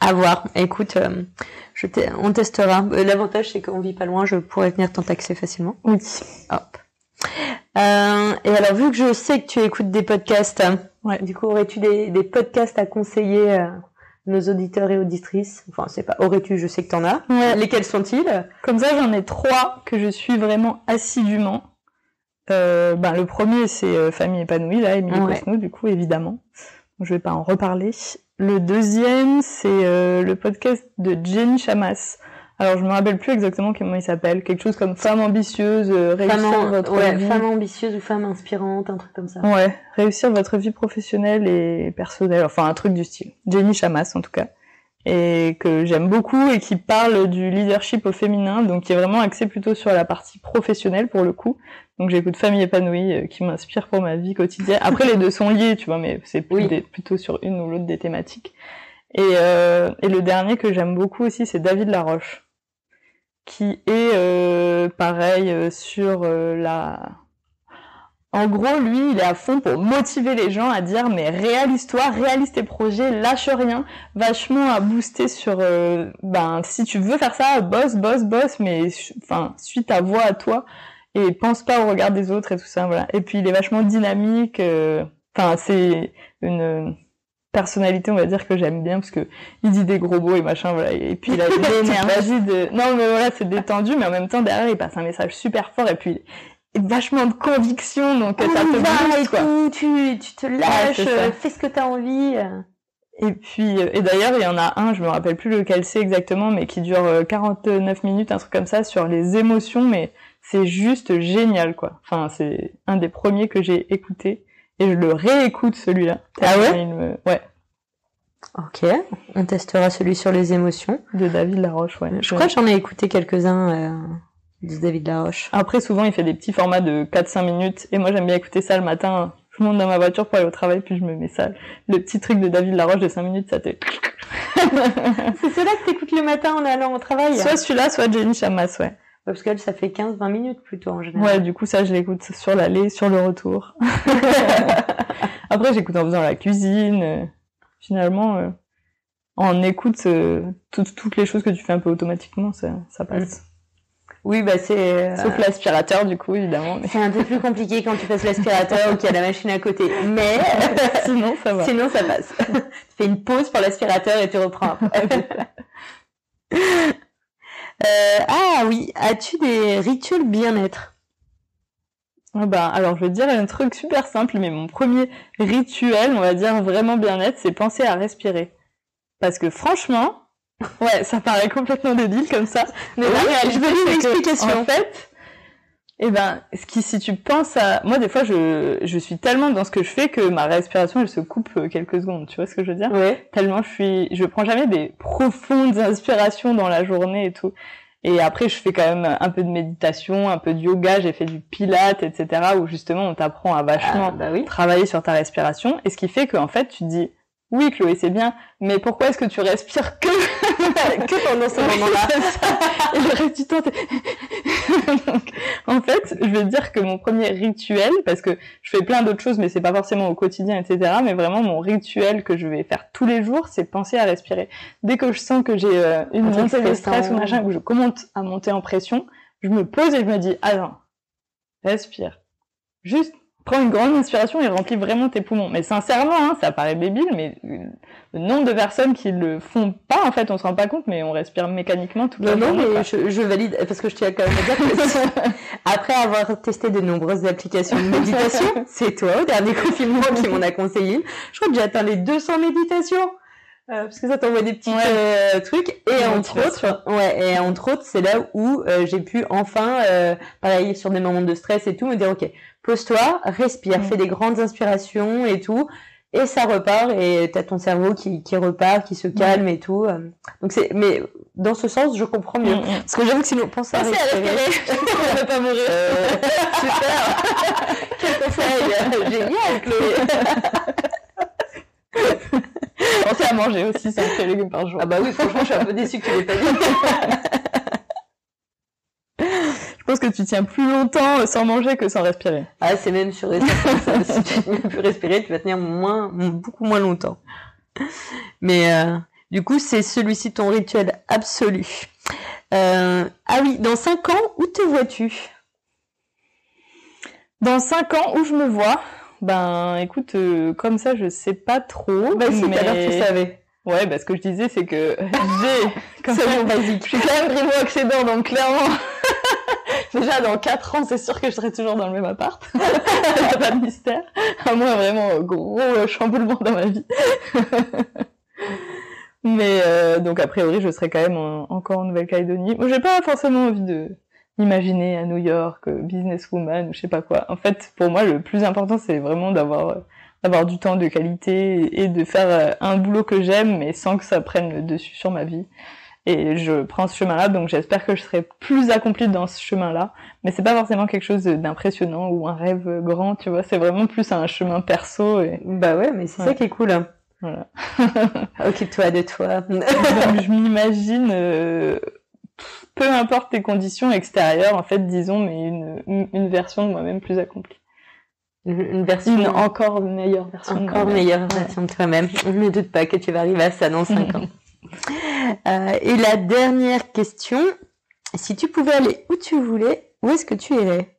À voir. Écoute, euh, je on testera. Euh, l'avantage, c'est qu'on vit pas loin, je pourrais venir t'en taxer facilement. Oui. Hop. Euh, et alors, vu que je sais que tu écoutes des podcasts, ouais. du coup, aurais-tu des, des podcasts à conseiller euh, nos auditeurs et auditrices? Enfin, c'est pas aurais-tu, je sais que t'en as. Lesquels sont-ils? Comme ça, j'en ai trois que je suis vraiment assidûment. Euh, ben, le premier, c'est Famille épanouie, là, Émilie ouais. du coup, évidemment. Je vais pas en reparler. Le deuxième, c'est euh, le podcast de Jenny Chamas. Alors je me rappelle plus exactement comment il s'appelle, quelque chose comme femme ambitieuse, euh, réussir femme, votre ouais, vie. Femme ambitieuse ou femme inspirante, un truc comme ça. Ouais, réussir votre vie professionnelle et personnelle, enfin un truc du style. Jenny Chamas en tout cas, et que j'aime beaucoup et qui parle du leadership au féminin, donc qui est vraiment axé plutôt sur la partie professionnelle pour le coup. Donc j'écoute Famille épanouie euh, qui m'inspire pour ma vie quotidienne. Après les deux sont liés, tu vois, mais c'est plutôt sur une ou l'autre des thématiques. Et, euh, et le dernier que j'aime beaucoup aussi, c'est David Laroche qui est euh, pareil euh, sur euh, la en gros, lui, il est à fond pour motiver les gens à dire mais réalise-toi, réalise tes projets, lâche rien, vachement à booster sur ben si tu veux faire ça, bosse, bosse, bosse, mais enfin suis ta voix à toi et pense pas au regard des autres et tout ça, voilà. Et puis il est vachement dynamique, enfin c'est une personnalité on va dire que j'aime bien parce que il dit des gros mots et machin voilà et puis il a une énergie de non mais voilà c'est détendu mais en même temps derrière il passe un message super fort et puis vachement de conviction donc ça te va quoi. tu tu te lâches fais ce que t'as envie et puis et d'ailleurs il y en a un je me rappelle plus lequel c'est exactement mais qui dure 49 minutes un truc comme ça sur les émotions mais c'est juste génial quoi enfin c'est un des premiers que j'ai écouté et je le réécoute celui-là. Ah ouais? Ouais. Ok, on testera celui sur les émotions. De David Laroche, ouais. Je crois que j'en ai écouté quelques-uns euh, de David Laroche. Après, souvent, il fait des petits formats de 4-5 minutes, et moi, j'aime bien écouter ça le matin. Je monte dans ma voiture pour aller au travail, puis je me mets ça. Le petit truc de David Laroche de 5 minutes, ça te... C'est cela que t'écoutes le matin en allant au travail? Soit celui-là, soit Jenny Chamas, ouais. Parce qu'elle, ça fait 15-20 minutes plutôt en général. Ouais, du coup, ça, je l'écoute sur l'aller, sur le retour. Après, j'écoute en faisant la cuisine. Finalement, euh, en écoute euh, toutes, toutes les choses que tu fais un peu automatiquement, ça, ça passe. Oui, bah c'est... Euh, Sauf l'aspirateur, du coup, évidemment. Mais... C'est un peu plus compliqué quand tu passes l'aspirateur ou qu'il y a la machine à côté. Mais sinon, ça va. Sinon, ça passe. tu fais une pause pour l'aspirateur et tu reprends. Euh, ah oui, as-tu des rituels bien-être? Bah, alors je vais te dire un truc super simple, mais mon premier rituel, on va dire vraiment bien-être, c'est penser à respirer. Parce que franchement, ouais, ça paraît complètement débile comme ça, mais la réalité, je veux une explication. En fait, eh ben, ce qui, si tu penses à, moi des fois je, je suis tellement dans ce que je fais que ma respiration elle se coupe euh, quelques secondes, tu vois ce que je veux dire? Ouais. Tellement je suis, je prends jamais des profondes inspirations dans la journée et tout. Et après, je fais quand même un peu de méditation, un peu de yoga, j'ai fait du pilates, etc. où justement on t'apprend à vachement Ah, bah oui. travailler sur ta respiration. Et ce qui fait qu'en fait, tu te dis, oui, Chloé, c'est bien, mais pourquoi est-ce que tu respires que, que pendant ce moment-là. Et le reste du temps, Donc, en fait, je vais te dire que mon premier rituel, parce que je fais plein d'autres choses, mais c'est pas forcément au quotidien, etc. Mais vraiment, mon rituel que je vais faire tous les jours, c'est penser à respirer. Dès que je sens que j'ai euh, une Un truc montée de stress ou machin, que je commence à monter en pression, je me pose et je me dis, attends, respire. Juste, prends une grande inspiration et remplis vraiment tes poumons. Mais sincèrement, hein, ça paraît débile, mais le nombre de personnes qui le font pas, en fait, on se rend pas compte, mais on respire mécaniquement toute la Non, non, quoi. mais je, je valide, parce que je tiens quand même à dire que après avoir testé de nombreuses applications de méditation, c'est toi au dernier confinement qui m'en a conseillé. Je crois que j'ai atteint les 200 méditations. Euh, parce que ça t'envoie des petits Ouais. euh, trucs et entre autres ouais et entre autres c'est là où euh, j'ai pu enfin euh, pareil sur des moments de stress et tout me dire ok pose-toi respire Mm. fais des grandes inspirations et tout et ça repart et t'as ton cerveau qui, qui repart qui se calme et tout euh. donc c'est mais dans ce sens je comprends mieux Mm, mm. parce que j'avoue que sinon pense à Pensez à respirer on va pas mourir. Super quel conseil génial Chloé À manger aussi 5 légumes par jour. ah bah oui franchement je suis un peu déçue que tu l'aies pas dit Je pense que tu tiens plus longtemps sans manger que sans respirer. Ah, c'est même certain, ça. Si tu ne peux plus respirer, tu vas tenir moins, beaucoup moins longtemps. Mais euh, du coup, c'est celui-ci ton rituel absolu. Euh, ah oui, dans 5 ans, où te vois-tu? Dans 5 ans, où je me vois? Ben, écoute, euh, comme ça, je sais pas trop. Bah si, mais... tout à l'heure, tu savais. Ouais, bah, ce que je disais, c'est que j'ai... même- bon, basique. Je suis quand même primo-accédant, donc clairement... Déjà, dans 4 ans, c'est sûr que je serai toujours dans le même appart. Y a pas de mystère. À moins vraiment euh, gros euh, chamboulement dans ma vie. Mais euh, donc, a priori, je serai quand même en- encore en Nouvelle-Calédonie. Moi, j'ai pas forcément envie de m'imaginer à New York, euh, businesswoman ou je sais pas quoi. En fait, pour moi, le plus important, c'est vraiment d'avoir euh, d'avoir du temps de qualité et de faire euh, un boulot que j'aime, mais sans que ça prenne le dessus sur ma vie. Et je prends ce chemin-là, donc j'espère que je serai plus accomplie dans ce chemin-là. Mais c'est pas forcément quelque chose d'impressionnant ou un rêve grand, tu vois. C'est vraiment plus un chemin perso et Bah ouais, mais c'est ça qui est cool. hein. voilà. Occupe-toi de toi. Donc, je m'imagine, euh, peu importe tes conditions extérieures, en fait, disons, mais une, version de moi-même plus accomplie. Une version Une encore meilleure version encore meilleure Ouais. version de toi-même. Je ne doute pas que tu vas arriver à ça dans 5 ans. Euh, et la dernière question, si tu pouvais aller où tu voulais, où est-ce que tu irais?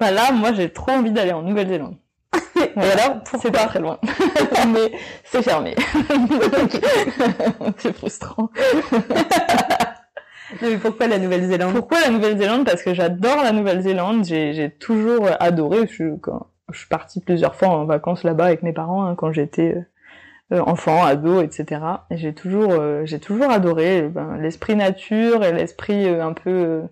Bah là, moi, j'ai trop envie d'aller en Nouvelle-Zélande. Et alors, C'est pas très loin. mais c'est fermé. c'est frustrant. Pourquoi la Nouvelle-Zélande? Pourquoi la Nouvelle-Zélande? Parce que j'adore la Nouvelle-Zélande. J'ai toujours adoré. Je, suis- partie plusieurs fois en vacances là-bas avec mes parents hein, quand j'étais euh, enfant, ado, etc. Et j'ai toujours, euh, j'ai toujours adoré ben, l'esprit nature et l'esprit euh, un peu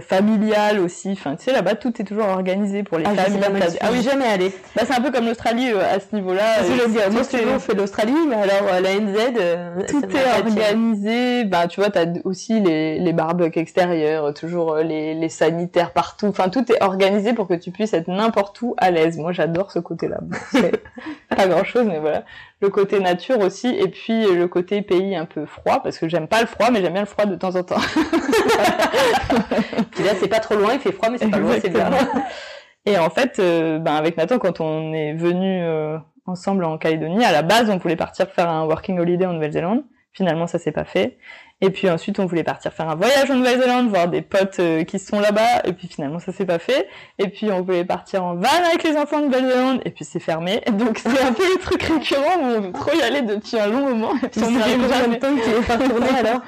familial aussi. Enfin, tu sais, là-bas, tout est toujours organisé pour les Ah, familles. j'y suis jamais allée. Bah, c'est un peu comme l'Australie euh, à ce niveau-là. Que Euh, je veux dire, moi, toujours fait l'Australie, mais alors euh, la NZ, euh, tout est organisé. Bah, tu vois, t'as aussi les, les barbecues extérieurs, euh, toujours euh, les, les sanitaires partout. Enfin, tout est organisé pour que tu puisses être n'importe où à l'aise. Moi, j'adore ce côté-là. Bon, pas grand-chose, mais voilà. Le côté nature aussi, et puis le côté pays un peu froid, parce que j'aime pas le froid, mais j'aime bien le froid de temps en temps. Puis là, c'est pas trop loin, il fait froid, mais c'est pas loin, c'est bien. Et en fait, euh, ben avec Nathan, quand on est venu euh, ensemble en Calédonie, à la base, on voulait partir faire un working holiday en Nouvelle-Zélande. Finalement, ça s'est pas fait. Et puis ensuite, on voulait partir faire un voyage en Nouvelle-Zélande, voir des potes euh, qui sont là-bas. Et puis finalement, ça s'est pas fait. Et puis on voulait partir en van avec les enfants de Nouvelle-Zélande. Et puis c'est fermé. Donc c'est un peu le truc récurrent où on veut trop y aller depuis un long moment. Et puis on fait n'y arrive combien de jamais. temps que tu es pas retourné alors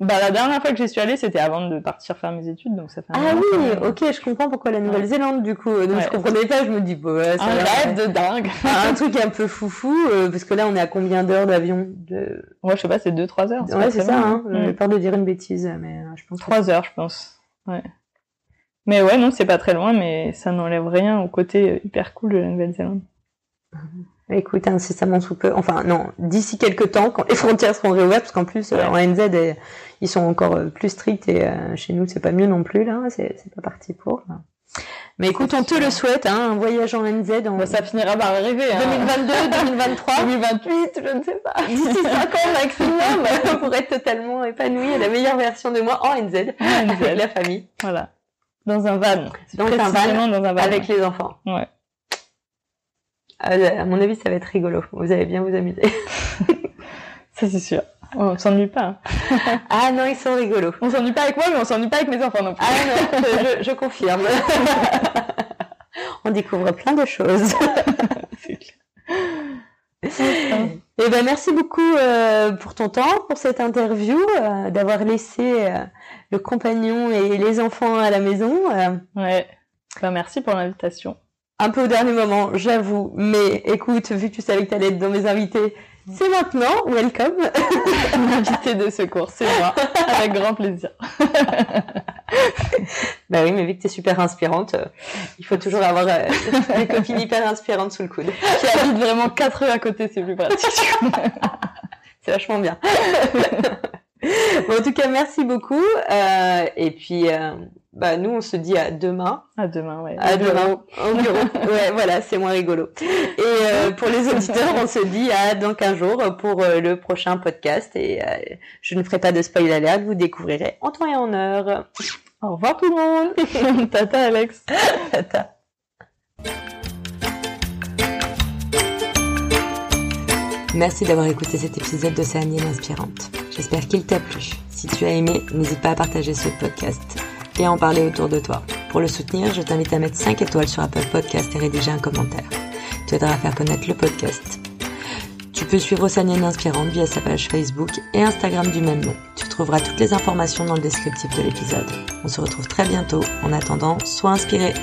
Bah la dernière fois que j'y suis allée, c'était avant de partir faire mes études. Donc ça fait un Ah oui, ok, je comprends pourquoi la Nouvelle-Zélande du coup. Donc Ouais. je comprenais pas, je me dis, bon, ouais, ça Un rêve de dingue. un truc un peu foufou, euh, parce que là on est à combien d'heures d'avion de... Ouais, je sais pas, c'est 2-3 heures. Ouais, c'est ça, hein. J'ai peur de dire une bêtise, mais euh, je pense que 3 heures, je pense. Ouais. Mais ouais, non, c'est pas très loin, mais ça n'enlève rien au côté euh, hyper cool de la Nouvelle-Zélande. Écoute, incessamment sous peu, enfin non, d'ici quelques temps, quand les frontières seront réouvertes, parce qu'en plus en NZ ils sont encore plus stricts et chez nous c'est pas mieux non plus là, c'est pas parti pour. Mais écoute, on te le souhaite, hein, un voyage en NZ. En... ça finira par arriver. 2022, 2023. 2028, je ne sais pas. D'ici 5 ans maximum, pour être totalement épanoui la meilleure version de moi en NZ, avec la famille. Voilà. Dans un van. Dans un van, dans un van. Avec les enfants. Ouais. Euh, à mon avis, ça va être rigolo. Vous allez bien vous amuser. ça, c'est sûr. On s'ennuie pas. ah non, ils sont rigolos. On s'ennuie pas avec moi, mais on s'ennuie pas avec mes enfants non plus. Ah non, je, je confirme. on découvre plein de choses. Eh ben merci beaucoup euh, pour ton temps, pour cette interview, euh, d'avoir laissé euh, le compagnon et les enfants à la maison. Ouais. Ben, merci pour l'invitation. Un peu au dernier moment, j'avoue, mais écoute, vu que tu savais que tu allais être dans mes invités, c'est maintenant, welcome. L'invité de secours, c'est moi, avec grand plaisir. bah oui, mais vu que tu es super inspirante, euh, il faut toujours avoir euh, une copine hyper inspirante sous le coude. Qui habite vraiment 4 heures à côté, c'est plus pratique. c'est vachement bien. bon, en tout cas, merci beaucoup. Euh, et puis, euh, bah nous on se dit à demain. À demain, ouais. À demain au bureau. ouais, voilà, c'est moins rigolo. Et euh, pour les auditeurs, on se dit à dans 15 jours pour euh, le prochain podcast. Et euh, je ne ferai pas de spoil alert, vous découvrirez en temps et en heure. Au revoir tout le monde. Tata Alex. Tata. Merci d'avoir écouté cet épisode d'Océanienne Inspirante. J'espère qu'il t'a plu. Si tu as aimé, n'hésite pas à partager ce podcast et en parler autour de toi. Pour le soutenir, je t'invite à mettre 5 étoiles sur Apple Podcast et rédiger un commentaire. Tu aideras à faire connaître le podcast. Tu peux suivre Océanienne Inspirante via sa page Facebook et Instagram du même nom. Tu trouveras toutes les informations dans le descriptif de l'épisode. On se retrouve très bientôt. En attendant, sois inspiré.